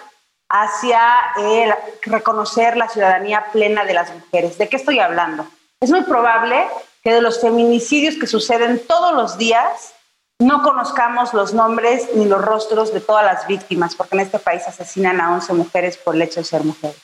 hacia el reconocer la ciudadanía plena de las mujeres. ¿De qué estoy hablando? Es muy probable que de los feminicidios que suceden todos los días no conozcamos los nombres ni los rostros de todas las víctimas, porque en este país asesinan a 11 mujeres por el hecho de ser mujeres.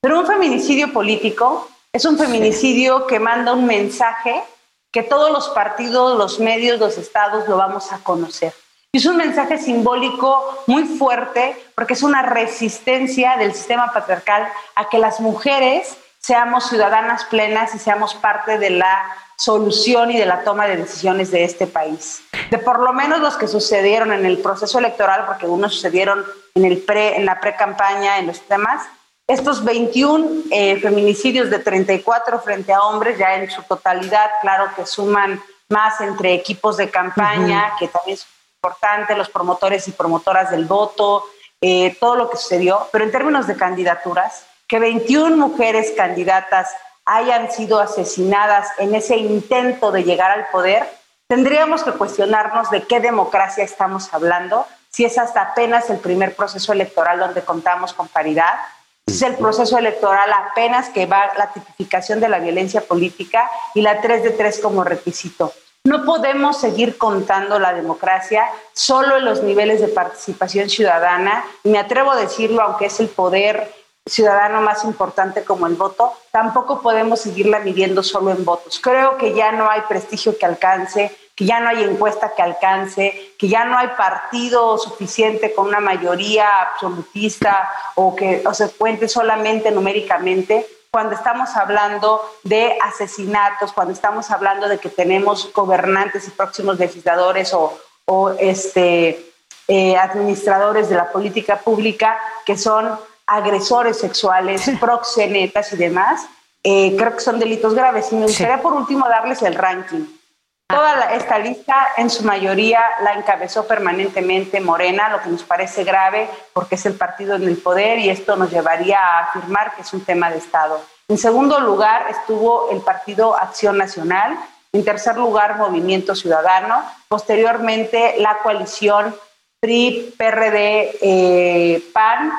Pero un feminicidio político es un feminicidio que manda un mensaje que todos los partidos, los medios, los estados lo vamos a conocer. Y es un mensaje simbólico muy fuerte porque es una resistencia del sistema patriarcal a que las mujeres seamos ciudadanas plenas y seamos parte de la solución y de la toma de decisiones de este país. De por lo menos los que sucedieron en el proceso electoral, porque unos sucedieron en, el pre, en la pre-campaña, en los temas, estos 21 eh, feminicidios de 34 frente a hombres, ya en su totalidad, claro que suman más entre equipos de campaña, que también es importante, los promotores y promotoras del voto, eh, todo lo que sucedió, pero en términos de candidaturas, que 21 mujeres candidatas hayan sido asesinadas en ese intento de llegar al poder, tendríamos que cuestionarnos de qué democracia estamos hablando, si es hasta apenas el primer proceso electoral donde contamos con paridad, es el proceso electoral apenas que va la tipificación de la violencia política y la 3 de 3 como requisito. No podemos seguir contando la democracia solo en los niveles de participación ciudadana. Me atrevo a decirlo, aunque es el poder ciudadano más importante como el voto, tampoco podemos seguirla midiendo solo en votos. Creo que ya no hay prestigio que alcance que ya no hay encuesta que alcance, que ya no hay partido suficiente con una mayoría absolutista o que se cuente solamente numéricamente, cuando estamos hablando de asesinatos, cuando estamos hablando de que tenemos gobernantes y próximos legisladores o, este, eh, administradores de la política pública que son agresores sexuales, proxenetas y demás, eh, creo que son delitos graves. Y me gustaría por último darles el ranking. Toda esta lista, en su mayoría, la encabezó permanentemente Morena, lo que nos parece grave porque es el partido en el poder y esto nos llevaría a afirmar que es un tema de Estado. En segundo lugar estuvo el Partido Acción Nacional, en tercer lugar Movimiento Ciudadano, posteriormente la coalición PRI, PRD, eh, PAN,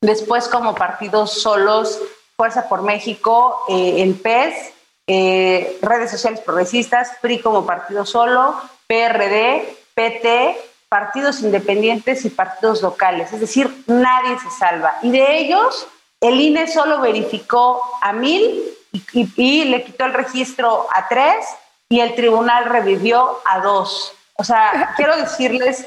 después como partidos solos Fuerza por México, eh, el PES, eh, redes sociales progresistas, PRI como partido solo, PRD, PT, partidos independientes y partidos locales, es decir, nadie se salva. Y de ellos, el INE solo verificó a mil y, le quitó el registro a tres y el tribunal revivió a dos. O sea, quiero decirles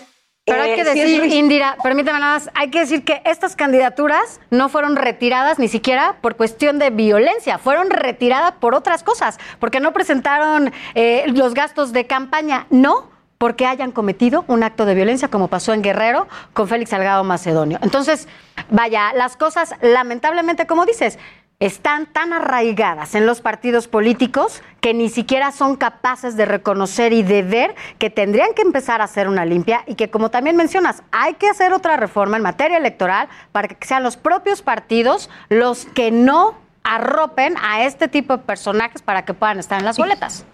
pero hay que eh, decir, Indira, permítame nada más, hay que decir que estas candidaturas no fueron retiradas ni siquiera por cuestión de violencia, fueron retiradas por otras cosas, porque no presentaron eh, los gastos de campaña, no porque hayan cometido un acto de violencia como pasó en Guerrero con Félix Salgado Macedonio. Entonces, vaya, las cosas lamentablemente, como dices, están tan arraigadas en los partidos políticos que ni siquiera son capaces de reconocer y de ver que tendrían que empezar a hacer una limpia y que, como también mencionas, hay que hacer otra reforma en materia electoral para que sean los propios partidos los que no arropen a este tipo de personajes para que puedan estar en las boletas.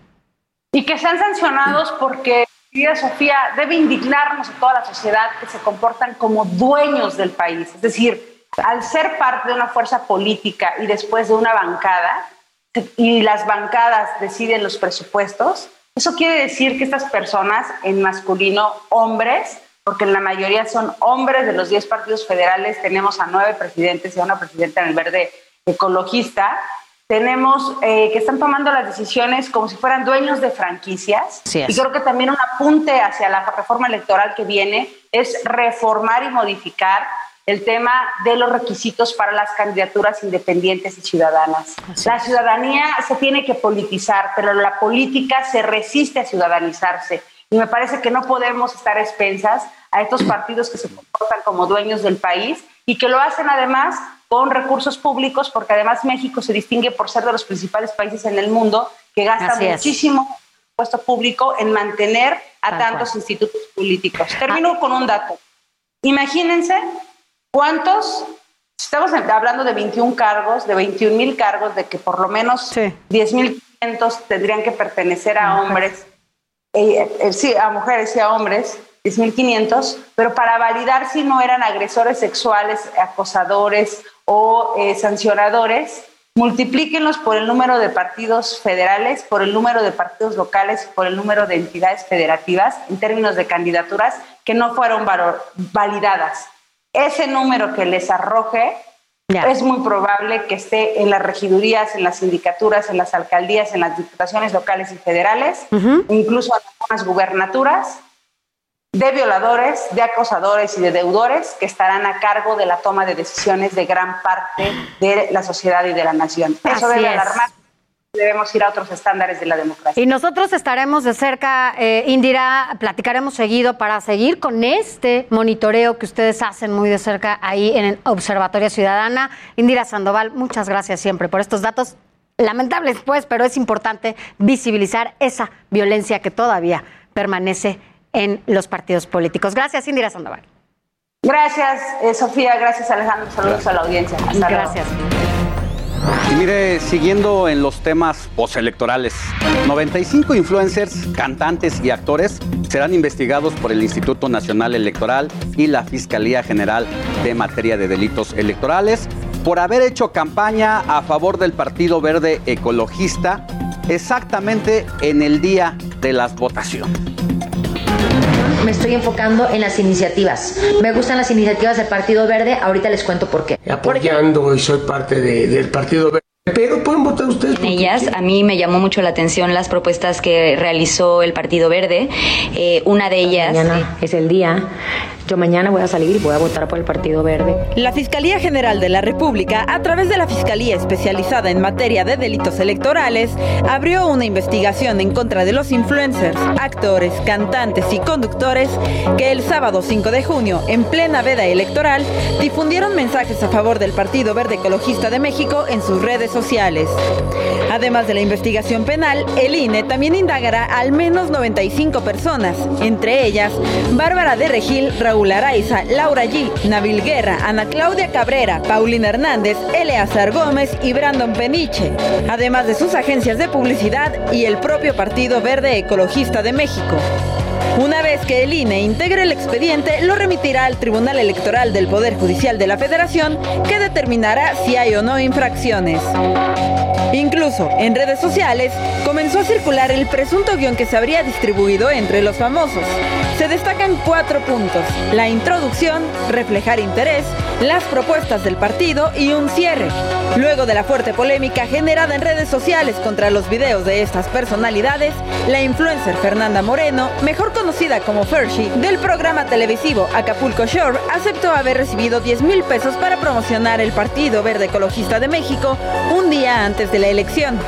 Y que sean sancionados porque querida Sofía, debe indignarnos a toda la sociedad que se comportan como dueños del país. Es decir, al ser parte de una fuerza política y después de una bancada, y las bancadas deciden los presupuestos, eso quiere decir que estas personas, en masculino, hombres, porque en la mayoría son hombres de los 10 partidos federales, tenemos a nueve presidentes y a una presidenta en el verde ecologista, tenemos eh, que están tomando las decisiones como si fueran dueños de franquicias. y creo que también un apunte hacia la reforma electoral que viene es reformar y modificar el tema de los requisitos para las candidaturas independientes y ciudadanas. La ciudadanía se tiene que politizar, pero la política se resiste a ciudadanizarse. Y me parece que no podemos estar expensas a estos partidos que se comportan como dueños del país y que lo hacen además con recursos públicos, porque además México se distingue por ser de los principales países en el mundo que gasta muchísimo puesto público en mantener a tantos institutos políticos. Termino ah. con un dato. Imagínense cuántos, estamos hablando de 21 cargos, de 21 mil cargos, de que por lo menos sí. 10 mil tendrían que pertenecer a hombres, eh, eh, sí, a mujeres y a hombres, 10.500, pero para validar si no eran agresores sexuales, acosadores o eh, sancionadores, multiplíquenlos por el número de partidos federales, por el número de partidos locales, por el número de entidades federativas en términos de candidaturas que no fueron validadas. Ese número que les arroje es muy probable que esté en las regidurías, en las sindicaturas, en las alcaldías, en las diputaciones locales y federales, incluso en algunas gubernaturas de violadores, de acosadores y de deudores que estarán a cargo de la toma de decisiones de gran parte de la sociedad y de la nación. Eso debe alarmar debemos ir a otros estándares de la democracia. Y nosotros estaremos de cerca, eh, Indira, platicaremos seguido para seguir con este monitoreo que ustedes hacen muy de cerca ahí en el Observatorio Ciudadana. Indira Sandoval, muchas gracias siempre por estos datos. Lamentables, pues, pero es importante visibilizar esa violencia que todavía permanece en los partidos políticos. Gracias, Indira Sandoval. Gracias, eh, Sofía. Gracias, Alejandro. Saludos a la audiencia. gracias. Mire, siguiendo en los temas postelectorales, 95 influencers, cantantes y actores serán investigados por el Instituto Nacional Electoral y la Fiscalía General de Materia de Delitos Electorales por haber hecho campaña a favor del Partido Verde Ecologista exactamente en el día de las votaciones me estoy enfocando en las iniciativas. Me gustan las iniciativas del Partido Verde, ahorita les cuento por qué. Apoyando y soy parte del Partido Verde. Pero pueden votar ustedes. En ellas, a mí me llamó mucho la atención las propuestas que realizó el Partido Verde. Eh, una de ellas. Mañana es el día yo mañana voy a salir y voy a votar por el Partido Verde. La Fiscalía General de la República, a través de la Fiscalía Especializada en Materia de Delitos Electorales, abrió una investigación en contra de los influencers, actores, cantantes y conductores que el sábado 5 de junio, en plena veda electoral, difundieron mensajes a favor del Partido Verde Ecologista de México en sus redes sociales. Además de la investigación penal, el INE también indagará al menos 95 personas, entre ellas Bárbara de Regil, Raúl Araiza, Laura G., Nabil Guerra, Ana Claudia Cabrera, Paulina Hernández, Eleazar Gómez y Brandon Peniche, además de sus agencias de publicidad y el propio Partido Verde Ecologista de México. Una vez que el INE integre el expediente, lo remitirá al Tribunal Electoral del Poder Judicial de la Federación, que determinará si hay o no infracciones. Incluso en redes sociales comenzó a circular el presunto guion que se habría distribuido entre los famosos. Se destacan cuatro puntos, la introducción, reflejar interés, las propuestas del partido y un cierre. Luego de la fuerte polémica generada en redes sociales contra los videos de estas personalidades, la influencer Fernanda Moreno, mejor conocida como Fershi, del programa televisivo Acapulco Shore, aceptó haber recibido 10 mil pesos para promocionar el Partido Verde Ecologista de México un día antes de la elección.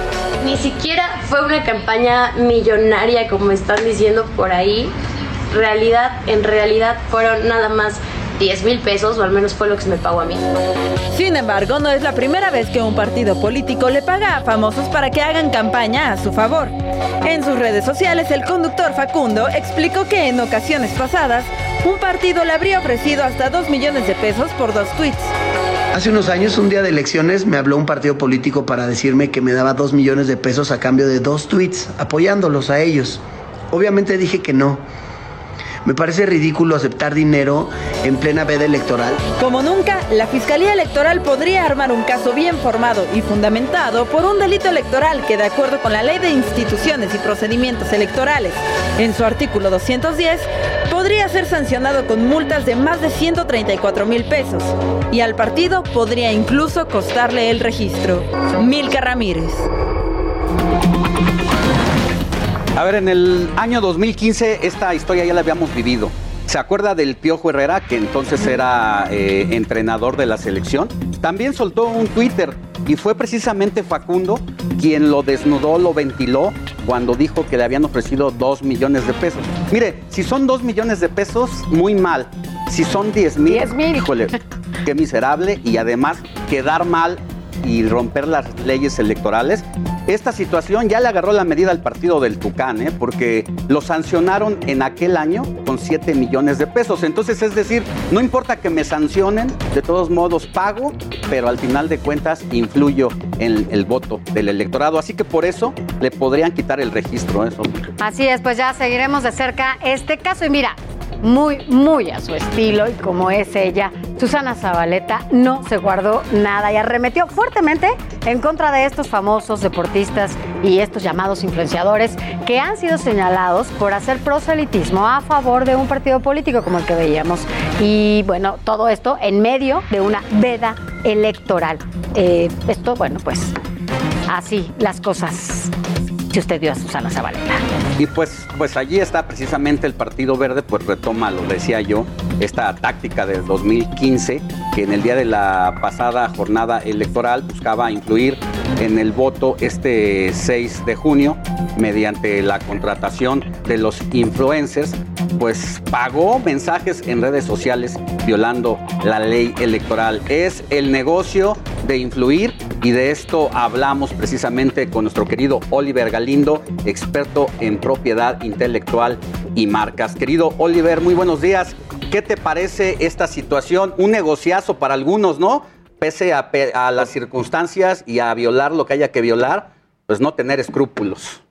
Ni siquiera fue una campaña millonaria como están diciendo por ahí. Realidad, en realidad fueron nada más 10 mil pesos, o al menos fue lo que se me pagó a mí. Sin embargo, no es la primera vez que un partido político le paga a famosos para que hagan campaña a su favor. En sus redes sociales, el conductor Facundo explicó que en ocasiones pasadas, un partido le habría ofrecido hasta 2 millones de pesos por dos tweets. Hace unos años, un día de elecciones, me habló un partido político para decirme que me daba 2 millones de pesos a cambio de dos tweets, apoyándolos a ellos. Obviamente dije que no. Me parece ridículo aceptar dinero en plena veda electoral. Como nunca, la Fiscalía Electoral podría armar un caso bien formado y fundamentado por un delito electoral que, de acuerdo con la Ley de Instituciones y Procedimientos Electorales, en su artículo 210, podría ser sancionado con multas de más de 134 mil pesos y al partido podría incluso costarle el registro. Milka Ramírez. A ver, en el año 2015 esta historia ya la habíamos vivido. ¿Se acuerda del Piojo Herrera, que entonces era eh, entrenador de la selección? También soltó un Twitter y fue precisamente Facundo quien lo desnudó, lo ventiló cuando dijo que le habían ofrecido dos millones de pesos. Mire, si son dos millones de pesos, muy mal. Si son diez mil, híjole, qué miserable y además quedar mal y romper las leyes electorales. Esta situación ya le agarró la medida al partido del Tucán, ¿eh? porque lo sancionaron en aquel año con 7 millones de pesos. Entonces, es decir, no importa que me sancionen, de todos modos pago, pero al final de cuentas influyo en el voto del electorado. Así que por eso le podrían quitar el registro. Eso. Así es, pues ya seguiremos de cerca este caso. Y mira, muy, muy a su estilo y como es ella, Susana Zabaleta no se guardó nada y arremetió fuertemente en contra de estos famosos deportistas y estos llamados influenciadores que han sido señalados por hacer proselitismo a favor de un partido político como el que veíamos. Y bueno, todo esto en medio de una veda electoral. Eh, esto, bueno, pues así las cosas usted dio a Susana Zabaleta. Y pues, pues allí está precisamente el Partido Verde, pues retoma, lo decía yo, esta táctica del 2015, que en el día de la pasada jornada electoral buscaba influir en el voto este 6 de junio mediante la contratación de los influencers, pues pagó mensajes en redes sociales violando la ley electoral. Es el negocio de influir y de esto hablamos precisamente con nuestro querido Oliver Galindo, experto en propiedad intelectual y marcas. Querido Oliver, muy buenos días. ¿Qué te parece esta situación? Un negociazo para algunos, ¿no? Pese a, a las circunstancias y a violar lo que haya que violar, pues no tener escrúpulos.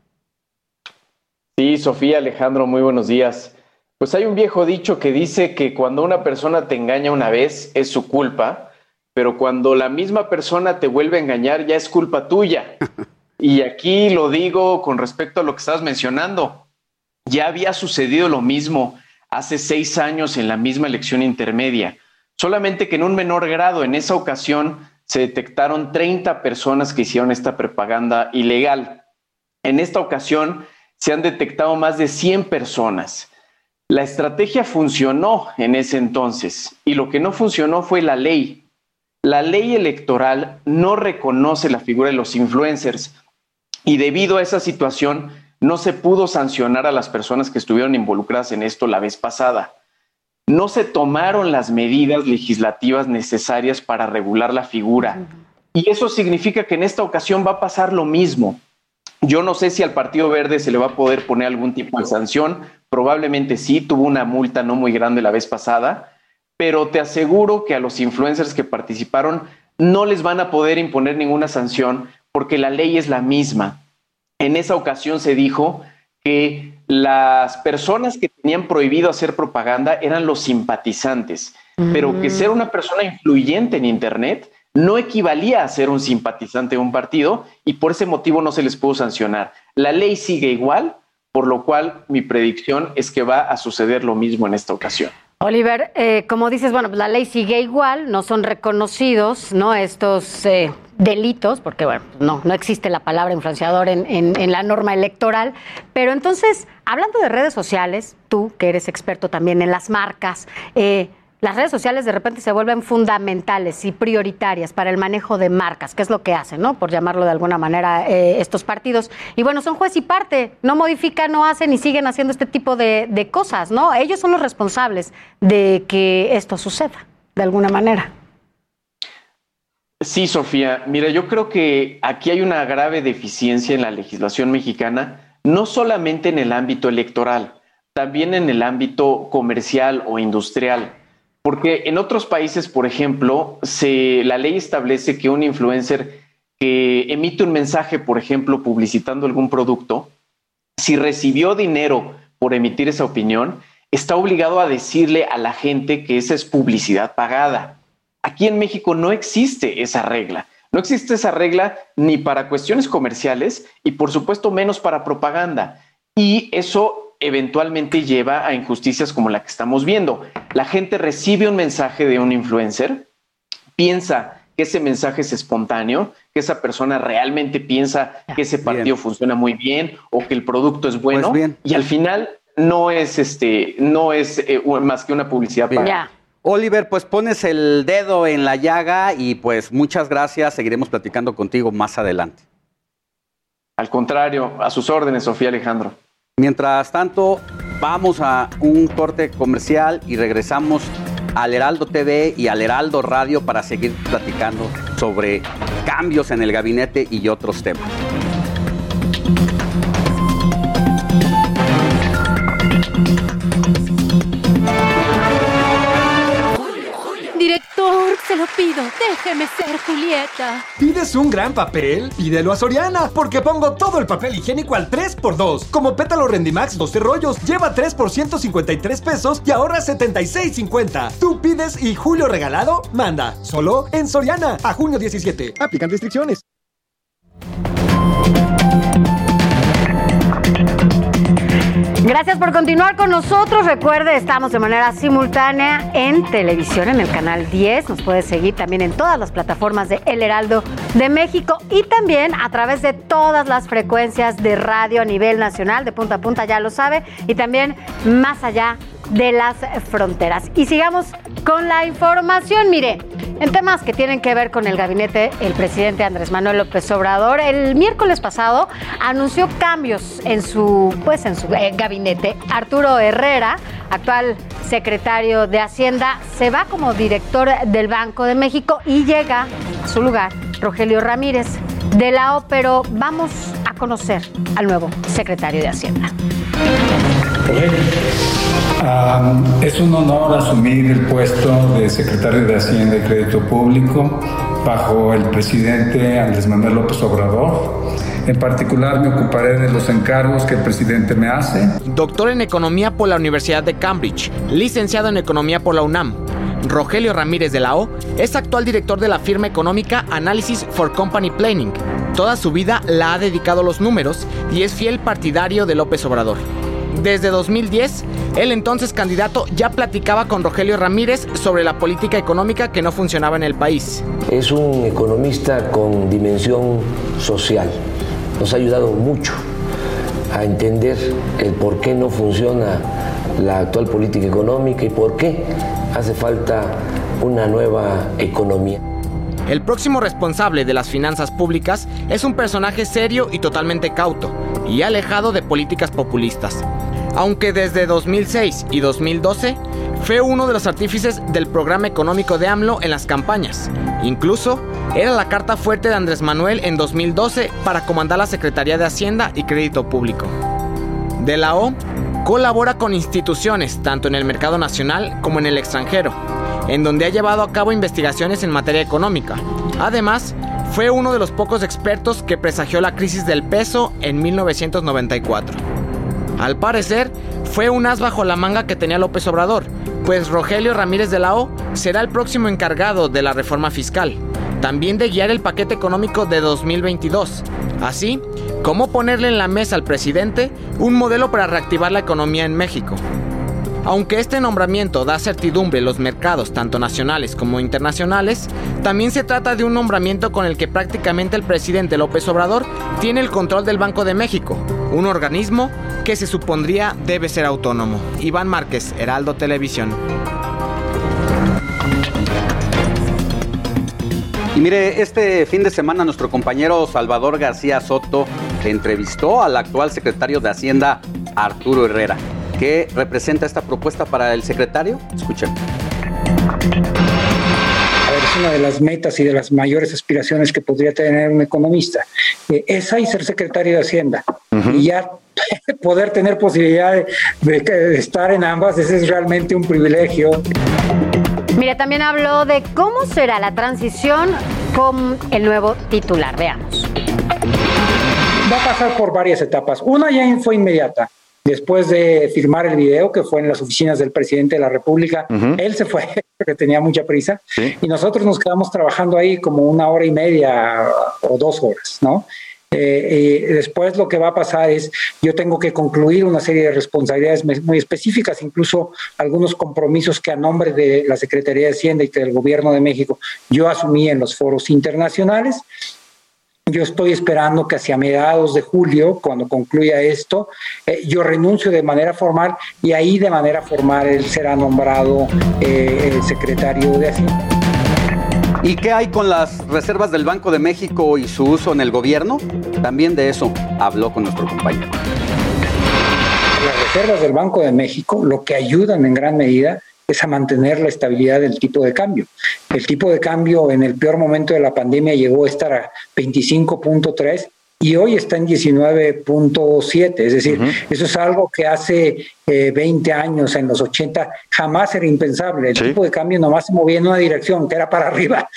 Sí, Sofía, Alejandro, muy buenos días. Pues hay un viejo dicho que dice que cuando una persona te engaña una vez es su culpa, pero cuando la misma persona te vuelve a engañar ya es culpa tuya. Y aquí lo digo con respecto a lo que estabas mencionando. Ya había sucedido lo mismo hace seis años en la misma elección intermedia, solamente que en un menor grado. En esa ocasión se detectaron 30 personas que hicieron esta propaganda ilegal. En esta ocasión se han detectado más de 100 personas. La estrategia funcionó en ese entonces y lo que no funcionó fue la ley. La ley electoral no reconoce la figura de los influencers y debido a esa situación no se pudo sancionar a las personas que estuvieron involucradas en esto la vez pasada. No se tomaron las medidas legislativas necesarias para regular la figura. Y eso significa que en esta ocasión va a pasar lo mismo. Yo no sé si al Partido Verde se le va a poder poner algún tipo de sanción. Probablemente sí, tuvo una multa no muy grande la vez pasada, pero te aseguro que a los influencers que participaron no les van a poder imponer ninguna sanción porque la ley es la misma. En esa ocasión se dijo que las personas que tenían prohibido hacer propaganda eran los simpatizantes, pero que ser una persona influyente en Internet no equivalía a ser un simpatizante de un partido y por ese motivo no se les pudo sancionar. La ley sigue igual, por lo cual mi predicción es que va a suceder lo mismo en esta ocasión. Oliver, eh, como dices, bueno, pues la ley sigue igual, no son reconocidos, ¿no? Estos eh, delitos, porque bueno, no, no existe la palabra influenciador en, en, en, la norma electoral. Pero entonces, hablando de redes sociales, tú que eres experto también en las marcas, eh, las redes sociales de repente se vuelven fundamentales y prioritarias para el manejo de marcas, que es lo que hacen, ¿no? Por llamarlo de alguna manera eh, estos partidos. Y bueno, son juez y parte, no modifican, no hacen y siguen haciendo este tipo de, de cosas, ¿no? Ellos son los responsables de que esto suceda, de alguna manera. Sí, Sofía. Mira, yo creo que aquí hay una grave deficiencia en la legislación mexicana, no solamente en el ámbito electoral, también en el ámbito comercial o industrial. Porque en otros países, por ejemplo, se, la ley establece que un influencer que emite un mensaje, por ejemplo, publicitando algún producto, si recibió dinero por emitir esa opinión, está obligado a decirle a la gente que esa es publicidad pagada. Aquí en México no existe esa regla. No existe esa regla ni para cuestiones comerciales y por supuesto menos para propaganda. Y eso eventualmente lleva a injusticias como la que estamos viendo. La gente recibe un mensaje de un influencer, piensa que ese mensaje es espontáneo, que esa persona realmente piensa que ese partido bien. funciona muy bien o que el producto es bueno pues y al final no es este no es eh, más que una publicidad para. Oliver, pues pones el dedo en la llaga y pues muchas gracias. Seguiremos platicando contigo más adelante. Al contrario, a sus órdenes, Sofía Alejandro. Mientras tanto, vamos a un corte comercial y regresamos al Heraldo TV y al Heraldo Radio para seguir platicando sobre cambios en el gabinete y otros temas. Se lo pido, déjeme ser Julieta. ¿Pides un gran papel? Pídelo a Soriana, porque pongo todo el papel higiénico al 3x2. Como pétalo Rendimax 12 rollos, lleva 3 por 153 pesos y ahorra 76.50. Tú pides y Julio regalado, manda. Solo en Soriana, a junio 17. Aplican restricciones. Gracias por continuar con nosotros. Recuerde, estamos de manera simultánea en televisión en el canal 10. Nos puede seguir también en todas las plataformas de El Heraldo de México y también a través de todas las frecuencias de radio a nivel nacional, de punta a punta, ya lo sabe, y también más allá de las fronteras. Y sigamos con la información. Mire, en temas que tienen que ver con el gabinete, el presidente Andrés Manuel López Obrador el miércoles pasado anunció cambios en su, pues, en su eh, gabinete. Arturo Herrera, actual secretario de Hacienda, se va como director del Banco de México y llega a su lugar Rogelio Ramírez de la O, pero vamos a conocer al nuevo secretario de Hacienda. Um, es un honor asumir el puesto de secretario de Hacienda y Crédito Público bajo el presidente Andrés Manuel López Obrador. En particular me ocuparé de los encargos que el presidente me hace. Doctor en Economía por la Universidad de Cambridge, licenciado en Economía por la UNAM. Rogelio Ramírez de la O es actual director de la firma económica Analysis for Company Planning. Toda su vida la ha dedicado a los números y es fiel partidario de López Obrador. Desde 2010, el entonces candidato ya platicaba con Rogelio Ramírez sobre la política económica que no funcionaba en el país. Es un economista con dimensión social. Nos ha ayudado mucho a entender el por qué no funciona la actual política económica y por qué hace falta una nueva economía. El próximo responsable de las finanzas públicas es un personaje serio y totalmente cauto, y alejado de políticas populistas. Aunque desde 2006 y 2012 fue uno de los artífices del programa económico de AMLO en las campañas. Incluso era la carta fuerte de Andrés Manuel en 2012 para comandar la Secretaría de Hacienda y Crédito Público. De la O colabora con instituciones tanto en el mercado nacional como en el extranjero, en donde ha llevado a cabo investigaciones en materia económica. Además, fue uno de los pocos expertos que presagió la crisis del peso en 1994. Al parecer, fue un as bajo la manga que tenía López Obrador, pues Rogelio Ramírez de la O será el próximo encargado de la reforma fiscal, también de guiar el paquete económico de 2022. Así, como ponerle en la mesa al presidente un modelo para reactivar la economía en México. Aunque este nombramiento da certidumbre en los mercados tanto nacionales como internacionales, también se trata de un nombramiento con el que prácticamente el presidente López Obrador tiene el control del Banco de México, un organismo que se supondría debe ser autónomo. Iván Márquez, Heraldo Televisión. Y mire, este fin de semana nuestro compañero Salvador García Soto entrevistó al actual secretario de Hacienda, Arturo Herrera. ¿Qué representa esta propuesta para el secretario? Escuchen. A ver, es una de las metas y de las mayores aspiraciones que podría tener un economista. Eh, esa y ser secretario de Hacienda. Y ya poder tener posibilidad de, de estar en ambas, ese es realmente un privilegio. Mire, también habló de cómo será la transición con el nuevo titular. Veamos. Va a pasar por varias etapas. Una ya fue inmediata después de firmar el video que fue en las oficinas del presidente de la República. Él se fue porque tenía mucha prisa y nosotros nos quedamos trabajando ahí como una hora y media o dos horas, ¿no? Eh, después lo que va a pasar es, yo tengo que concluir una serie de responsabilidades muy específicas, incluso algunos compromisos que a nombre de la Secretaría de Hacienda y del Gobierno de México yo asumí en los foros internacionales. Yo estoy esperando que hacia mediados de julio, cuando concluya esto, eh, yo renuncio de manera formal y ahí de manera formal él será nombrado eh, secretario de Hacienda. ¿Y qué hay con las reservas del Banco de México y su uso en el gobierno? También de eso habló con nuestro compañero. Las reservas del Banco de México lo que ayudan en gran medida es a mantener la estabilidad del tipo de cambio. El tipo de cambio en el peor momento de la pandemia llegó a estar a 25.3 y hoy está en 19.7, es decir, eso es algo que hace 20 eh, años, en los 80, jamás era impensable. El tipo de cambio nomás se movía en una dirección, que era para arriba,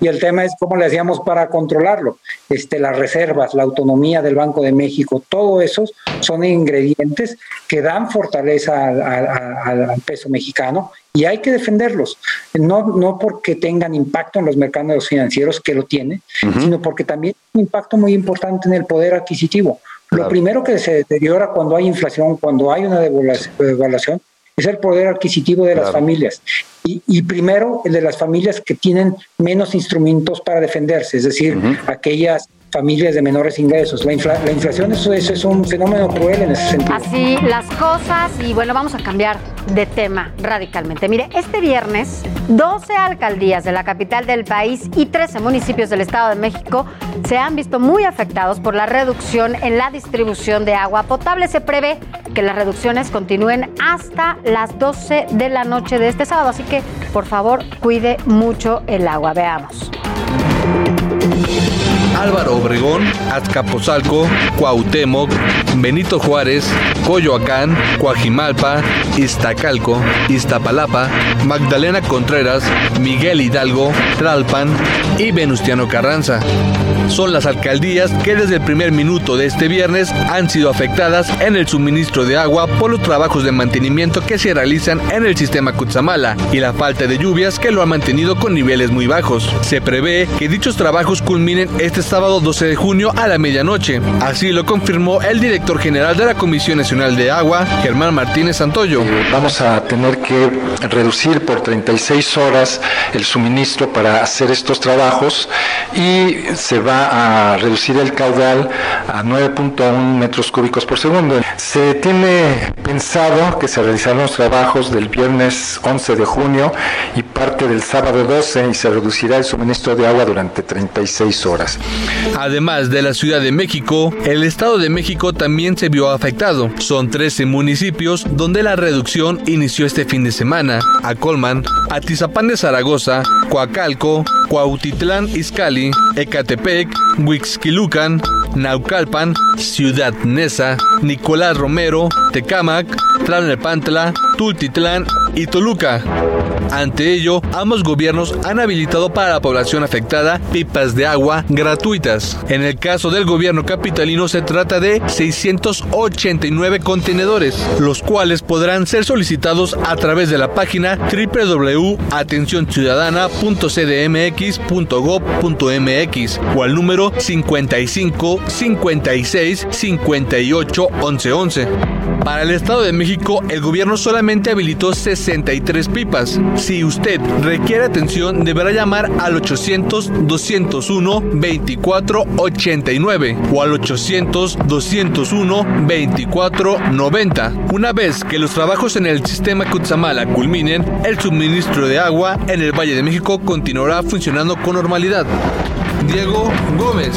y, el tema es cómo le hacíamos para controlarlo. Este, las reservas, la autonomía del Banco de México, todo eso son ingredientes que dan fortaleza al peso mexicano y hay que defenderlos, no, no porque tengan impacto en los mercados financieros, que lo tiene, sino porque también tiene un impacto muy importante en el poder adquisitivo. Lo primero que se deteriora cuando hay inflación, cuando hay una devaluación, es el poder adquisitivo de las familias. Y, primero el de las familias que tienen menos instrumentos para defenderse, es decir, aquellas familias de menores ingresos. La, la inflación eso, es un fenómeno cruel en ese sentido. Así las cosas y bueno, vamos a cambiar de tema radicalmente. Mire, este viernes 12 alcaldías de la capital del país y 13 municipios del Estado de México se han visto muy afectados por la reducción en la distribución de agua potable. Se prevé que las reducciones continúen hasta las 12 de la noche de este sábado, así que por favor cuide mucho el agua. Veamos. Álvaro Obregón, Azcapotzalco, Cuauhtémoc, Benito Juárez, Coyoacán, Coajimalpa, Iztacalco, Iztapalapa, Magdalena Contreras, Miguel Hidalgo, Tlalpan y Venustiano Carranza. Son las alcaldías que desde el primer minuto de este viernes han sido afectadas en el suministro de agua por los trabajos de mantenimiento que se realizan en el sistema Cutzamala y la falta de lluvias que lo ha mantenido con niveles muy bajos. Se prevé que dichos trabajos culminen este sábado 12 de junio a la medianoche. Así lo confirmó el director general de la Comisión Nacional de Agua, Germán Martínez Santoyo. Eh, vamos a tener que reducir por 36 horas el suministro para hacer estos trabajos y se va a reducir el caudal a 9.1 metros cúbicos por segundo. Se tiene pensado que se realizarán los trabajos del viernes 11 de junio y parte del sábado 12 y se reducirá el suministro de agua durante 36 horas. Además de la Ciudad de México, el Estado de México también se vio afectado. Son 13 municipios donde la reducción inició este fin de semana. A Colman, Atizapán de Zaragoza, Coacalco, Cuautitlán Izcalli, Ecatepec, Huixquilucan, Naucalpan, Ciudad Neza, Nicolás Romero, Tecámac, Tlalnepantla, Tultitlán y Toluca. Ante ello, ambos gobiernos han habilitado para la población afectada pipas de agua gratuitas. En el caso del gobierno capitalino se trata de 689 contenedores, los cuales podrán ser solicitados a través de la página www.atenciociudadana.cdmx.gov.mx o al número 55 56 58 11 11. Para el Estado de México, el gobierno solamente habilitó 63 pipas. Si usted requiere atención, deberá llamar al 800-201-2489 o al 800-201-2490. Una vez que los trabajos en el sistema Cutzamala culminen, el suministro de agua en el Valle de México continuará funcionando con normalidad. Diego Gómez.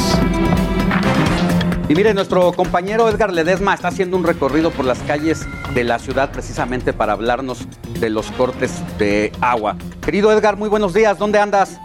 Y mire, nuestro compañero Edgar Ledesma está haciendo un recorrido por las calles de la ciudad precisamente para hablarnos de los cortes de agua. Querido Edgar, muy buenos días. ¿Dónde andas?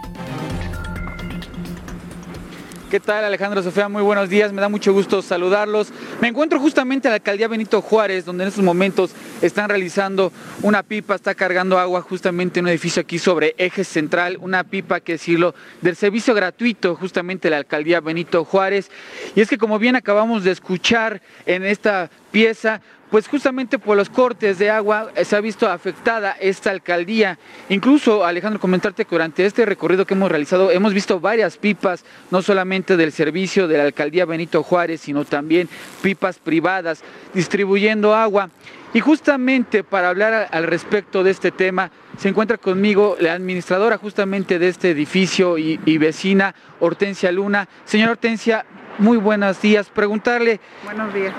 ¿Qué tal Alejandro Sofía? Muy buenos días, me da mucho gusto saludarlos. Me encuentro justamente en la alcaldía Benito Juárez, donde en estos momentos están realizando una pipa, está cargando agua justamente en un edificio aquí sobre eje central, una pipa que decirlo del servicio gratuito justamente de la alcaldía Benito Juárez. Y es que como bien acabamos de escuchar en esta pieza, pues justamente por los cortes de agua se ha visto afectada esta alcaldía. Incluso, Alejandro, comentarte que durante este recorrido que hemos realizado hemos visto varias pipas, no solamente del servicio de la alcaldía Benito Juárez, sino también pipas privadas distribuyendo agua. Y justamente para hablar al respecto de este tema, se encuentra conmigo la administradora justamente de este edificio y, y vecina, Hortensia Luna. Señora Hortensia, muy buenos días. Preguntarle... Buenos días.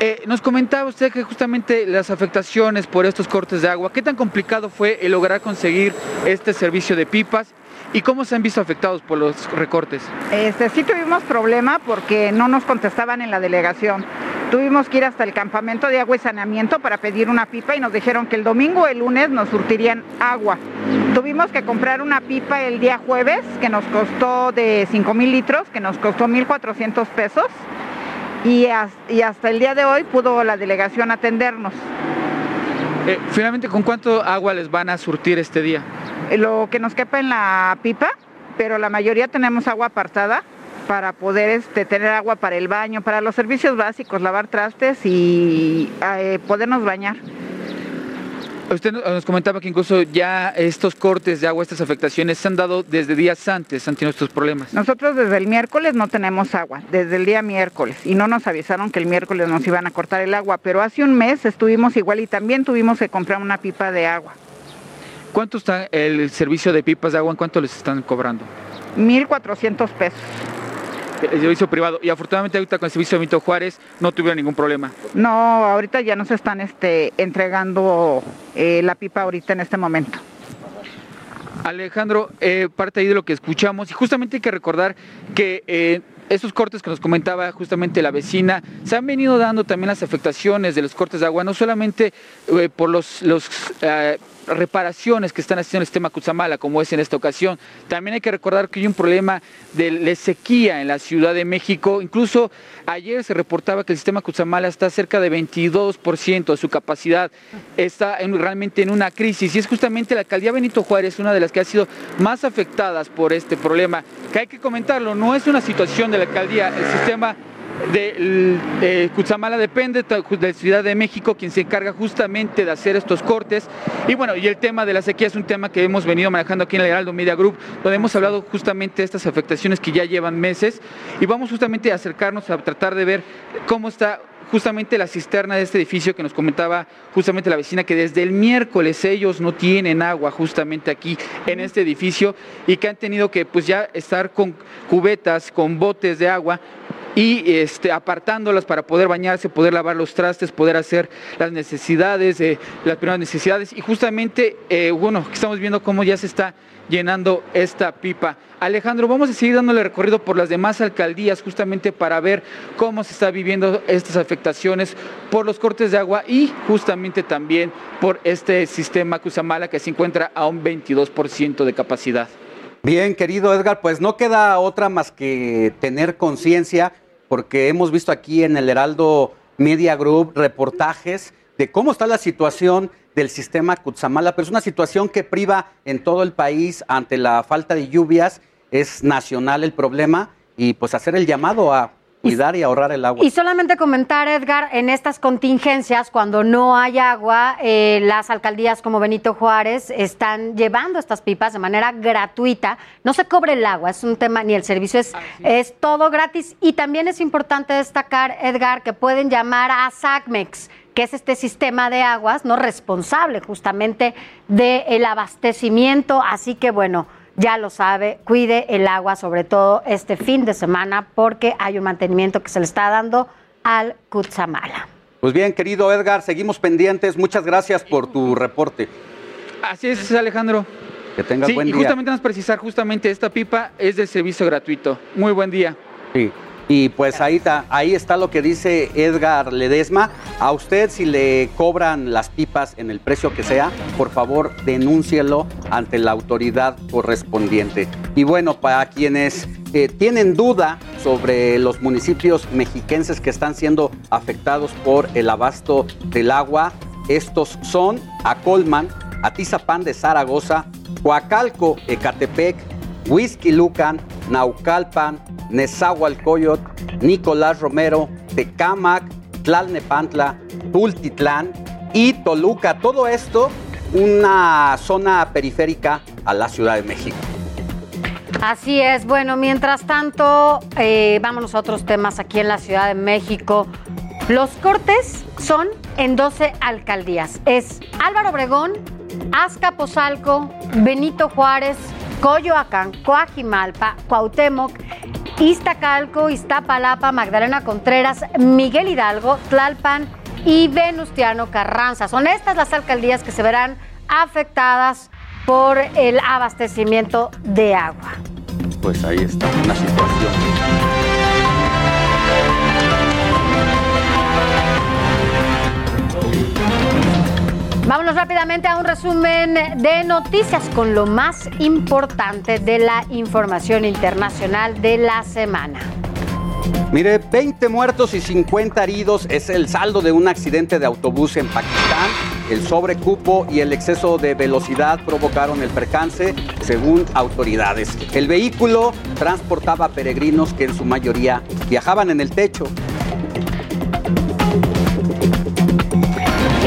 Eh, nos comentaba usted que justamente las afectaciones por estos cortes de agua, ¿qué tan complicado fue el lograr conseguir este servicio de pipas y cómo se han visto afectados por los recortes? Este, sí tuvimos problema porque no nos contestaban en la delegación. Tuvimos que ir hasta el campamento de agua y saneamiento para pedir una pipa y nos dijeron que el domingo o el lunes nos surtirían agua. Tuvimos que comprar una pipa el día jueves que nos costó de 5 mil litros, que nos costó 1.400 pesos y, hasta el día de hoy pudo la delegación atendernos. Eh, finalmente, ¿con cuánto agua les van a surtir este día? Lo que nos quepa en la pipa, pero la mayoría tenemos agua apartada para poder este, tener agua para el baño, para los servicios básicos, lavar trastes y eh, podernos bañar. Usted nos comentaba que incluso ya estos cortes de agua, estas afectaciones se han dado desde días antes, han tenido estos problemas. Nosotros desde el miércoles no tenemos agua, desde el día miércoles, y no nos avisaron que el miércoles nos iban a cortar el agua, pero hace un mes estuvimos igual y también tuvimos que comprar una pipa de agua. ¿Cuánto está el servicio de pipas de agua? ¿En cuánto les están cobrando? 1.400 pesos el servicio privado. Y afortunadamente ahorita con el servicio de Benito Juárez no tuvieron ningún problema. No, ahorita ya nos están este, entregando eh, la pipa ahorita en este momento. Alejandro, eh, parte ahí de lo que escuchamos y justamente hay que recordar que eh, estos cortes que nos comentaba justamente la vecina, se han venido dando también las afectaciones de los cortes de agua, no solamente por los, los reparaciones que están haciendo el sistema Cutzamala, como es en esta ocasión. También hay que recordar que hay un problema de sequía en la Ciudad de México. Incluso ayer se reportaba que el sistema Cutzamala está cerca de 22% de su capacidad, está realmente en una crisis. Y es justamente la alcaldía Benito Juárez una de las que ha sido más afectadas por este problema. Que hay que comentarlo, no es una situación de la alcaldía, el sistema de eh, depende de la Ciudad de México, quien se encarga justamente de hacer estos cortes. Y bueno, y el tema de la sequía es un tema que hemos venido manejando aquí en el Heraldo Media Group, donde hemos hablado justamente de estas afectaciones que ya llevan meses y vamos justamente a acercarnos a tratar de ver cómo está justamente la cisterna de este edificio que nos comentaba justamente la vecina que desde el miércoles ellos no tienen agua justamente aquí en este edificio y que han tenido que pues ya estar con cubetas, con botes de agua y este, apartándolas para poder bañarse, poder lavar los trastes, poder hacer las necesidades, eh, las primeras necesidades. Y justamente, eh, bueno, estamos viendo cómo ya se está llenando esta pipa. Alejandro, vamos a seguir dándole recorrido por las demás alcaldías justamente para ver cómo se está viviendo estas afectaciones por los cortes de agua y justamente también por este sistema Cusamala que se encuentra a un 22% de capacidad. Bien, querido Edgar, pues no queda otra más que tener conciencia, porque hemos visto aquí en el Heraldo Media Group reportajes de cómo está la situación del sistema Cutzamala, pero es una situación que priva en todo el país ante la falta de lluvias, es nacional el problema y pues hacer el llamado a cuidar y ahorrar el agua. Y solamente comentar, Edgar, en estas contingencias, cuando no hay agua, eh, las alcaldías como Benito Juárez están llevando estas pipas de manera gratuita. No se cobre el agua, es un tema, ni el servicio es, es todo gratis. Y también es importante destacar, Edgar, que pueden llamar a SACMEX que es este sistema de aguas, no responsable justamente del abastecimiento. Así que bueno, ya lo sabe, cuide el agua, sobre todo este fin de semana, porque hay un mantenimiento que se le está dando al Cutzamala. Pues bien, querido Edgar, seguimos pendientes. Muchas gracias por tu reporte. Así es, Alejandro. Que tengas sí, buen y día. justamente nos precisar, justamente esta pipa es de servicio gratuito. Muy buen día. Sí. Y pues ahí está, ahí está lo que dice Edgar Ledesma. A usted si le cobran las pipas en el precio que sea, por favor denúncielo ante la autoridad correspondiente. Y bueno, para quienes eh, tienen duda sobre los municipios mexiquenses que están siendo afectados por el abasto del agua, estos son Acolman, Atizapán de Zaragoza, Coacalco, Ecatepec, Whisky Lucan, Naucalpan, Nezahualcóyotl, Nicolás Romero, Tecámac, Tlalnepantla, Tultitlán y Toluca. Todo esto una zona periférica a la Ciudad de México. Así es. Bueno, mientras tanto, eh, vámonos a otros temas aquí en la Ciudad de México. Los cortes son en 12 alcaldías. Es Álvaro Obregón, Azcapotzalco, Benito Juárez, Coyoacán, Coajimalpa, Cuauhtémoc, Iztacalco, Iztapalapa, Magdalena Contreras, Miguel Hidalgo, Tlalpan y Venustiano Carranza. Son estas las alcaldías que se verán afectadas por el abastecimiento de agua. Pues ahí está una situación. Vámonos rápidamente a un resumen de noticias con lo más importante de la información internacional de la semana. Mire, 20 muertos y 50 heridos es el saldo de un accidente de autobús en Pakistán. El sobrecupo y el exceso de velocidad provocaron el percance, según autoridades. El vehículo transportaba peregrinos que en su mayoría viajaban en el techo.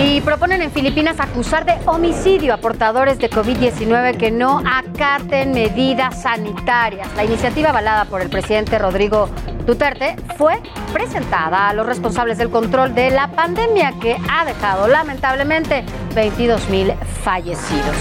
Y proponen en Filipinas acusar de homicidio a portadores de COVID-19 que no acaten medidas sanitarias. La iniciativa avalada por el presidente Rodrigo Duterte fue presentada a los responsables del control de la pandemia que ha dejado lamentablemente 22 mil fallecidos.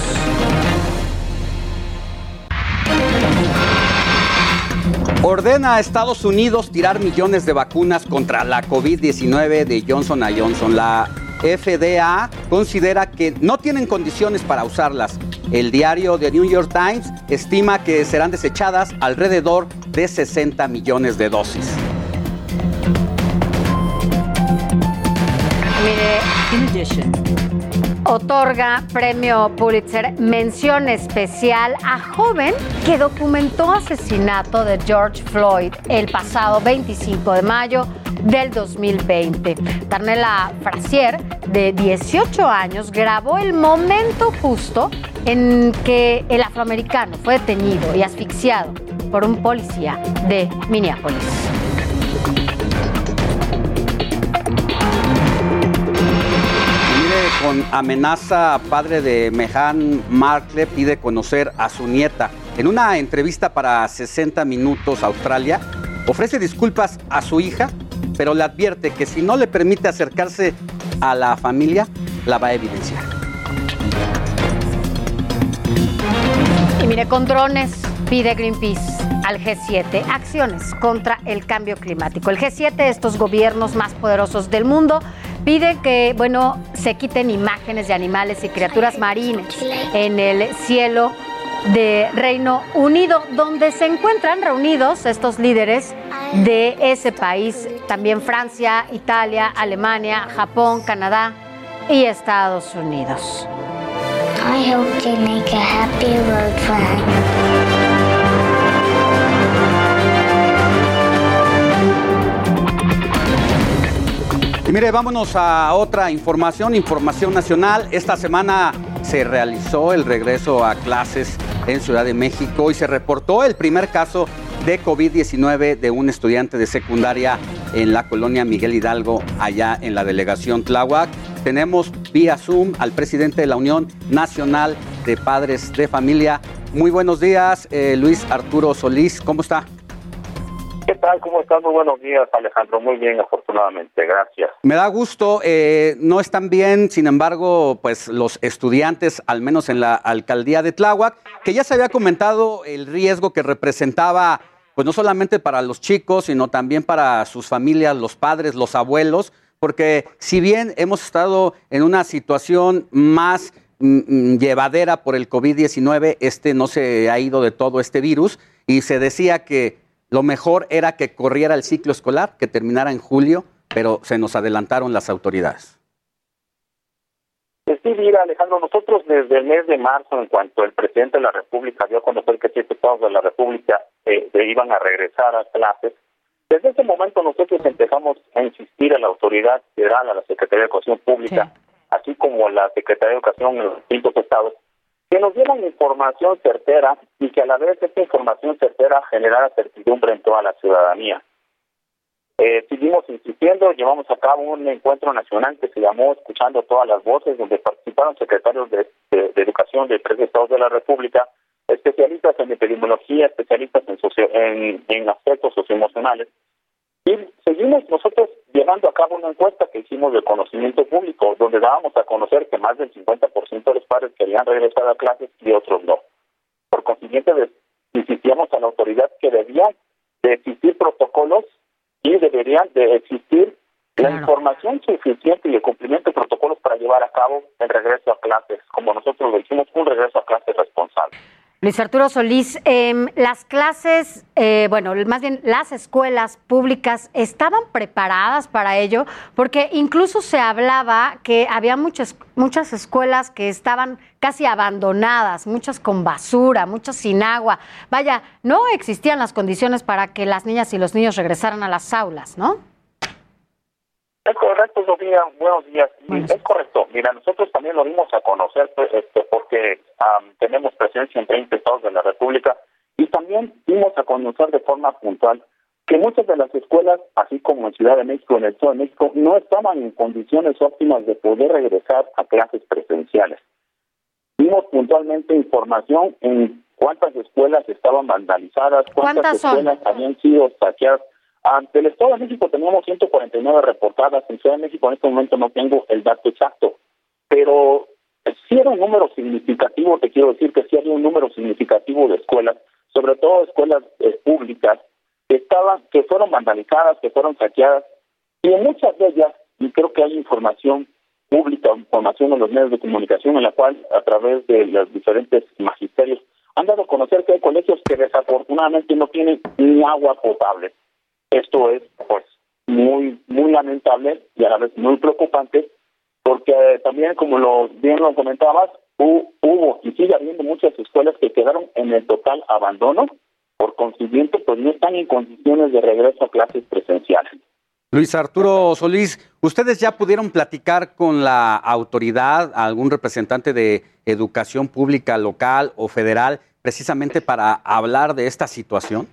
Ordena a Estados Unidos tirar millones de vacunas contra la COVID-19 de Johnson Johnson. La FDA considera que no tienen condiciones para usarlas. El diario The New York Times estima que serán desechadas alrededor de 60 millones de dosis. Mire, otorga premio Pulitzer mención especial a joven que documentó asesinato de George Floyd el pasado 25 de mayo del 2020. Darnella Frazier, de 18 años, grabó el momento justo en que el afroamericano fue detenido y asfixiado por un policía de Minneapolis. Mire, con amenaza, padre de Mehan Markle pide conocer a su nieta. En una entrevista para 60 Minutos Australia, ofrece disculpas a su hija, pero le advierte que si no le permite acercarse a la familia, la va a evidenciar. Y mire, con drones pide Greenpeace al G7 acciones contra el cambio climático. El G7, estos gobiernos más poderosos del mundo, piden que, bueno, se quiten imágenes de animales y criaturas marinas en el cielo de Reino Unido, donde se encuentran reunidos estos líderes de ese país, también Francia, Italia, Alemania, Japón, Canadá y Estados Unidos. I hope they make a happy mire, vámonos a otra información, información nacional. Esta semana se realizó el regreso a clases en Ciudad de México y se reportó el primer caso de COVID-19 de un estudiante de secundaria en la colonia Miguel Hidalgo, allá en la delegación Tláhuac. Tenemos vía Zoom al presidente de la Unión Nacional de Padres de Familia. Muy buenos días, eh, Luis Arturo Solís, ¿cómo está? ¿Cómo estás? Muy buenos días, Alejandro. Muy bien, afortunadamente. Gracias. Me da gusto. Eh, no están bien, sin embargo, pues los estudiantes, al menos en la alcaldía de Tláhuac, que ya se había comentado el riesgo que representaba, pues no solamente para los chicos, sino también para sus familias, los padres, los abuelos, porque si bien hemos estado en una situación más mm, mm, llevadera por el COVID-19, este no se ha ido de todo este virus y se decía que lo mejor era que corriera el ciclo escolar, que terminara en julio, pero se nos adelantaron las autoridades. Pues sí, mira, Alejandro, nosotros desde el mes de marzo, en cuanto el presidente de la República dio a conocer que siete estados de la República eh, iban a regresar a clases, desde ese momento nosotros empezamos a insistir a la autoridad federal, a la Secretaría de Educación Pública, así como a la Secretaría de Educación en los distintos estados, que nos dieran información certera y que a la vez esta información certera generara certidumbre en toda la ciudadanía. Eh, seguimos insistiendo, llevamos a cabo un encuentro nacional que se llamó Escuchando todas las voces, donde participaron secretarios de, Educación de tres estados de la República, especialistas en epidemiología, especialistas en, socio, en, en aspectos socioemocionales, y seguimos nosotros llevando a cabo una encuesta que hicimos de conocimiento público, donde dábamos a conocer que más del 50% de los padres querían regresar a clases y otros no. Por consiguiente, insistíamos a la autoridad que debían de existir protocolos y deberían de existir la información suficiente y el cumplimiento de protocolos para llevar a cabo el regreso a clases, como nosotros lo hicimos, un regreso a clases responsable. Luis Arturo Solís, em, las clases, eh, bueno, más bien las escuelas públicas estaban preparadas para ello, porque incluso se hablaba que había muchas, muchas escuelas que estaban casi abandonadas, muchas con basura, muchas sin agua. Vaya, no existían las condiciones para que las niñas y los niños regresaran a las aulas, ¿no? Es correcto, Sofía. Buenos días. Es correcto. Mira, nosotros también lo dimos a conocer pues, este, porque tenemos presencia en 30 estados de la República y también dimos a conocer de forma puntual que muchas de las escuelas, así como en Ciudad de México, en el Estado de México, no estaban en condiciones óptimas de poder regresar a clases presenciales. Dimos puntualmente información en cuántas escuelas estaban vandalizadas, cuántas escuelas habían sido saqueadas ante el Estado de México teníamos 149 reportadas, en Ciudad de México en este momento no tengo el dato exacto, pero sí era un número significativo, te quiero decir que sí había un número significativo de escuelas, sobre todo escuelas eh, públicas, que estaban, que fueron vandalizadas, que fueron saqueadas, y en muchas de ellas, y creo que hay información pública, información en los medios de comunicación, en la cual a través de los diferentes magisterios han dado a conocer que hay colegios que desafortunadamente no tienen ni agua potable. Esto es pues muy muy lamentable y a la vez muy preocupante porque también como lo bien lo comentabas hubo y sigue habiendo muchas escuelas que quedaron en el total abandono por consiguiente pues no están en condiciones de regreso a clases presenciales. Luis Arturo Solís, ¿ustedes ya pudieron platicar con la autoridad, algún representante de educación pública local o federal, precisamente para hablar de esta situación?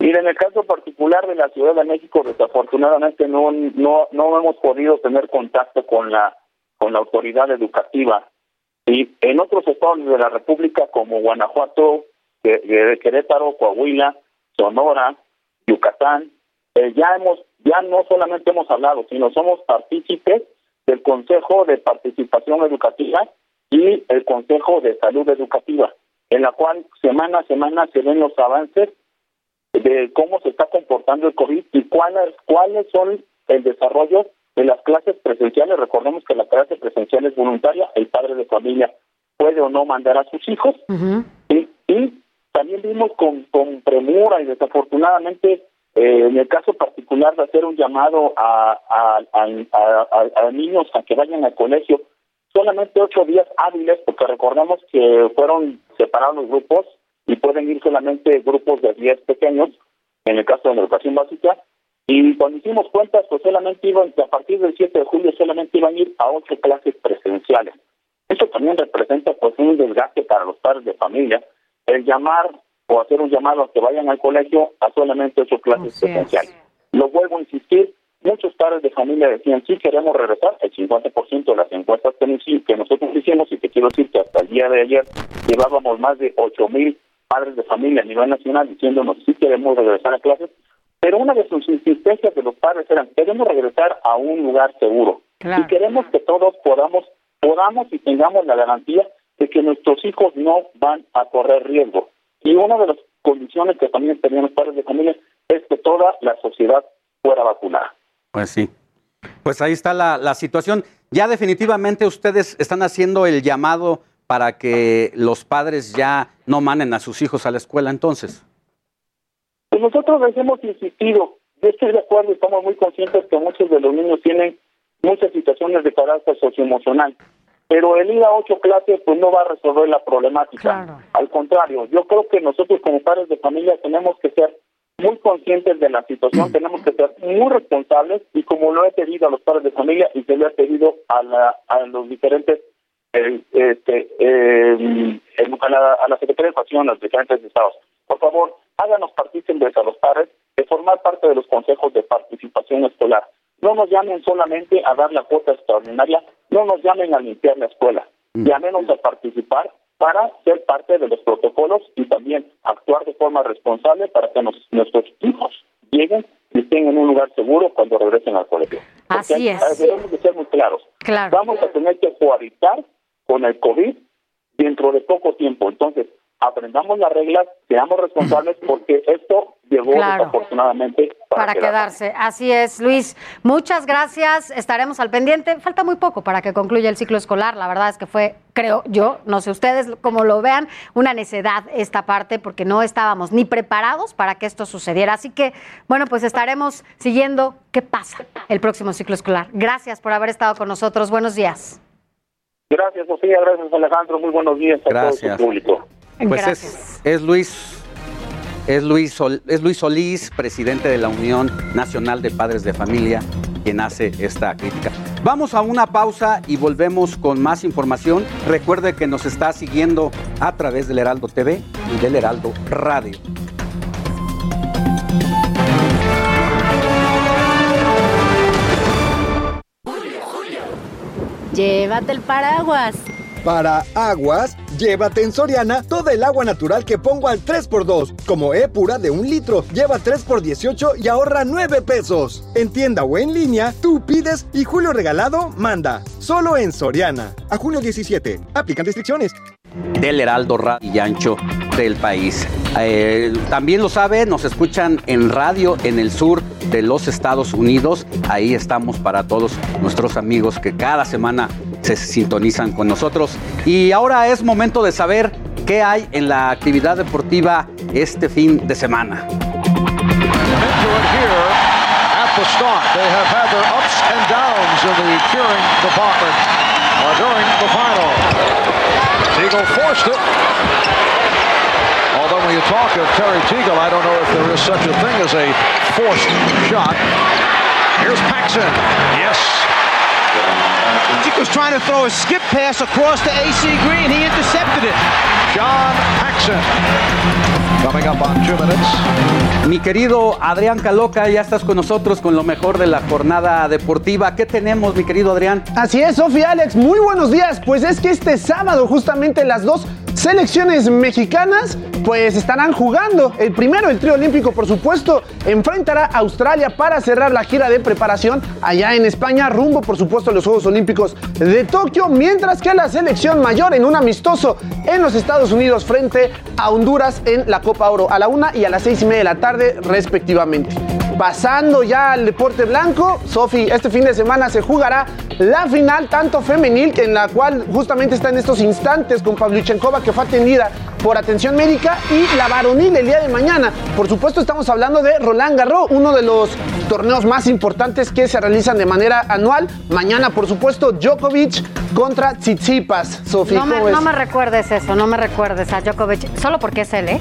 Mira, en el caso particular de la Ciudad de México, desafortunadamente no no no hemos podido tener contacto con la con la autoridad educativa. Y en otros estados de la República como Guanajuato, Querétaro, Coahuila, Sonora, Yucatán, eh, ya hemos ya no solamente hemos hablado, sino somos partícipes del Consejo de Participación Educativa y el Consejo de Salud Educativa, en la cual semana a semana se ven los avances de cómo se está comportando el COVID y cuáles, cuáles son el desarrollo de las clases presenciales. Recordemos que la clase presencial es voluntaria, el padre de familia puede o no mandar a sus hijos. y, y, también vimos con, con premura y desafortunadamente eh, en el caso particular de hacer un llamado a, a, a, a, niños a que vayan al colegio, solamente ocho días hábiles, porque recordemos que fueron separados los grupos y pueden ir solamente grupos de 10 pequeños, en el caso de la educación básica, Y cuando hicimos cuentas, pues solamente iban, a partir del 7 de julio, solamente iban a ir a ocho clases presenciales. Esto también representa pues un desgaste para los padres de familia, el llamar o hacer un llamado a que vayan al colegio a solamente ocho clases presenciales. Lo vuelvo a insistir, muchos padres de familia decían, sí queremos regresar, el 50% de las encuestas que, que nosotros hicimos, y te quiero decir que hasta el día de ayer llevábamos más de ocho mil padres de familia a nivel nacional diciéndonos, sí queremos regresar a clases, pero una de sus insistencias de los padres eran, queremos regresar a un lugar seguro, y queremos que todos podamos, podamos y tengamos la garantía de que nuestros hijos no van a correr riesgo. Y una de las condiciones que también tenían los padres de familia es que toda la sociedad fuera vacunada. Pues sí. Pues ahí está la, la situación. Ya definitivamente ustedes están haciendo el llamado para que los padres ya no manden a sus hijos a la escuela entonces. Pues nosotros les hemos insistido, yo estoy de acuerdo, estamos muy conscientes que muchos de los niños tienen muchas situaciones de carácter socioemocional, pero el ir a ocho clases pues no va a resolver la problemática. Al contrario, yo creo que nosotros como padres de familia tenemos que ser muy conscientes de la situación, tenemos que ser muy responsables y como lo he pedido a los padres de familia y se lo he pedido a, la, a los diferentes, eh, este, eh, a, la, a la Secretaría de Educación, a los diferentes estados, por favor, háganos partícipes a los padres de formar parte de los consejos de participación escolar. No nos llamen solamente a dar la cuota extraordinaria, no nos llamen a limpiar la escuela, llámenos a participar para ser parte de los protocolos y también actuar de forma responsable para que nuestros hijos lleguen y estén en un lugar seguro cuando regresen al colegio. Así es. Debemos de ser muy claros. Vamos a tener que cohabitar con el COVID dentro de poco tiempo. Entonces, aprendamos las reglas, seamos responsables porque esto llegó desafortunadamente para, quedarse. Así es, Luis. Muchas gracias. Estaremos al pendiente. Falta muy poco para que concluya el ciclo escolar. La verdad es que fue, creo yo, no sé ustedes cómo lo vean, una necedad esta parte porque no estábamos ni preparados para que esto sucediera. Así que, bueno, pues estaremos siguiendo qué pasa el próximo ciclo escolar. Gracias por haber estado con nosotros. Buenos días. Gracias, Sofía. Gracias, Alejandro. Muy buenos días a todo su público. Pues es, Luis. Es Luis, es Luis Solís, presidente de la Unión Nacional de Padres de Familia, quien hace esta crítica. Vamos a una pausa y volvemos con más información. Recuerde que nos está siguiendo a través del Heraldo TV y del Heraldo Radio. Llévate el paraguas. Para aguas, llévate en Soriana todo el agua natural que pongo al 3x2, como E pura de un litro. Lleva 3x18 y ahorra 9 pesos. En tienda o en línea, tú pides y Julio Regalado manda. Solo en Soriana. A junio 17. Aplican restricciones. Del Heraldo Radio y Ancho del país. Eh, también lo sabe, nos escuchan en radio en el sur de los Estados Unidos. Ahí estamos para todos nuestros amigos que cada semana se sintonizan con nosotros. Y ahora es momento de saber qué hay en la actividad deportiva este fin de semana. Although when you talk of Terry Teagle, I don't know if there is such a thing as a forced shot. Here's Paxson. Yes. was trying to throw a skip pass across to AC Green. He intercepted it. John Paxson. Coming up on two minutes. Mi querido Adrián Caloca, ya estás con nosotros con lo mejor de la jornada deportiva. ¿Qué tenemos, mi querido Adrián? Así es, Sofía Alex. Muy buenos días. Pues es que este sábado, justamente las dos selecciones mexicanas pues estarán jugando. El primero, el trío olímpico, por supuesto, enfrentará a Australia para cerrar la gira de preparación allá en España, rumbo, por supuesto, a los Juegos Olímpicos de Tokio, mientras que la selección mayor en un amistoso en los Estados Unidos frente a Honduras en la Copa Oro a la una y a las seis y media de la tarde, respectivamente. Pasando ya al deporte blanco, Sofi, este fin de semana se jugará la final tanto femenil, en la cual justamente está en estos instantes con Pavlyuchenkova, que fue atendida por atención médica y la varonil el día de mañana. Por supuesto estamos hablando de Roland Garros, uno de los torneos más importantes que se realizan de manera anual. Mañana, por supuesto, Djokovic contra Tsitsipas. Sofía, no, me, no me recuerdes eso, no me recuerdes a Djokovic, solo porque es él, ¿eh?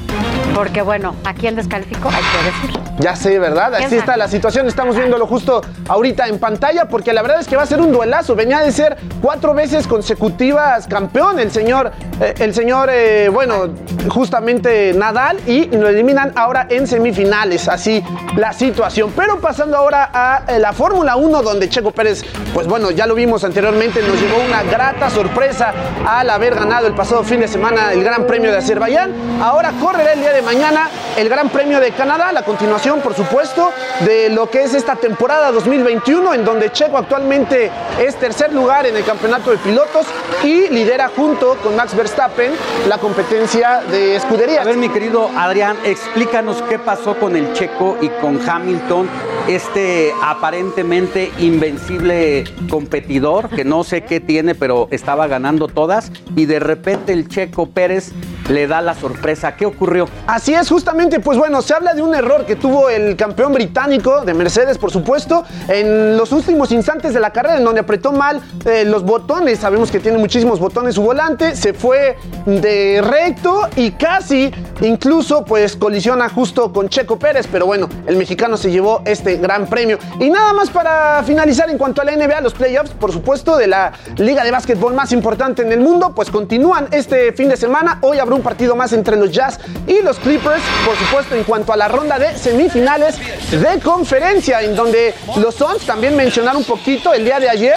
Porque bueno, aquí el descalifico hay que decir. Ya sé, ¿verdad? Así está la situación, estamos viéndolo justo ahorita en pantalla, porque la verdad es que va a ser un duelazo. Venía de ser cuatro veces consecutivas campeón el señor, eh, el señor, eh, bueno, justamente Nadal, y lo eliminan ahora en semifinales. Así la situación. Pero pasando ahora a eh, la Fórmula 1, donde Checo Pérez, pues bueno, ya lo vimos anteriormente, nos llevó una grata sorpresa al haber ganado el pasado fin de semana el Gran Premio de Azerbaiyán. Ahora correrá el día de mañana el Gran Premio de Canadá, la continuación, por supuesto, de lo que es esta temporada 2021, en donde Checo actualmente es tercer lugar en el campeonato de pilotos y lidera junto con Max Verstappen la competencia de escuderías. A ver, mi querido Adrián, explícanos qué pasó con el Checo y con Hamilton, este aparentemente invencible competidor que no sé qué tiene, pero estaba ganando todas y de repente el Checo Pérez le da la sorpresa. ¿Qué ocurrió? Así es, justamente, pues bueno, se habla de un error que tuvo el campeón británico de Mercedes, por supuesto, en los últimos instantes de la carrera, en donde apretó mal eh, los botones. Sabemos que tiene muchísimos botones su volante, se fue de recto y casi, incluso, pues colisiona justo con Checo Pérez. Pero bueno, el mexicano se llevó este gran premio. Y nada más para finalizar en cuanto a la NBA, los playoffs, por supuesto, de la liga de básquetbol más importante en el mundo, pues continúan este fin de semana. Hoy habrá un partido más entre los Jazz y los Clippers, por supuesto, en cuanto a la ronda de semifinales de conferencia, en donde los Suns también mencionaron un poquito el día de ayer,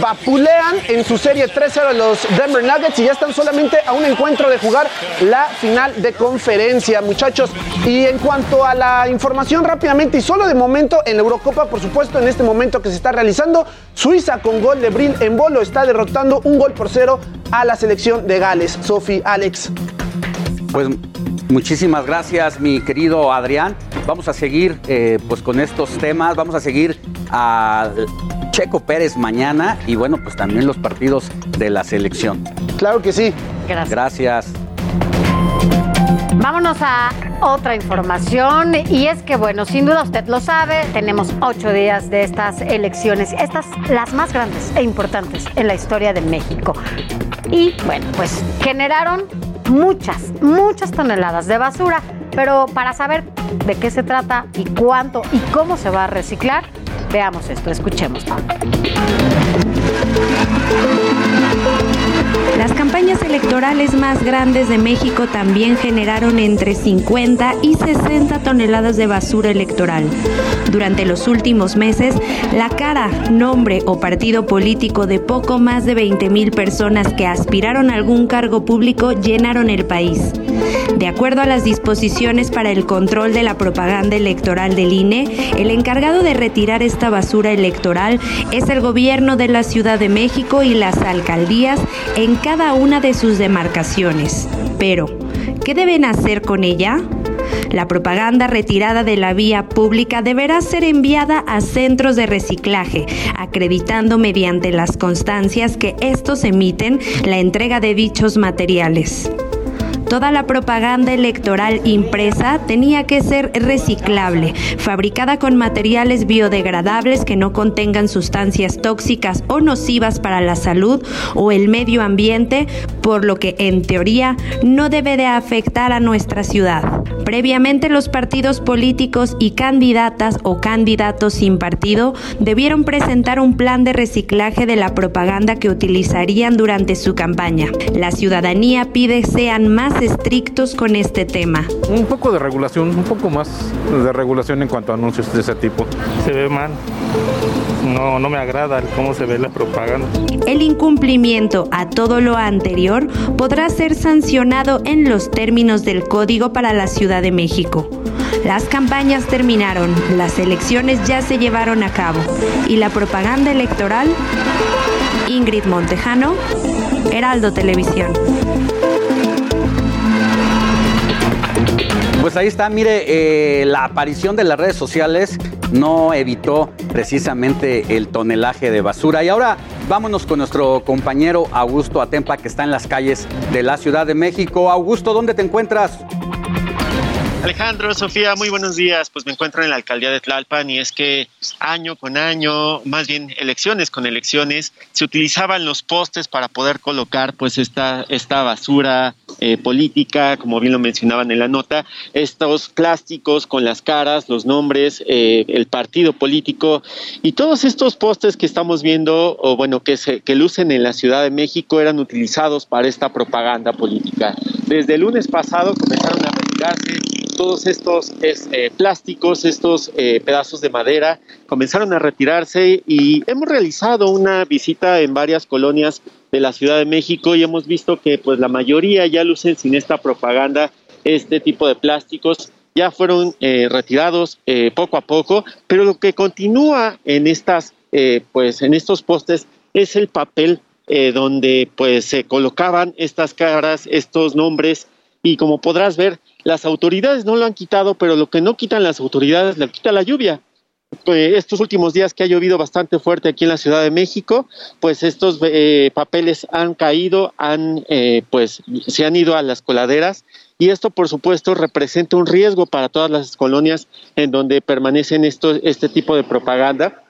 vapulean en su serie 3-0 los Denver Nuggets y ya están solamente a un encuentro de jugar la final de conferencia, muchachos. Y en cuanto a la información rápidamente y solo de momento en la Eurocopa, por supuesto, en este momento que se está realizando, Suiza con gol de Bril en bolo está derrotando un gol por cero a la selección de Gales. Sofi, Alex. Pues muchísimas gracias, mi querido Adrián. Vamos a seguir eh, pues con estos temas, vamos a seguir a Checo Pérez mañana y bueno, pues también los partidos de la selección. Claro que sí. Gracias. Gracias. Vámonos a otra información y es que bueno, sin duda usted lo sabe, tenemos ocho días de estas elecciones, estas las más grandes e importantes en la historia de México. Y bueno, pues generaron muchas, muchas toneladas de basura, pero para saber de qué se trata y cuánto y cómo se va a reciclar, veamos esto, escuchémoslo. Las campañas electorales más grandes de México también generaron entre 50 y 60 toneladas de basura electoral. Durante los últimos meses, la cara, nombre o partido político de poco más de 20 mil personas que aspiraron a algún cargo público llenaron el país. De acuerdo a las disposiciones para el control de la propaganda electoral del INE, el encargado de retirar esta basura electoral es el gobierno de la Ciudad de México y las alcaldías en cada una de sus demarcaciones. Pero, ¿qué deben hacer con ella? La propaganda retirada de la vía pública deberá ser enviada a centros de reciclaje, acreditando mediante las constancias que estos emiten la entrega de dichos materiales. Toda la propaganda electoral impresa tenía que ser reciclable, fabricada con materiales biodegradables que no contengan sustancias tóxicas o nocivas para la salud o el medio ambiente, por lo que en teoría no debe de afectar a nuestra ciudad. Previamente los partidos políticos y candidatas o candidatos sin partido debieron presentar un plan de reciclaje de la propaganda que utilizarían durante su campaña. La ciudadanía pide sean más estrictos con este tema. Un poco de regulación, un poco más de regulación en cuanto a anuncios de ese tipo. Se ve mal. No, no me agrada cómo se ve la propaganda. El incumplimiento a todo lo anterior podrá ser sancionado en los términos del Código para la Ciudad de México. Las campañas terminaron, las elecciones ya se llevaron a cabo y la propaganda electoral, Ingrid Montejano, Heraldo Televisión. Pues ahí está, mire, eh, la aparición de las redes sociales no evitó precisamente el tonelaje de basura. Y ahora vámonos con nuestro compañero Augusto Atempa, que está en las calles de la Ciudad de México. Augusto, ¿dónde te encuentras? Alejandro, Sofía, muy buenos días. Pues me encuentro en la alcaldía de Tlalpan y es que año con año, más bien elecciones con elecciones, se utilizaban los postes para poder colocar pues esta, esta basura eh, política, como bien lo mencionaban en la nota, estos plásticos con las caras, los nombres, eh, el partido político y todos estos postes que estamos viendo, o bueno, que, se, que lucen en la Ciudad de México eran utilizados para esta propaganda política. Desde el lunes pasado comenzaron a retirarse todos estos eh, plásticos, estos eh, pedazos de madera, comenzaron a retirarse y hemos realizado una visita en varias colonias de la Ciudad de México y hemos visto que pues la mayoría ya lucen sin esta propaganda este tipo de plásticos. Ya fueron eh, retirados poco a poco, pero lo que continúa en estas pues en estos postes es el papel donde pues se colocaban estas caras, estos nombres y como podrás ver las autoridades no lo han quitado, pero lo que no quitan las autoridades lo quita la lluvia. Pues estos últimos días que ha llovido bastante fuerte aquí en la Ciudad de México, pues estos eh, papeles han caído, han, eh, pues se han ido a las coladeras y esto por supuesto representa un riesgo para todas las colonias en donde permanecen este tipo de propaganda,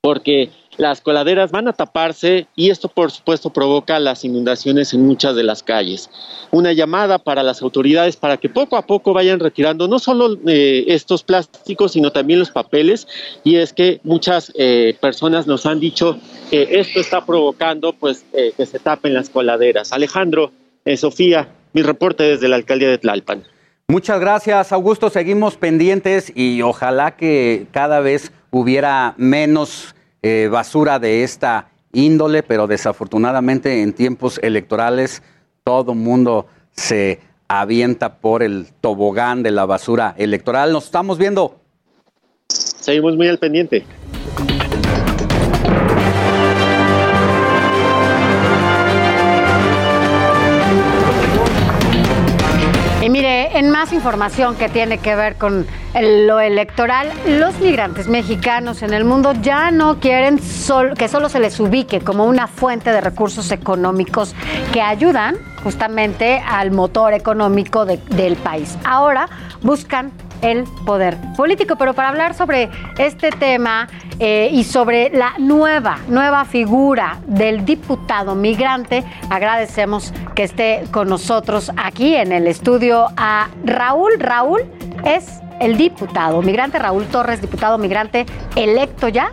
porque las coladeras van a taparse y esto por supuesto provoca las inundaciones en muchas de las calles. Una llamada para las autoridades para que poco a poco vayan retirando no solo eh, estos plásticos, sino también los papeles y es que muchas eh, personas nos han dicho que esto está provocando pues eh, que se tapen las coladeras. Alejandro, Sofía, mi reporte desde la alcaldía de Tlalpan. Muchas gracias, Augusto. Seguimos pendientes y ojalá que cada vez hubiera menos eh, basura de esta índole, pero desafortunadamente en tiempos electorales todo mundo se avienta por el tobogán de la basura electoral. Nos estamos viendo. Seguimos muy al pendiente. En más información que tiene que ver con lo electoral, los migrantes mexicanos en el mundo ya no quieren que solo se les ubique como una fuente de recursos económicos que ayudan justamente al motor económico del país. Ahora buscan el poder político. Pero para hablar sobre este tema eh, y sobre la nueva, nueva figura del diputado migrante, agradecemos que esté con nosotros aquí en el estudio a Raúl. Raúl es el diputado migrante, Raúl Torres, diputado migrante electo ya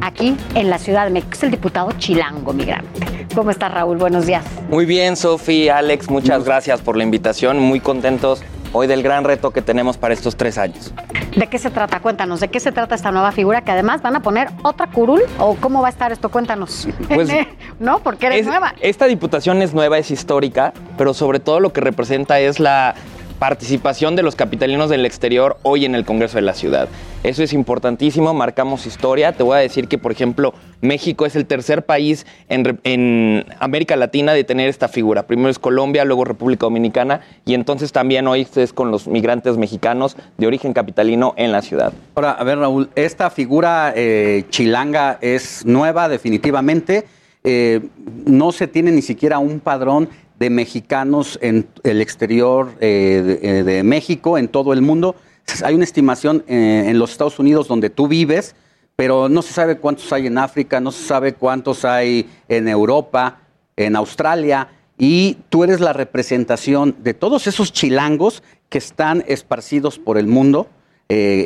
aquí en la Ciudad de México. Es el diputado chilango migrante. ¿Cómo estás, Raúl? Buenos días. Muy bien, Sofía, Alex, muchas gracias por la invitación. Muy contentos hoy del gran reto que tenemos para estos tres años. ¿De qué se trata? Cuéntanos, ¿de qué se trata esta nueva figura que además van a poner otra curul? ¿O cómo va a estar esto? Cuéntanos. Pues, ¿No? Porque eres nueva. Esta diputación es nueva, es histórica, pero sobre todo lo que representa es la participación de los capitalinos del exterior hoy en el Congreso de la Ciudad. Eso es importantísimo, marcamos historia. Te voy a decir que, por ejemplo, México es el tercer país en, América Latina de tener esta figura. Primero es Colombia, luego República Dominicana y entonces también hoy es con los migrantes mexicanos de origen capitalino en la ciudad. Ahora, a ver Raúl, esta figura eh, chilanga es nueva definitivamente. Eh, no se tiene ni siquiera un padrón de mexicanos en el exterior eh, eh, de, México, en todo el mundo. Hay una estimación eh, en los Estados Unidos donde tú vives, pero no se sabe cuántos hay en África, no se sabe cuántos hay en Europa, en Australia, y tú eres la representación de todos esos chilangos que están esparcidos por el mundo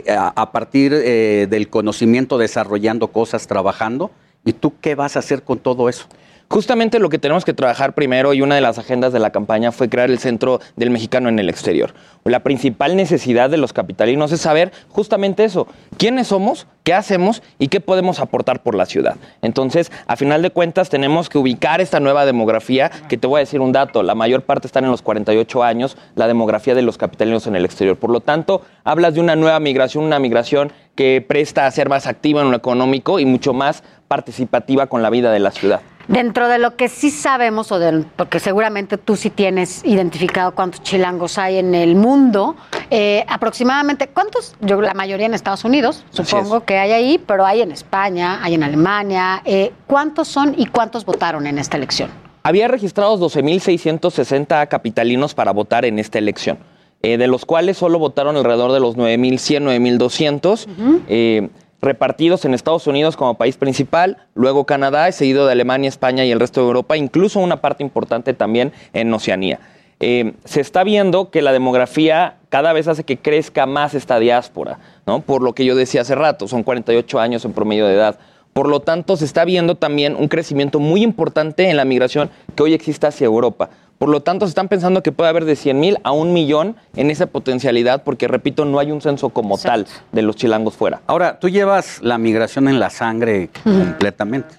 a, partir del conocimiento, desarrollando cosas, trabajando. ¿Y tú qué vas a hacer con todo eso? Justamente lo que tenemos que trabajar primero y una de las agendas de la campaña fue crear el Centro del Mexicano en el Exterior. La principal necesidad de los capitalinos es saber justamente eso, quiénes somos, qué hacemos y qué podemos aportar por la ciudad. Entonces, a final de cuentas, tenemos que ubicar esta nueva demografía, que te voy a decir un dato, la mayor parte están en los 48 años, la demografía de los capitalinos en el exterior. Por lo tanto, hablas de una nueva migración, una migración que presta a ser más activa en lo económico y mucho más participativa con la vida de la ciudad. Dentro de lo que sí sabemos, o de, porque seguramente tú sí tienes identificado cuántos chilangos hay en el mundo, eh, aproximadamente, ¿cuántos? Yo la mayoría en Estados Unidos, supongo que hay ahí, pero hay en España, hay en Alemania. Eh, ¿Cuántos son y cuántos votaron en esta elección? Había registrados 12.660 capitalinos para votar en esta elección, eh, de los cuales solo votaron alrededor de los 9.100, 9.200. eh, repartidos en Estados Unidos como país principal, luego Canadá, seguido de Alemania, España y el resto de Europa, incluso una parte importante también en Oceanía. Eh, se está viendo que la demografía cada vez hace que crezca más esta diáspora, ¿no? Por lo que yo decía hace rato, son 48 años en promedio de edad. Por lo tanto, se está viendo también un crecimiento muy importante en la migración que hoy existe hacia Europa. Por lo tanto, se están pensando que puede haber de 100 mil a un millón en esa potencialidad, porque repito, no hay un censo como tal de los chilangos fuera. Ahora, tú llevas la migración en la sangre completamente.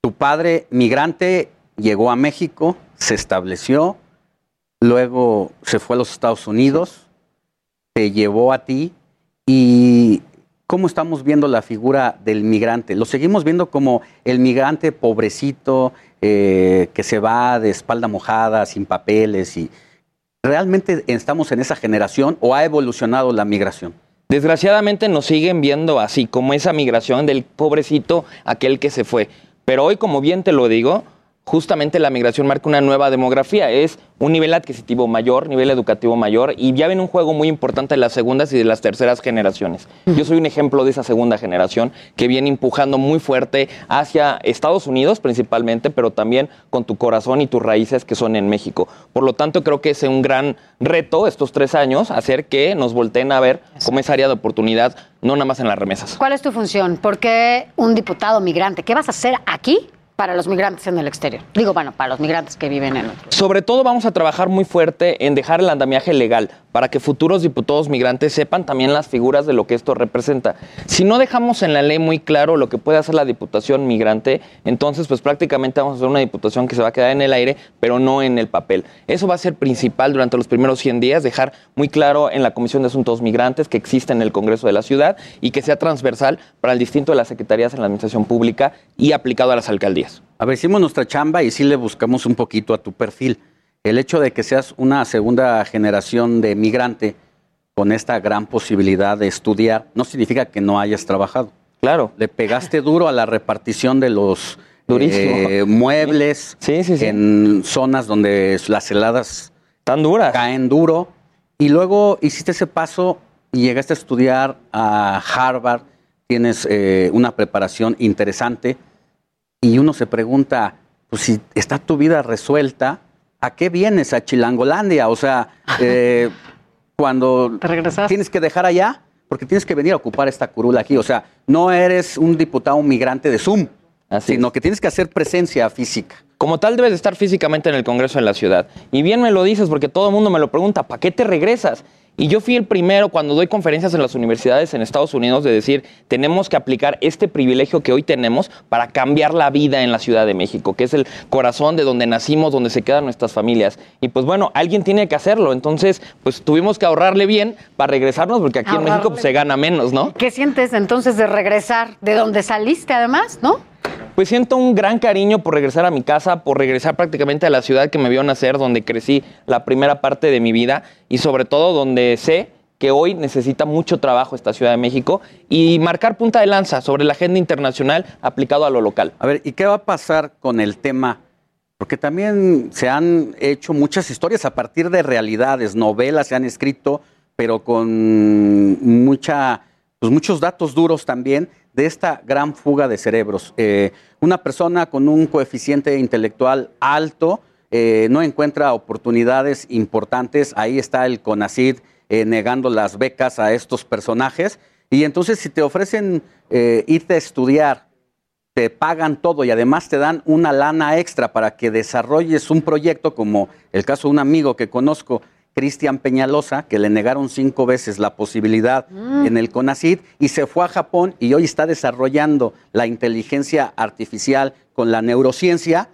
Tu padre migrante llegó a México, se estableció, luego se fue a los Estados Unidos, te llevó a ti y ¿cómo estamos viendo la figura del migrante? Lo seguimos viendo como el migrante pobrecito eh, que se va de espalda mojada, sin papeles y ¿realmente estamos en esa generación o ha evolucionado la migración? Desgraciadamente nos siguen viendo así, como esa migración del pobrecito, aquel que se fue. Pero hoy, como bien te lo digo, justamente la migración marca una nueva demografía. Es un nivel adquisitivo mayor, nivel educativo mayor, y ya viene un juego muy importante de las segundas y de las terceras generaciones. Yo soy un ejemplo de esa segunda generación que viene empujando muy fuerte hacia Estados Unidos principalmente, pero también con tu corazón y tus raíces que son en México. Por lo tanto, creo que es un gran reto estos tres años hacer que nos volteen a ver como esa área de oportunidad, no nada más en las remesas. ¿Cuál es tu función? ¿Por qué un diputado migrante? ¿Qué vas a hacer aquí para los migrantes en el exterior? Digo, bueno, para los migrantes que viven en otro. Sobre todo vamos a trabajar muy fuerte en dejar el andamiaje legal para que futuros diputados migrantes sepan también las figuras de lo que esto representa. Si no dejamos en la ley muy claro lo que puede hacer la diputación migrante, entonces pues prácticamente vamos a hacer una diputación que se va a quedar en el aire, pero no en el papel. Eso va a ser principal durante los primeros 100 días, dejar muy claro en la Comisión de Asuntos Migrantes que existe en el Congreso de la Ciudad y que sea transversal para el distinto de las secretarías en la Administración Pública y aplicado a las alcaldías. A ver, hicimos nuestra chamba y sí le buscamos un poquito a tu perfil. El hecho de que seas una segunda generación de migrante con esta gran posibilidad de estudiar no significa que no hayas trabajado. Claro. Le pegaste duro a la repartición de los eh, muebles en zonas donde las heladas tan duras caen duro y luego hiciste ese paso y llegaste a estudiar a Harvard. Tienes eh, una preparación interesante y uno se pregunta, pues si está tu vida resuelta, ¿a qué vienes a Chilangolandia? O sea, eh, cuando tienes que dejar allá, porque tienes que venir a ocupar esta curula aquí. O sea, no eres un diputado migrante de Zoom, sino que tienes que hacer presencia física. Como tal debes de estar físicamente en el Congreso en la ciudad. Y bien me lo dices porque todo el mundo me lo pregunta, ¿para qué te regresas? Y yo fui el primero cuando doy conferencias en las universidades en Estados Unidos de decir, tenemos que aplicar este privilegio que hoy tenemos para cambiar la vida en la Ciudad de México, que es el corazón de donde nacimos, donde se quedan nuestras familias. Y pues bueno, alguien tiene que hacerlo. Entonces, pues tuvimos que ahorrarle bien para regresarnos porque aquí en. México pues, se gana menos, ¿no? ¿Qué sientes entonces de regresar de donde saliste además, no? Pues siento un gran cariño por regresar a mi casa, por regresar prácticamente a la ciudad que me vio nacer, donde crecí la primera parte de mi vida y sobre todo donde sé que hoy necesita mucho trabajo esta Ciudad de México y marcar punta de lanza sobre la agenda internacional aplicado a lo local. A ver, ¿y qué va a pasar con el tema? Porque también se han hecho muchas historias a partir de realidades, novelas se han escrito, pero con mucha, pues muchos datos duros también de esta gran fuga de cerebros. Eh, una persona con un coeficiente intelectual alto eh, no encuentra oportunidades importantes. Ahí está el CONACID eh, negando las becas a estos personajes. Y entonces si te ofrecen eh, irte a estudiar, te pagan todo y además te dan una lana extra para que desarrolles un proyecto, como el caso de un amigo que conozco, Cristian Peñalosa, que le negaron cinco veces la posibilidad Mm. en el CONACID y se fue a Japón y hoy está desarrollando la inteligencia artificial con la neurociencia,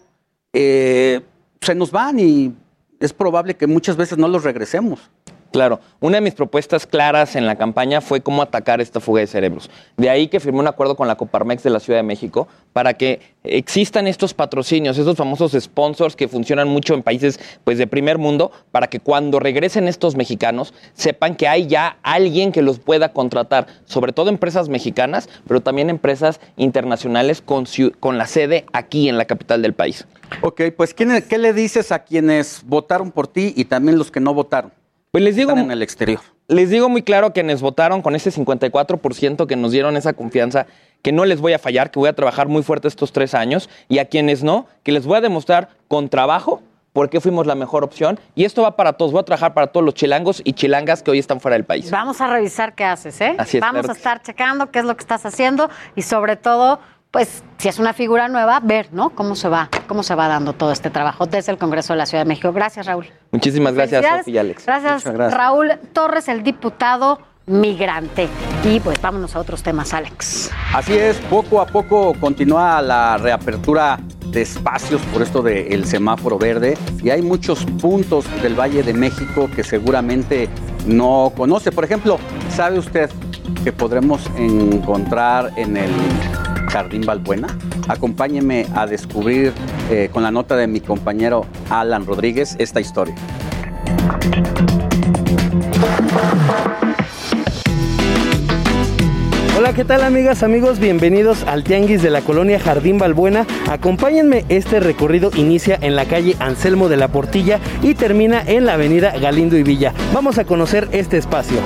eh, se nos van y es probable que muchas veces no los regresemos. Claro, una de mis propuestas claras en la campaña fue cómo atacar esta fuga de cerebros. De ahí que firmé un acuerdo con la Coparmex de la Ciudad de México para que existan estos patrocinios, esos famosos sponsors que funcionan mucho en países pues de primer mundo, para que cuando regresen estos mexicanos sepan que hay ya alguien que los pueda contratar, sobre todo empresas mexicanas, pero también empresas internacionales con, con la sede aquí en la capital del país. Ok, pues ¿qué, ¿qué le dices a quienes votaron por ti y también los que no votaron? Pues les digo. en el exterior. Les digo muy claro a quienes votaron con ese 54% que nos dieron esa confianza, que no les voy a fallar, que voy a trabajar muy fuerte estos tres años, y a quienes no, que les voy a demostrar con trabajo por qué fuimos la mejor opción. Y esto va para todos. Voy a trabajar para todos los chilangos y chilangas que hoy están fuera del país. Vamos a revisar qué haces, ¿eh? Así es, Vamos claro a que estar checando qué es lo que estás haciendo y sobre todo pues si es una figura nueva, ver, ¿no? Cómo se va, cómo se va dando todo este trabajo desde el Congreso de la Ciudad de México. Gracias, Raúl. Muchísimas gracias. Sofía y Alex. Gracias. Raúl Torres, el diputado migrante. Y pues vámonos a otros temas, Alex. Así es, poco a poco continúa la reapertura de espacios por esto del semáforo verde y hay muchos puntos del Valle de México que seguramente no conoce. Por ejemplo, ¿sabe usted que podremos encontrar en el Jardín Balbuena? Acompáñeme a descubrir eh, con la nota de mi compañero Alan Rodríguez esta historia. Hola, ¿qué tal amigas, amigos? Bienvenidos al Tianguis de la colonia Jardín Balbuena. Acompáñenme, este recorrido inicia en la calle Anselmo de la Portilla y termina en la avenida Galindo y Villa. Vamos a conocer este espacio.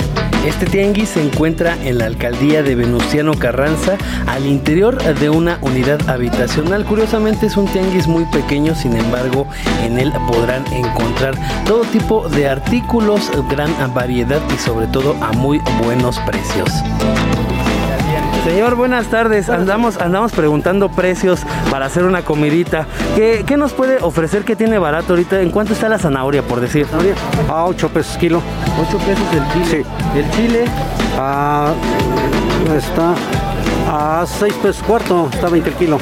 Este tianguis se encuentra en la alcaldía de Venustiano Carranza, al interior de una unidad habitacional. Curiosamente es un tianguis muy pequeño, sin embargo, en él podrán encontrar todo tipo de artículos, gran variedad y sobre todo a muy buenos precios. Señor, buenas tardes. Andamos, andamos preguntando precios para hacer una comidita. ¿Qué, qué nos puede ofrecer que tiene barato ahorita? ¿En cuánto está la zanahoria, por decir? A 8 pesos kilo. 8 pesos el chile. Sí. El chile, Ah, está a 6 pesos cuarto, está 20 el kilo.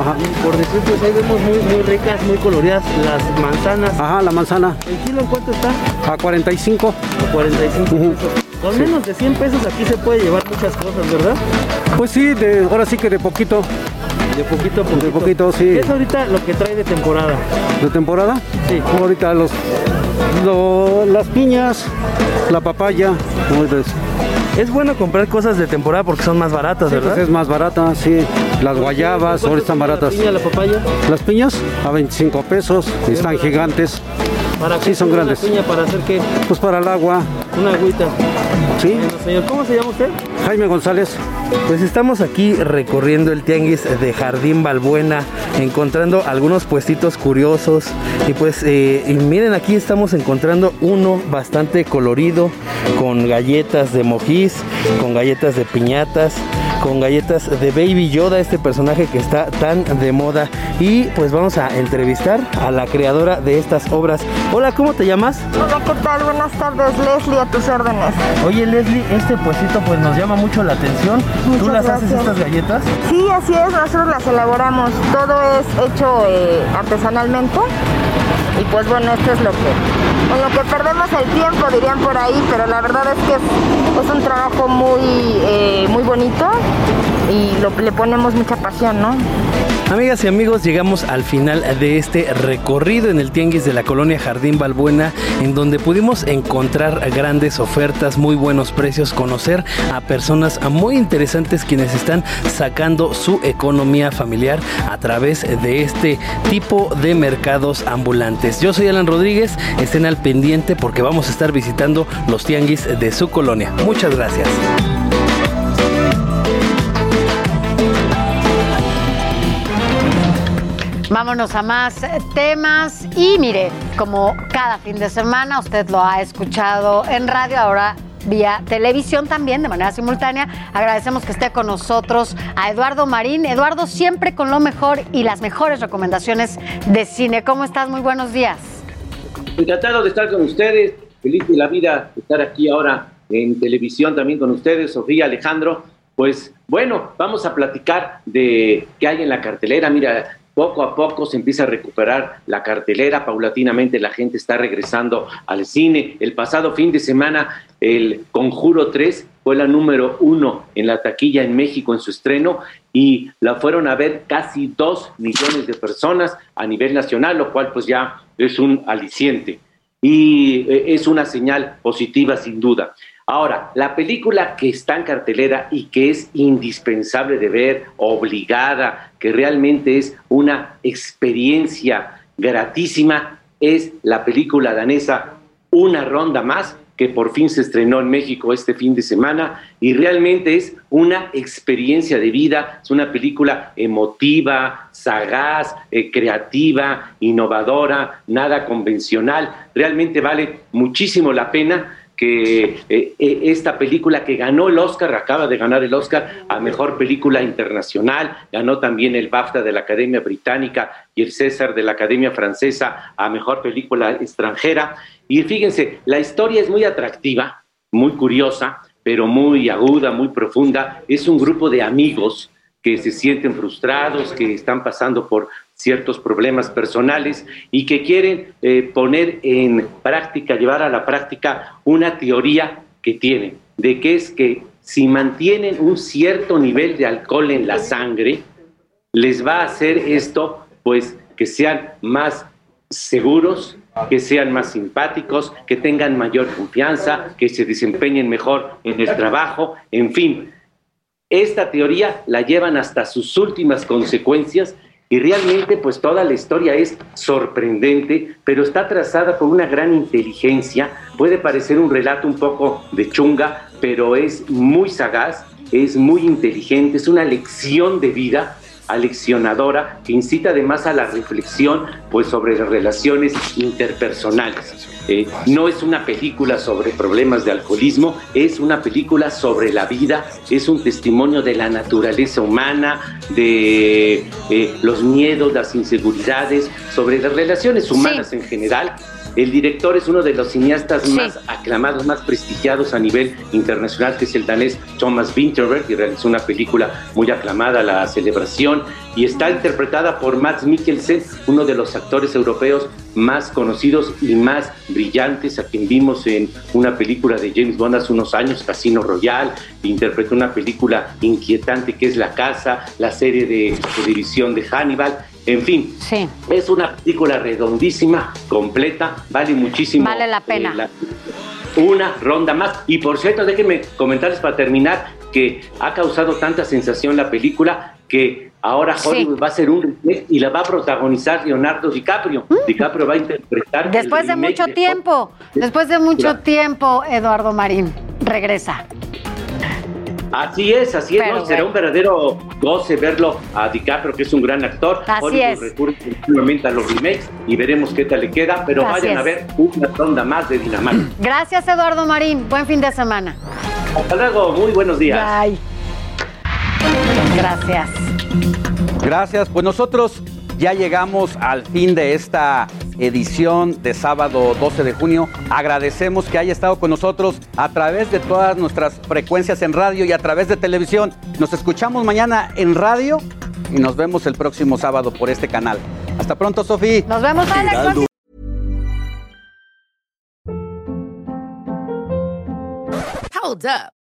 Ajá. por decir, pues ahí vemos muy, muy ricas, muy coloridas las manzanas. Ajá, la manzana ¿El kilo en cuánto está? a 45. A 45 pesos. Con menos de 100 pesos aquí se puede llevar muchas cosas, ¿verdad? Pues sí, de, ahora sí que de poquito. De poquito a poquito. De poquito, sí. ¿Qué es ahorita lo que trae de temporada? ¿De temporada? Sí. Ahorita los, lo- las piñas, la papaya. ahorita es- Es bueno comprar cosas de temporada porque son más baratas, Sí, ¿verdad? pues es más barata, sí. Las guayabas, ¿Cuánto ahora están baratas. La piña, la papaya. Las piñas a 25 pesos, y están gigantes. ¿Para qué Sí, son grandes. piña para hacer qué? Pues para el agua. Una agüita. Sí. Bueno, señor, ¿cómo se llama usted? Jaime González. Pues estamos aquí recorriendo el tianguis de Jardín Balbuena, encontrando algunos puestitos curiosos. Y pues eh, y miren, aquí estamos encontrando uno bastante colorido, con galletas de mojiz, con galletas de piñatas, con galletas de Baby Yoda, este personaje que está tan de moda. Y pues vamos a entrevistar a la creadora de estas obras. Hola, ¿cómo te llamas? Hola, ¿qué tal? Buenas tardes, Leslie, a tus órdenes. Oye Leslie, este puestito pues nos llama mucho la atención. ¿Tú las haces estas galletas? Sí, así es, nosotros las elaboramos. Todo es hecho eh, artesanalmente. Y pues bueno, esto es lo que, con lo que perdemos el tiempo, dirían por ahí, pero la verdad es que es, un trabajo muy, eh, muy bonito y le ponemos mucha pasión, ¿no? Amigas y amigos, llegamos al final de este recorrido en el tianguis de la colonia Jardín Balbuena, en donde pudimos encontrar grandes ofertas, muy buenos precios, conocer a personas muy interesantes quienes están sacando su economía familiar a través de este tipo de mercados ambulantes. Yo soy Alan Rodríguez, estén pendiente porque vamos a estar visitando los tianguis de su colonia. Muchas gracias. Vámonos a más temas y mire, como cada fin de semana usted lo ha escuchado en radio, ahora vía televisión también de manera simultánea. Agradecemos que esté con nosotros a Eduardo Marín. Eduardo siempre con lo mejor y las mejores recomendaciones de cine. ¿Cómo estás? Muy buenos días. Encantado de estar con ustedes, feliz de la vida de estar aquí ahora en televisión también con ustedes, Sofía, Alejandro. Pues bueno, vamos a platicar de qué hay en la cartelera. Mira, poco a poco se empieza a recuperar la cartelera, paulatinamente la gente está regresando al cine. El pasado fin de semana, el Conjuro 3 fue la número uno en la taquilla en México en su estreno y la fueron a ver casi dos millones de personas a nivel nacional, lo cual pues ya es un aliciente y eh, es una señal positiva sin duda. Ahora, la película que está en cartelera y que es indispensable de ver, obligada, que realmente es una experiencia gratísima, es la película danesa Una ronda más, que por fin se estrenó en México este fin de semana y realmente es una experiencia de vida, es una película emotiva, sagaz, eh, creativa, innovadora, nada convencional, realmente vale muchísimo la pena que eh, eh, esta película que ganó el Oscar, acaba de ganar el Oscar a Mejor Película Internacional, ganó también el BAFTA de la Academia Británica y el César de la Academia Francesa a Mejor Película Extranjera. Y fíjense, la historia es muy atractiva, muy curiosa, pero muy aguda, muy profunda. Es un grupo de amigos que se sienten frustrados, que están pasando por ciertos problemas personales y que quieren eh, poner en práctica, llevar a la práctica una teoría que tienen, de que es que si mantienen un cierto nivel de alcohol en la sangre, les va a hacer esto, pues, que sean más seguros, que sean más simpáticos, que tengan mayor confianza, que se desempeñen mejor en el trabajo, en fin. Esta teoría la llevan hasta sus últimas consecuencias y realmente pues toda la historia es sorprendente, pero está trazada con una gran inteligencia. Puede parecer un relato un poco de chunga, pero es muy sagaz, es muy inteligente, es una lección de vida aleccionadora que incita además a la reflexión pues sobre las relaciones interpersonales. Eh, no es una película sobre problemas de alcoholismo, es una película sobre la vida, es un testimonio de la naturaleza humana, de eh, los miedos, las inseguridades, sobre las relaciones humanas en general. El director es uno de los cineastas más aclamados, más prestigiados a nivel internacional, que es el danés Thomas Vinterberg, que realizó una película muy aclamada, La Celebración, y está interpretada por Max Mikkelsen, uno de los actores europeos más conocidos y más brillantes, a quien vimos en una película de James Bond hace unos años, Casino Royale, interpretó una película inquietante que es La Casa, la serie de televisión de Hannibal, en fin, es una película redondísima, completa, vale muchísimo. Vale la pena. Eh, una ronda más. Y por cierto, déjenme comentarles para terminar que ha causado tanta sensación la película que ahora Hollywood va a ser un remake y la va a protagonizar Leonardo DiCaprio. ¿Mm? DiCaprio va a interpretar. Después de mucho tiempo, después de mucho tiempo, Eduardo Marín regresa. Así es, así es, ¿no? será un verdadero goce verlo a DiCaprio, que es un gran actor. Así es. nuevamente a los remakes y veremos qué tal le queda, pero vayan a ver una ronda más de Dinamarca. Gracias, Eduardo Marín. Buen fin de semana. Hasta luego, muy buenos días. Bye. Gracias. Gracias. Pues nosotros ya llegamos al fin de esta edición de sábado 12 de junio. Agradecemos que haya estado con nosotros a través de todas nuestras frecuencias en radio y a través de televisión. Nos escuchamos mañana en radio y nos vemos el próximo sábado por este canal. Hasta pronto, Sofía. Nos vemos, Alex. Hold up.